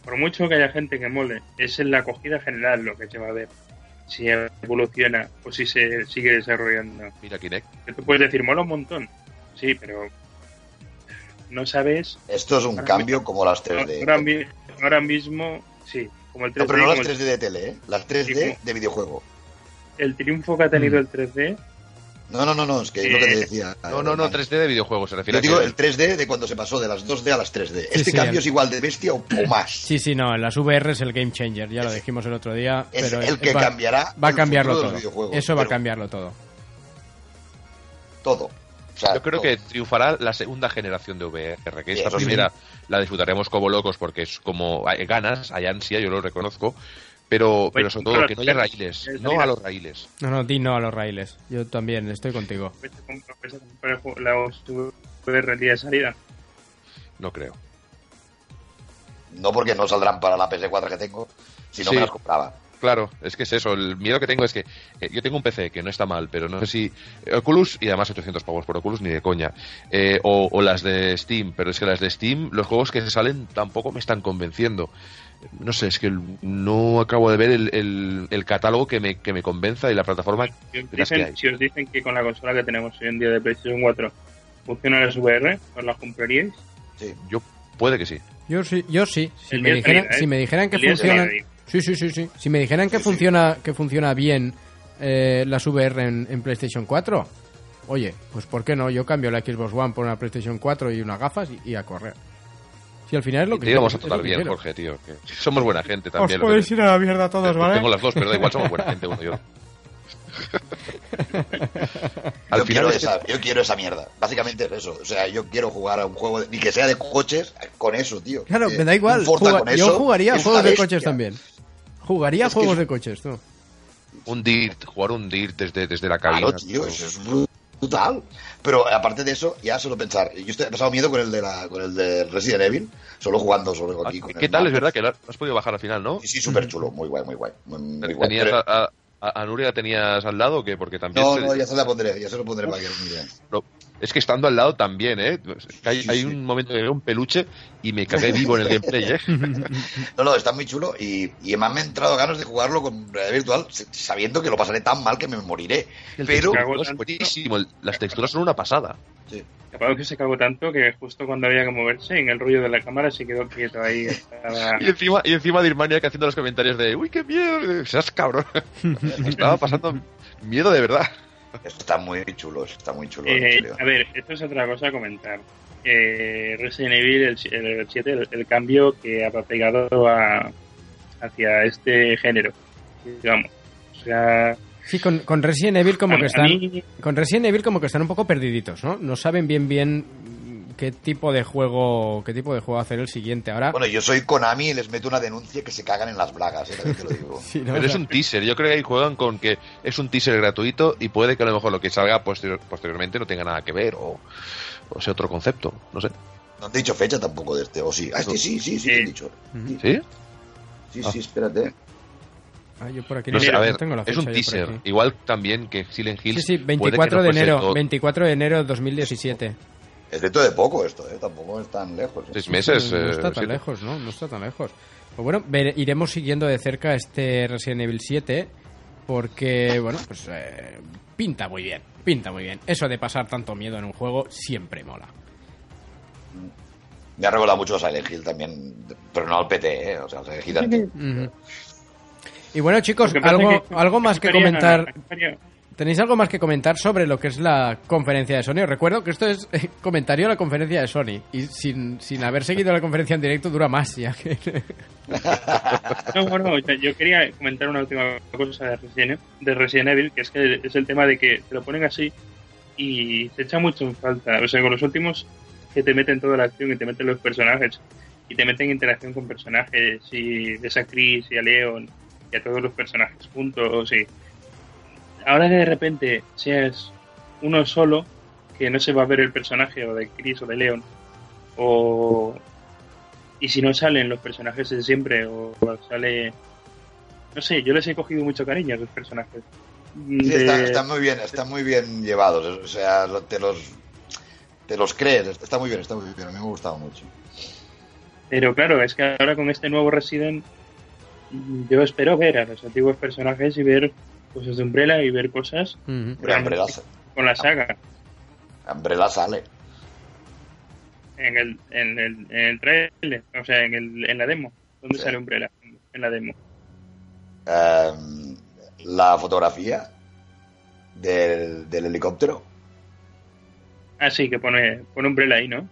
por mucho que haya gente que mole, es en la acogida general lo que se va a ver. Si evoluciona o si se sigue desarrollando. Mira Kinect. Tú puedes decir, mola un montón. Sí, pero no sabes. Esto es un Ahora cambio como las 3D. Ahora, mi- ahora mismo, sí, como el 3D. No, pero no las como el- 3D de tele, ¿eh? Las 3D de videojuego. el triunfo que ha tenido Mm. el 3D. No, no, no, no, es que es lo que te decía. No, no, no, 3D de videojuegos se refiere Yo a digo que- el 3D de cuando se pasó de las 2D a las 3D. Sí, este sí, cambio el- es igual de bestia o, o más. Sí, sí, no, en las VR es el game changer, ya lo dijimos el otro día. es pero el que va, cambiará. va a cambiarlo todo. los videojuegos, Eso va a cambiarlo todo. Todo. O sea, Yo creo todo. que triunfará la segunda generación de VR, que esta primera la disfrutaremos como locos porque es como hay ganas, hay ansia, yo lo reconozco, pero, pero sobre todo que no haya raíles, Es no a los raíles. No, no, di no a los raíles. Yo también estoy contigo. La día de salida. No creo. No porque no saldrán para la PS4 que tengo, si no Sí. me las compraba. Claro, es que es eso. El miedo que tengo es que eh, yo tengo un PC que no está mal, pero no sé si Oculus y además 800 pavos por Oculus ni de coña. Eh, o, o las de Steam, pero es que las de Steam, los juegos que se salen tampoco me están convenciendo. No sé, es que no acabo de ver el, el- el catálogo que me, que me convenza y la plataforma Si os, que dicen, hay. si os dicen que con la consola que tenemos hoy en día de PlayStation 4 funcionan las VR, ¿os las compraríais? Sí. Yo puede que sí. Yo sí, yo sí. Si El me dijeran, salida, ¿eh? si me dijeran que El salida, sí, sí, sí, sí. Si me dijeran que Sí, sí. funciona, que funciona bien eh, las VR en, en PlayStation 4, oye, pues ¿por qué no? Yo cambio la Xbox One por una PlayStation 4 y unas gafas y, y a correr. Si al final es lo que íbamos a tratar bien, quiero. Jorge, tío. que somos buena gente Os también. que- podéis ir a la mierda todos, ¿vale? Tengo las dos, pero da igual, somos buena gente uno y otro. Al yo, final quiero es esa, yo quiero esa mierda. Básicamente es eso. O sea, yo quiero jugar a un juego, ni que sea de coches, con eso, tío. Claro, Eh, me da igual. Juga- con yo eso, jugaría es juegos de coches también. Jugaría Es juegos es- de coches, tú. un DIRT, jugar un DIRT desde, desde la cabina. Claro, tío, eso es brutal. Pero aparte de eso, ya solo pensar. Yo estoy, he pasado miedo con el de la, con el de Resident Evil, solo jugando solo Ah, aquí. con ¿Qué el tal? Es verdad que lo has podido bajar al final, ¿no? Sí, sí, súper chulo, muy guay, muy guay. Muy, muy guay. ¿Tenías Pero- a, a, a Nuria tenías al lado o qué? Porque también... No, se- no, ya se la pondré, ya se lo pondré para que lo es que estando al lado también, ¿eh? Hay, Sí, hay sí. un momento que era un peluche y me cagué vivo en el gameplay, ¿eh? No, no, está muy chulo y, y además me han entrado ganas de jugarlo con realidad virtual sabiendo que lo pasaré tan mal que me moriré. El Pero, es buenísimo, las texturas son una pasada. sí. Capaz que se cagó tanto que justo cuando había que moverse en el rollo de la cámara se quedó quieto ahí. Estaba... Y encima, y encima de Irmania que haciendo los comentarios de ¡Uy, qué miedo! Seas cabrón. Estaba pasando miedo de verdad. Está muy chulo, está muy chulo. Eh, a ver, esto es otra cosa a comentar. Eh, Resident Evil, el, el 7, el, el cambio que ha pegado a, hacia este género, digamos. O sea, Sí, con, con Resident Evil como a- que están... mí- Con Resident Evil como que están un poco perdiditos, ¿no? No saben bien bien qué tipo de juego qué tipo de juego hacer el siguiente. Ahora Bueno, yo soy Konami y les meto una denuncia que se cagan en las bragas, eh, también te lo digo. Sí, ¿no? Pero O es un teaser. Yo creo que ahí juegan con que es un teaser gratuito y puede que a lo mejor lo que salga posterior- posteriormente no tenga nada que ver o, o sea otro concepto. No sé. No te he dicho fecha tampoco de este, o sí. Ah, este sí, sí, sí, te he dicho. Sí, ¿Sí? sí, Ah. sí, espérate. ah, yo por aquí No sé, a ver, tengo la es fecha un yo por teaser. Igual también que Silent Hills. Sí, sí, puede que 24 no de enero, todo- 24 de enero de 2017. Es dentro de poco esto, eh, tampoco es tan lejos. eh. Seis meses. no, no eh, está tan siete. lejos, ¿no? No está tan lejos. Pues bueno, ver- iremos siguiendo de cerca este Resident Evil 7 porque, bueno, pues eh, pinta muy bien, pinta muy bien. Eso de pasar tanto miedo en un juego siempre mola. Me ha recordado mucho a Silent Hill también, pero no al PT, eh, o sea, al Silent Hill también. Ujú. Y bueno, chicos, algo, que- algo más que comentar. ¿Tenéis algo más que comentar sobre lo que es la conferencia de Sony? Os recuerdo que esto es eh, comentario a la conferencia de Sony. Y sin, sin haber seguido la conferencia en directo dura más, ya que... No, bueno, yo quería comentar una última cosa de Resident, de Resident Evil, que es que es el tema de que te lo ponen así y se echa mucho en falta. O sea, con los últimos que te meten toda la acción y te meten los personajes y te meten interacción con personajes y ves a Chris y a Leon y a todos los personajes juntos y ahora que de repente seas uno solo que no se va a ver el personaje o de Chris o de Leon o y si no salen los personajes de siempre o sale no sé yo les he cogido mucho cariño a los personajes Sí, De- están muy bien, están muy bien llevados. O sea, te los, te los crees. Está muy bien, está muy bien. A mí me ha gustado mucho. Pero claro, es que ahora con este nuevo Resident yo espero ver a los antiguos personajes y ver cosas de Umbrella y ver cosas Umbrella, con la saga. Umbrella sale. En el, en el, en el trailer, o sea, en, el, en la demo. ¿Dónde Sí. sale Umbrella? En la demo. Em, la fotografía del, del helicóptero. Ah, sí, que pone, pone Umbrella ahí, ¿no?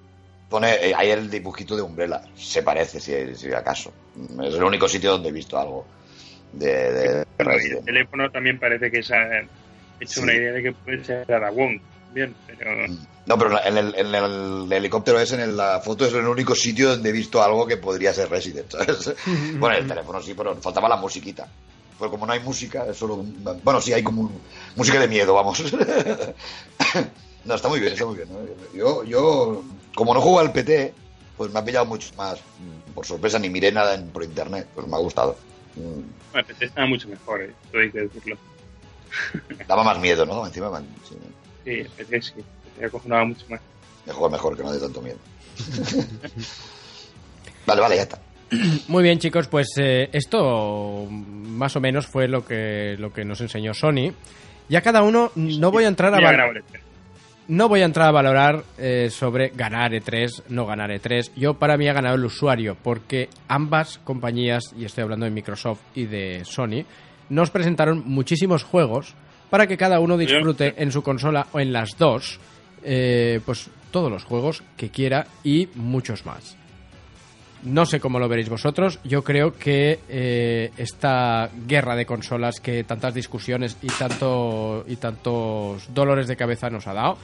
Pone eh, ahí el dibujito de Umbrella. Se parece, si, si acaso. Es el único sitio donde he visto algo de, de el teléfono también parece que se ha hecho Sí. una idea de que puede ser Wong. Bien, pero No, pero en el, en el helicóptero es en la foto es el único sitio donde he visto algo que podría ser Resident, ¿sabes? bueno, el teléfono sí, pero faltaba la musiquita. Pues como no hay música, es solo... un- Bueno, sí, hay como un- música de miedo, vamos. no, está muy bien, está muy bien. ¿no? Yo, yo, como no juego al PT, pues me ha pillado mucho más. Por sorpresa, ni miré nada en- por internet, pues me ha gustado. Mm, PC estaba mucho mejor, ¿eh? Esto hay que decirlo. Daba más miedo, ¿no? Encima, man, sí, Sí, PC sí, PC acojonaba mucho más. mejor, mejor, que no de tanto miedo. vale, vale, ya está. Muy bien, chicos, pues eh, esto más o menos fue lo que, lo que nos enseñó Sony. Ya cada uno, no voy a entrar a, no voy a entrar a valorar eh, sobre ganar E3, no ganar E3. Yo para mí ha ganado el usuario, porque ambas compañías, y estoy hablando de Microsoft y de Sony, nos presentaron muchísimos juegos para que cada uno disfrute en su consola o en las dos, eh, pues todos los juegos que quiera y muchos más. No sé cómo lo veréis vosotros. Yo creo que eh, esta guerra de consolas que tantas discusiones y tanto y tantos dolores de cabeza nos ha dado,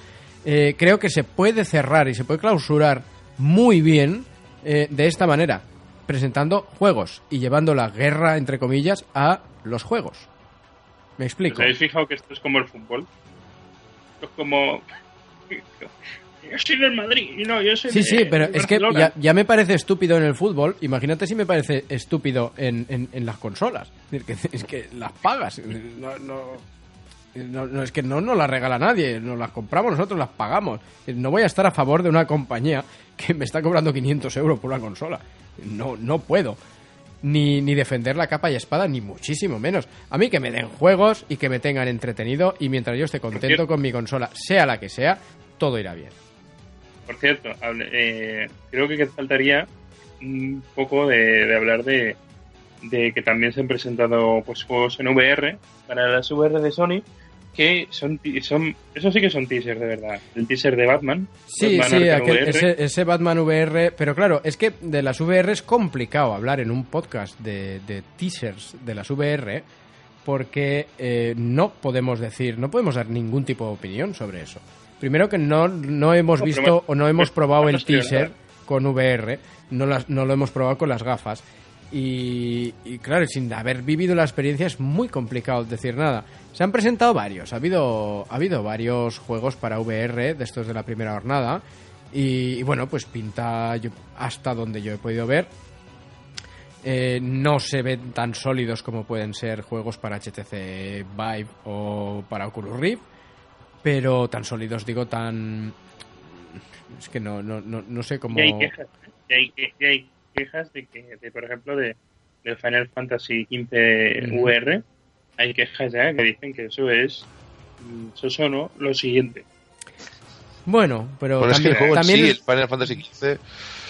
eh, creo que se puede cerrar y se puede clausurar muy bien eh, de esta manera, presentando juegos y llevando la guerra entre comillas a los juegos. ¿Me explico? ¿Os habéis fijado que esto es como el fútbol? Esto es como... Yo soy del Madrid y no, yo soy Sí, de- sí, pero de es que ya, ya me parece estúpido en el fútbol. Imagínate si me parece estúpido en, en- en las consolas. Es que, es que las pagas. No, no- no- no, es que no nos las regala nadie. Nos las compramos nosotros, las pagamos. No voy a estar a favor de una compañía que me está cobrando 500 euros por una consola. No, no puedo. Ni, ni defender la capa y espada, ni muchísimo menos. A mí que me den juegos y que me tengan entretenido y mientras yo esté contento con mi consola, sea la que sea, todo irá bien. Por cierto, hable- eh, creo que faltaría un poco de, de hablar de, de que también se han presentado pues, juegos en VR para las VR de Sony que son, son eso sí que son teasers de verdad. El teaser de Batman. Sí, Batman sí, Arkham aquel- VR, ese, ese Batman VR, pero claro, es que de las VR es complicado hablar en un podcast de, de teasers de las VR porque eh, no podemos decir, no podemos dar ningún tipo de opinión sobre eso. Primero que no, no hemos No, visto o no hemos probado el teaser nada. con VR, no, las- no lo hemos probado con las gafas. Y, y claro, sin haber vivido la experiencia es muy complicado decir nada. Se han presentado varios, ha habido, ha habido varios juegos para VR de estos de la primera jornada. Y, y bueno, pues pinta yo- hasta donde yo he podido ver. eh, no se ven tan sólidos como pueden ser juegos para HTC Vive o para Oculus Rift. Pero tan sólidos, digo, tan... Es que no, no, no, no sé cómo... Y hay quejas, y hay, que- y hay quejas de que, de, por ejemplo, de, del Final Fantasy XV. VR, hay quejas ya que dicen que eso es, mm, eso sonó lo siguiente. Bueno, pero Bueno, es que también, el juego en también sí, es- el Final Fantasy XV,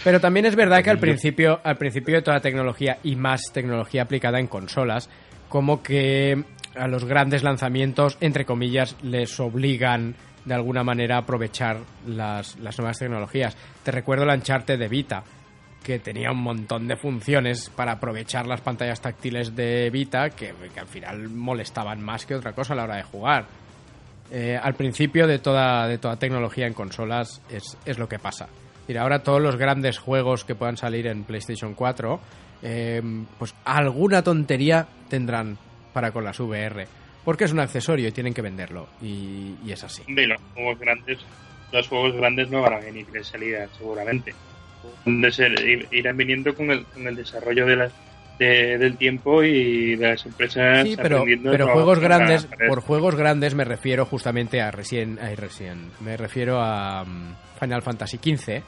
Pero también es verdad que al principio, al principio de toda tecnología y más tecnología aplicada en consolas, como que a los grandes lanzamientos, entre comillas, les obligan de alguna manera a aprovechar las, las nuevas tecnologías. Te recuerdo el Uncharted de Vita, que tenía un montón de funciones para aprovechar las pantallas táctiles de Vita que, que al final molestaban más que otra cosa a la hora de jugar. Eh, al principio de toda, de toda tecnología en consolas es, es lo que pasa. Mira, ahora todos los grandes juegos que puedan salir en PlayStation 4, eh, pues alguna tontería tendrán para con las VR. Porque es un accesorio y tienen que venderlo. Y, y es así. Los juegos grandes, los juegos grandes no van a venir de salida, seguramente. De ser- irán viniendo con el, con el desarrollo de las de- del tiempo y de las empresas Sí, pero, a pero juegos grandes, por juegos grandes me refiero justamente a Resident, ay, Resident, me refiero a mm, Final Fantasy XV,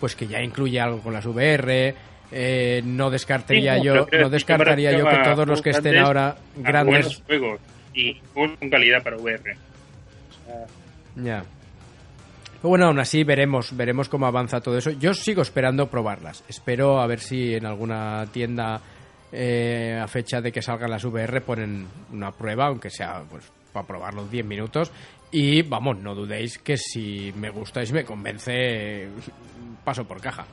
pues que ya incluye algo con las VR, eh, no descartaría Sí, yo, no que descartaría yo que todos los que estén ahora grandes, juegos y juegos con calidad para VR. O sea, ya. Pero bueno, aún así veremos, veremos cómo avanza todo eso. Yo sigo esperando probarlas. Espero a ver si en alguna tienda eh, a fecha de que salgan las VR ponen una prueba, aunque sea pues para probar los 10 minutos. Y vamos, no dudéis que si me gusta y si me convence, paso por caja.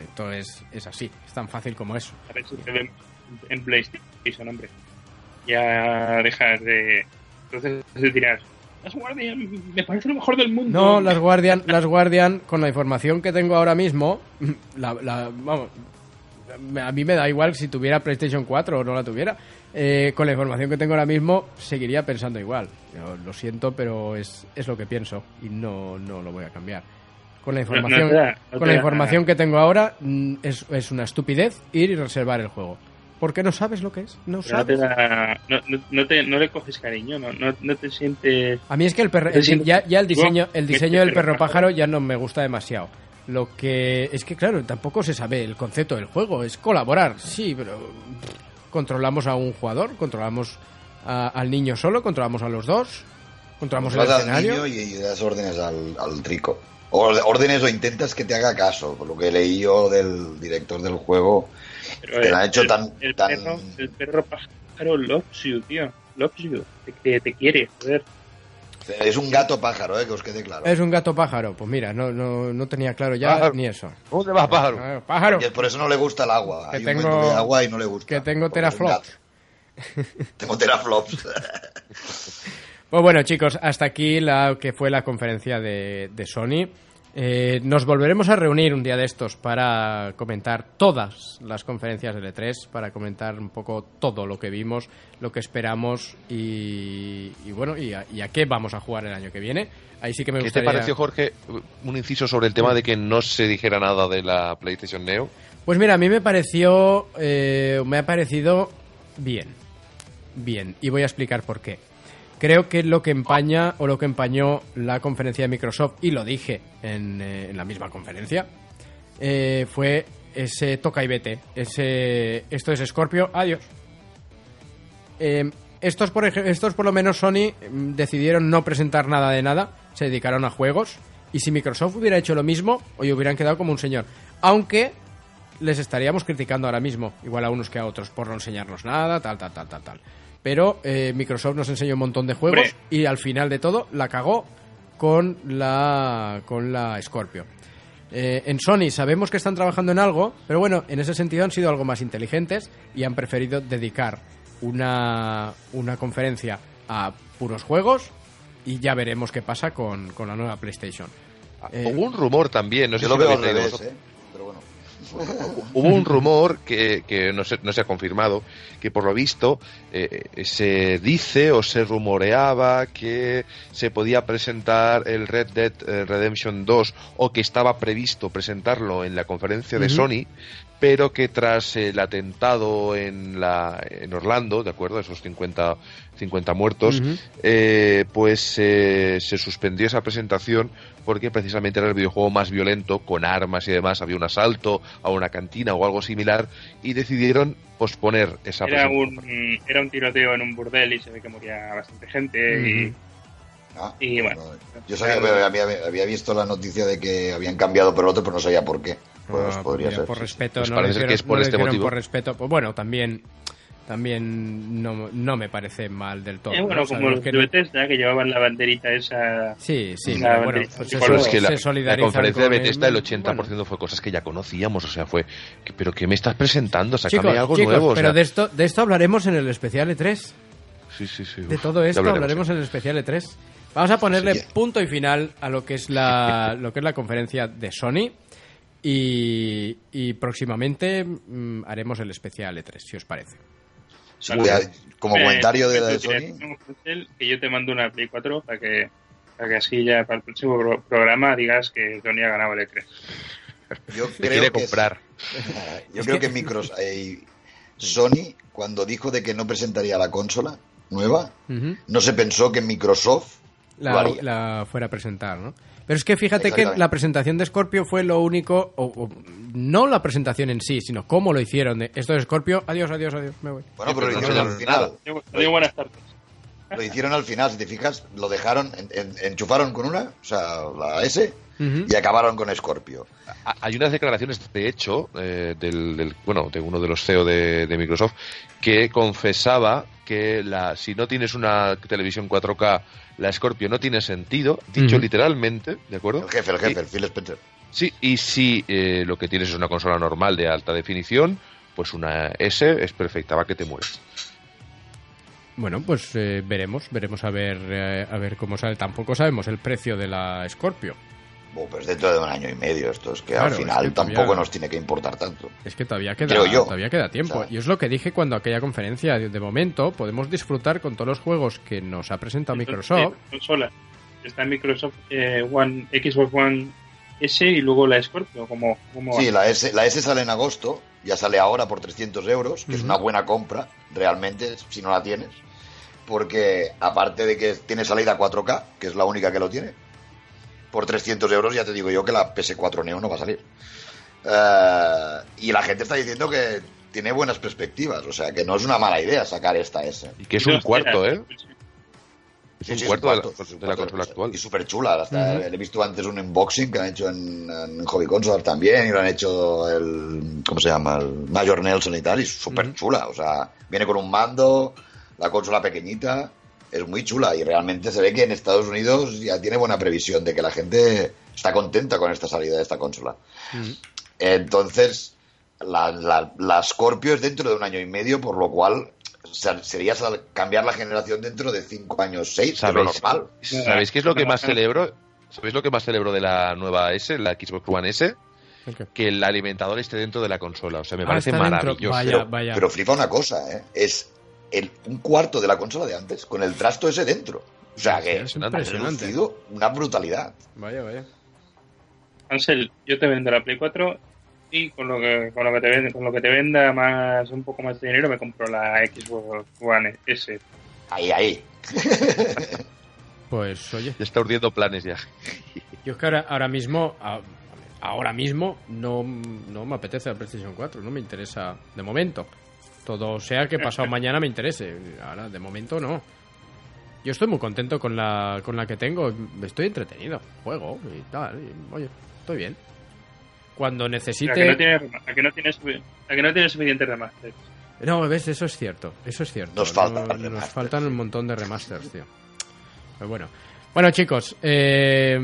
Esto es, es así, es tan fácil como eso. a ver si se ve en PlayStation, hombre. Ya dejar de. Entonces dirás, las Guardian me parece lo mejor del mundo. No, las Guardian, las Guardian, con la información que tengo ahora mismo, la, la- vamos, a mí me da igual si tuviera PlayStation 4 o no la tuviera. Eh, con la información que tengo ahora mismo, seguiría pensando igual. Yo lo siento, pero es, es lo que pienso y no, no lo voy a cambiar. Con la No- no información, te da- no con la información que tengo ahora, mm, es, es una estupidez ir y reservar el juego. Porque no sabes lo que es, no Pero no, te sabes. da- no, no- no te, no le coges cariño, no, no, no te sientes. A mí es que el perro, el- ya, ya el diseño, el Este diseño del perro perro pájaro ya no me gusta demasiado. Lo que es que claro, tampoco se sabe el concepto del juego, es colaborar, sí, pero pff, controlamos a un jugador, controlamos a- al niño solo, controlamos a los dos, controlamos el Vas al escenario. niño y, y das órdenes al, al trico. O órdenes o intentas que te haga caso. Por lo que leí yo del director del juego, Pero Te la han el- hecho el- tan- El, tan- Perro, el perro pájaro loves you, tío. Loves you. Te, te, te quiere, joder. es un gato pájaro, eh, que os quede claro. Es un gato pájaro, pues mira, no, no, no tenía claro ya Pájaro. ni eso. ¿Dónde va, pájaro? Ah, Pájaro, Y es por eso no le gusta el agua. Que Hay tengo- un momento que hay agua y no le gusta. que tengo Porque es un teraflops. Tengo teraflops. Pues bueno, chicos, hasta aquí la que fue la conferencia de, de Sony. Eh, nos volveremos a reunir un día de estos para comentar todas las conferencias de E3, para comentar un poco todo lo que vimos, lo que esperamos y, y bueno, y a, y a qué vamos a jugar el año que viene. Ahí sí que me ¿Qué te gustaría... pareció, Jorge, un inciso sobre el tema de que no se dijera nada de la PlayStation Neo? Pues mira, a mí me pareció, eh, me ha parecido bien, bien, y voy a explicar por qué. Creo que lo que empaña o lo que empañó la conferencia de Microsoft, y lo dije en, eh, la misma conferencia, eh, fue ese toca y vete, ese esto es Scorpio, adiós. Eh, estos, por, estos por lo menos Sony mm, decidieron no presentar nada de nada, se dedicaron a juegos. Y si Microsoft hubiera hecho lo mismo, hoy hubieran quedado como un señor. Aunque les estaríamos criticando ahora mismo, igual a unos que a otros, por no enseñarnos nada, tal, tal, tal, tal, tal. Pero eh, Microsoft nos enseñó un montón de juegos Hombre. y al final de todo la cagó con la, con la Scorpio. Eh, en Sony sabemos que están trabajando en algo, pero bueno, en ese sentido han sido algo más inteligentes y han preferido dedicar una, una conferencia a puros juegos y ya veremos qué pasa con, con la nueva PlayStation. Eh, Hubo un rumor también, no sé Yo lo si veo al revés, eh. Hubo un rumor que, que no, se, no se ha confirmado, que por lo visto eh, se dice o se rumoreaba que se podía presentar el Red Dead eh, Redemption 2 o que estaba previsto presentarlo en la conferencia de. Sony, pero que tras el atentado en, la, en Orlando, ¿de acuerdo? Esos 50, 50 muertos, eh, pues eh, se suspendió esa presentación porque precisamente era el videojuego más violento, con armas y demás, había un asalto a una cantina o algo similar, y decidieron posponer esa Era presentación. un, era un tiroteo en un burdel y se ve que moría bastante gente. y, Ah, y bueno. Yo sabía, pero había, había visto la noticia de que habían cambiado por el otro, pero no sabía por qué. Pues Ah, podría ser. por sí. respeto, Pues no parece que es por no este motivo. por respeto. Pues bueno, también también no, no me parece mal del todo. Eh, ¿no? bueno, O como los que de no- Bethesda que llevaban la banderita esa. Sí, sí, La bueno, banderita. pues eso Pero es que la, conferencia de con el- Bethesda, el 80% bueno. fue cosas que ya conocíamos, o sea, fue, pero ¿qué me estás presentando? Sácame Chicos, algo chicos, nuevo. o pero sea, de esto, de esto hablaremos en el especial E3. sí, sí, sí, De todo esto hablaremos, hablaremos sí. en el especial E3. Vamos a ponerle Sí. punto y final a lo que es la, lo que es la conferencia de Sony. Y, y próximamente mm, haremos el especial E3, si os parece. Como Eh, comentario de, tú de Sony, Que yo te mando una Play 4 para que, para que así ya para el próximo pro- programa digas que Sony ha ganado el E3. yo creo quiere que comprar. Yo creo que Microsoft, eh, Sony, cuando dijo de que no presentaría la consola nueva, no se pensó que Microsoft la, fuera a presentar, ¿no? Pero es que fíjate que la presentación de Scorpio fue lo único, o, o no la presentación en sí, sino cómo lo hicieron. De, Esto es Scorpio, adiós, adiós, adiós, me voy. Bueno, pero lo hicieron al final. Digo buenas tardes. Lo hicieron al final, si te fijas, lo dejaron, en- en- enchufaron con una, o sea, la S, y acabaron con Scorpio. Ha- Hay unas declaraciones, de hecho, eh, del, del- bueno, de uno de los CEO de, de Microsoft, que confesaba que la, si no tienes una televisión 4K, la Scorpio no tiene sentido, dicho literalmente, ¿de acuerdo? El jefe, el jefe, Y- el Phil Spencer. Sí, y si eh, lo que tienes es una consola normal de alta definición, pues una S es perfecta, va que te mueres. Bueno, pues eh, veremos, veremos a ver, eh, a ver cómo sale. Tampoco sabemos el precio de la Scorpio. Oh, pues dentro de un año y medio esto, es que Claro, al es final que todavía- tampoco nos tiene que importar tanto. Es que todavía queda, yo. todavía queda tiempo. O sea- y es lo que dije cuando aquella conferencia. De de momento podemos disfrutar con todos los juegos que nos ha presentado Microsoft. Consola. Está en Microsoft eh, One, Xbox One S y luego la Scorpio. Como, como Sí, la S, la S sale en agosto, ya sale ahora por 300 euros, que es una buena compra, realmente, si no la tienes. Porque aparte de que tiene salida 4K, que es la única que lo tiene, por 300 euros ya te digo yo que la PS4 Neo no va a salir. Eh, y la gente está diciendo que tiene buenas perspectivas, o sea que no es una mala idea sacar esta S. Y que es un cuarto, ¿eh? Es Sí, un sí, es cuarto, de la- de consola actual. Y súper chula. hasta. He visto antes un unboxing que han hecho en, en Hobby Console también y lo han hecho el. ¿Cómo se llama? El Major Nelson y tal. Y súper chula. O sea, viene con un mando, la consola pequeñita. Es muy chula y realmente se ve que en Estados Unidos ya tiene buena previsión de que la gente está contenta con esta salida de esta consola. Ujú. Entonces, la, la, la Scorpio es dentro de un año y medio, por lo cual ser- sería cambiar la generación dentro de cinco años, seis, que es lo ¿Sabéis, normal. ¿Sabéis qué es lo que más celebro? ¿Sabéis lo que más celebro de la nueva S, la Xbox One S? Que el alimentador esté dentro de la consola. O sea, me Ah, parece maravilloso. Vaya, pero, vaya. pero flipa una cosa, ¿eh? Es el, un cuarto de la consola de antes, con el trasto ese dentro. O sea, que es ha impresionante. reducido una brutalidad. Vaya, vaya. Ansel, yo te vendo la Play 4 y con lo que con lo que te venda, con lo que te venda más un poco más de dinero me compro la Xbox One S. Ahí, ahí. Pues oye, Ya está urdiendo planes ya. yo es que ahora, ahora mismo, ahora mismo no, no me apetece la PlayStation 4, no me interesa de momento. Todo sea que pasado mañana me interese, ahora de momento no. Yo estoy muy contento con la, con la que tengo, estoy entretenido, juego y tal, y, oye, estoy bien. Cuando necesite... que no tiene, rema- a que no tiene, a que no tiene suficiente remaster. No, ves, eso es cierto, eso es cierto. Nos No- remasters, nos faltan un montón de remasters, tío. Pero bueno. Bueno, chicos, eh,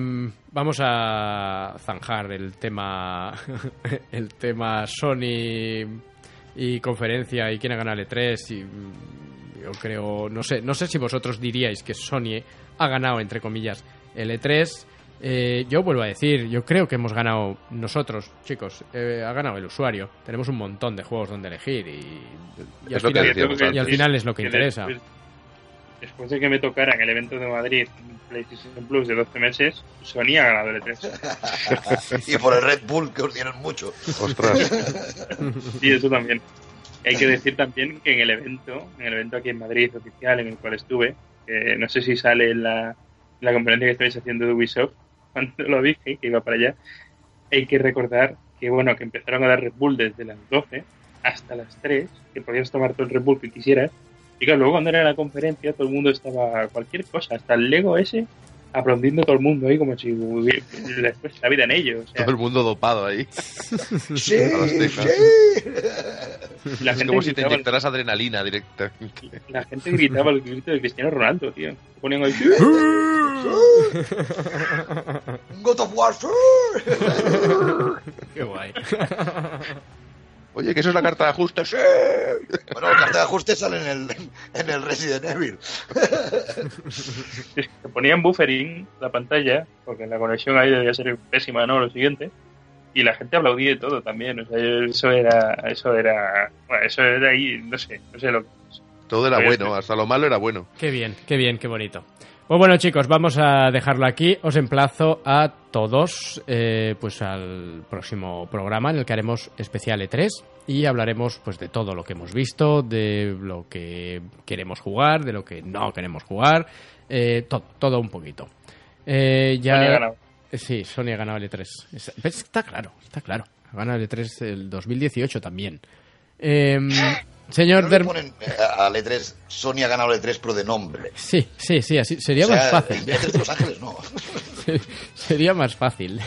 vamos a zanjar el tema el tema Sony y conferencia y quién ha ganado el E3 y mm, yo creo, no sé, no sé si vosotros diríais que Sony ha ganado entre comillas el E3. Eh, yo vuelvo a decir, yo creo que hemos ganado nosotros, chicos, eh, ha ganado el usuario. Tenemos un montón de juegos donde elegir y, y al final- y al es lo que que interesa. Después, de que me tocara en el evento de Madrid PlayStation Plus de 12 meses, Sony ha ganado el E E3. y por el Red Bull, que os dieron mucho. Ostras. Sí, eso también. Hay que decir también que en el evento, en el evento aquí en Madrid oficial en el cual estuve, que no sé si sale en la, la conferencia que estáis haciendo de Ubisoft, cuando lo dije que iba para allá, hay que recordar que bueno, que empezaron a dar Red Bull desde las 12 hasta las 3, que podías tomar todo el Red Bull que quisieras, y claro, luego cuando era la conferencia todo el mundo estaba cualquier cosa, hasta el Lego ese aplaudiendo todo el mundo ahí como si hubiera les fuese la vida en ellos. O sea, Todo el mundo dopado ahí. Sí, tejas. la, Es gente como si te gritaba, inyectaras adrenalina directamente. la gente gritaba el grito de Cristiano Ronaldo, tío. Se Ponían ahí, "Sí". God of War. sí. Qué guay. Oye, que eso es la carta de ajuste. Sí. Bueno, la carta de ajuste sale en el, en el Resident Evil. Se ponían buffering la pantalla, porque la conexión ahí debía ser pésima, ¿no? Lo siguiente. Y la gente aplaudía y todo también. O sea, eso era. Eso era. Bueno, eso era ahí, no sé, no sé lo que. Todo era bueno, hasta lo malo era bueno. Qué bien, qué bien, qué bonito. Pues bueno chicos, vamos a dejarlo aquí. Os emplazo a todos eh, pues al próximo programa en el que haremos especial E3 y hablaremos pues de todo lo que hemos visto, de lo que queremos jugar, de lo que no queremos jugar, eh, to- todo un poquito. Eh, ya Sony ha ganado. Sí, Sony ha ganado el E3. Es- pero Está claro, está claro. Ha ganado el E3 el 2018 también. Señor ¿No ponen eh, al E3, Sony ha ganado el E3 pero de nombre? Sí, sí, sí, así sería O sea, más fácil. El E3 de Los Ángeles no. Sería más fácil.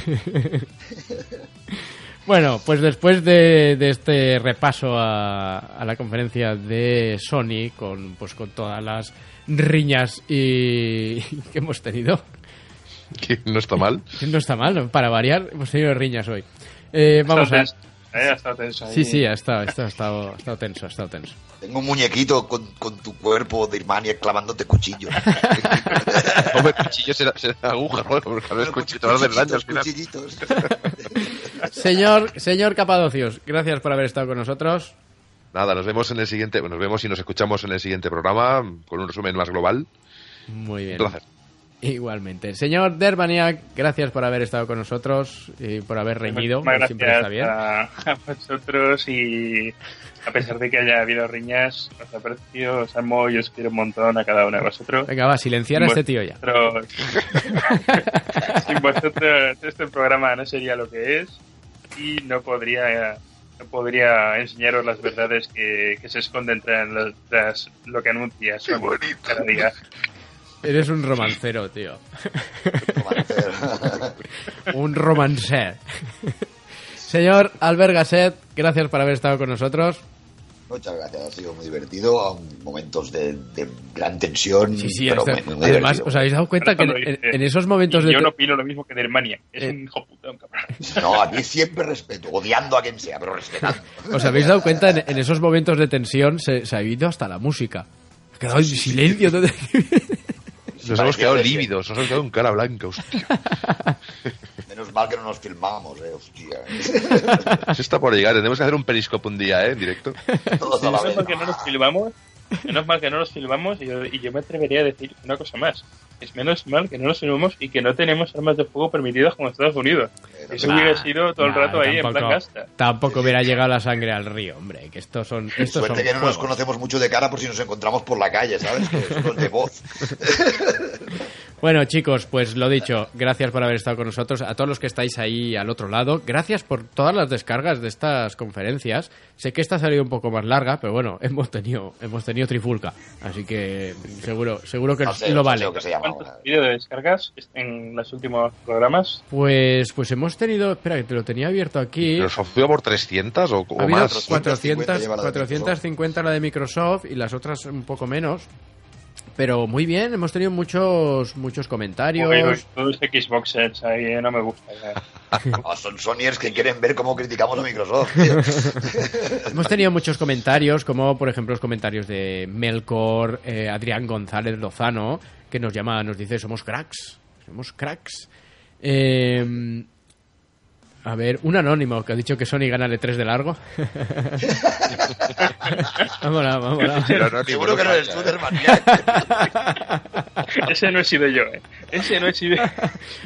bueno, pues después de, de este repaso a, a la conferencia de Sony con pues con todas las riñas y que hemos tenido, Que no está mal. que no está mal, para variar, hemos tenido riñas hoy. Eh, vamos a... Ha estado tenso, eh, ha estado tenso ahí. Sí, sí, ha estado, ha estado, ha estado, ha estado tenso, ha estado tenso. Tengo un muñequito con, con tu cuerpo de Irmania clavándote cuchillo. Hombre, cuchillo será, será aguja, ¿no? Porque a ver, daño cuchillitos. Señor, señor Capadocios, gracias por haber estado con nosotros. Nada, nos vemos en el siguiente, bueno, nos vemos y nos escuchamos en el siguiente programa con un resumen más global. Muy bien. Un placer. Igualmente. Señor Derbaniak, gracias por haber estado con nosotros y por haber reñido. Muchísimas Siempre está gracias bien. a, a vosotros y a pesar de que haya habido riñas, os aprecio, os amo y os quiero un montón a cada uno de vosotros. Venga, va, silenciar a este tío ya. Vosotros- Sin vosotros este programa no sería lo que es y no podría no podría enseñaros las verdades que, que se esconden tras, tras lo que anuncia Sony cada día. Eres un romancero, tío. un romancer. Señor Albert Gasset, gracias por haber estado con nosotros. Muchas gracias, ha sido muy divertido. aun Momentos de, de gran tensión. Sí, sí, pero hasta- muy- muy además, divertido. ¿os habéis dado cuenta que en, esos momentos de... yo no opino lo mismo que de Hermania. Es Eh. un hijo puta, un cabrón. No, a ti siempre respeto, odiando a quien sea, pero respetando. ¿Os habéis dado cuenta en, en esos momentos de tensión se, se ha ido hasta la música? Ha quedado en silencio. todo- Nos hemos quedado que- lívidos, nos hemos quedado en cara blanca, hostia. Menos mal que no nos filmamos, eh, hostia. Eso está por llegar, tenemos que hacer un periscope un día, ¿eh? En directo. Todos a la Menos vez. mal que no nos filmamos. Menos mal que no nos filmamos y yo, y yo me atrevería a decir una cosa más. Es menos mal que no nos filmamos y que no tenemos armas de fuego permitidas como Estados Unidos. Eso Nah, hubiera sido todo el nah, rato ahí en plan gasta. Tampoco hubiera llegado la sangre al río, hombre. Que estos son. Estos Suerte son que no nos conocemos mucho de cara por si nos encontramos por la calle, ¿sabes? Que solo es de voz. Bueno, chicos, pues lo dicho, gracias por haber estado con nosotros. A todos los que estáis ahí al otro lado, gracias por todas las descargas de estas conferencias. Sé que esta ha salido un poco más larga, pero bueno, hemos tenido, hemos tenido trifulca. Así que seguro, seguro que No sé, lo vale. lo que se llama. ¿Cuántos vídeos de descargas en los últimos programas? Pues, pues hemos tenido, espera, que te lo tenía abierto aquí. ¿Nos subió por 300 o, o Ha más? 400, 450 lleva la de 450 la de Microsoft y las otras un poco menos. Pero muy bien, hemos tenido muchos muchos comentarios. Todos Xboxers ahí, eh, no me gusta. ya. Ah, son Sonyers que quieren ver cómo criticamos a Microsoft. Hemos tenido muchos comentarios, como por ejemplo los comentarios de Melkor, eh, Adrián González Lozano, que nos llama, nos dice, somos cracks, somos cracks. Eh, a ver, un anónimo que ha dicho que Sony gana el 3 de largo. vámonos, vámonos. El anónimo Seguro que no eres tú, ¿eh? Dermaniac. Ese no he sido yo, eh. Ese no he sido.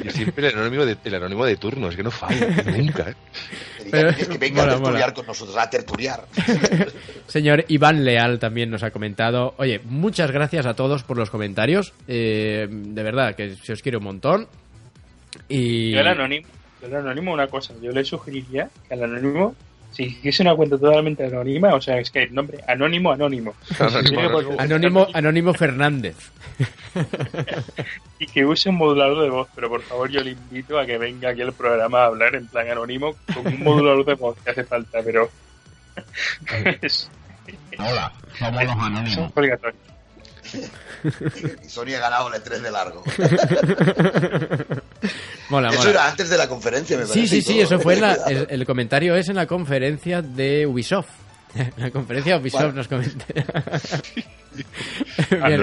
Y siempre el anónimo, de, el anónimo de turno, es que no falla, nunca, ¿eh? Pero- Es que venga mola, a tertuliar mola. con nosotros, a tertuliar. Señor Iván Leal también nos ha comentado. Oye, muchas gracias a todos por los comentarios. Eh, de verdad, que se os quiere un montón. Y... Yo al anónimo, yo al anónimo una cosa, yo le sugeriría que al anónimo Si es una cuenta totalmente anónima, o sea, es que el nombre anónimo, anónimo. Anónimo, anónimo. Fernández. Y que use un modulador de voz, pero por favor yo le invito a que venga aquí al programa a hablar en plan anónimo con un modulador de voz que hace falta, pero es, Hola, somos los anónimos. Y Sony ha ganado el E3 de largo. Mola, Eso mola. era antes de la conferencia, me Sí, parece. sí, sí, todo. eso fue en la- el, el comentario es en la conferencia de Ubisoft. La conferencia de Ubisoft nos Bien,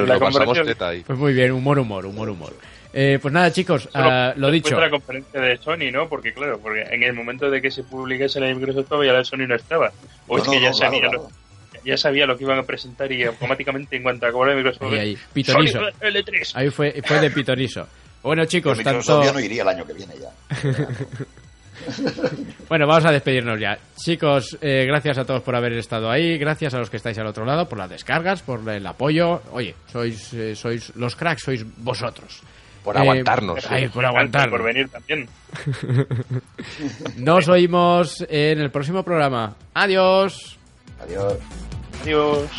la conversación- ahí. pues muy bien, humor, humor, humor, humor. Eh, pues nada, chicos, ah, lo dicho. la conferencia de Sony, ¿no? Porque claro, porque en el momento de que se publicase la Microsoft todavía la Sony no estaba. O No, es no, que ya no, claro, sabía claro. Ya sabía lo que iban a presentar y automáticamente en cuanto acabó de Microsoft Ahí, ahí, pitonizo. Sony L3. Ahí fue, fue de pitonizo. Bueno, chicos, Microsoft tanto... ya no iría el año que viene ya. Bueno, vamos a despedirnos ya. Chicos, eh, gracias a todos por haber estado ahí, gracias a los que estáis al otro lado por las descargas, por el apoyo. Oye, sois, eh, sois los cracks, sois vosotros. Por Eh, aguantarnos. Ay, por aguantarnos. Por venir también. Nos oímos en el próximo programa. Adiós. Adiós. Adiós.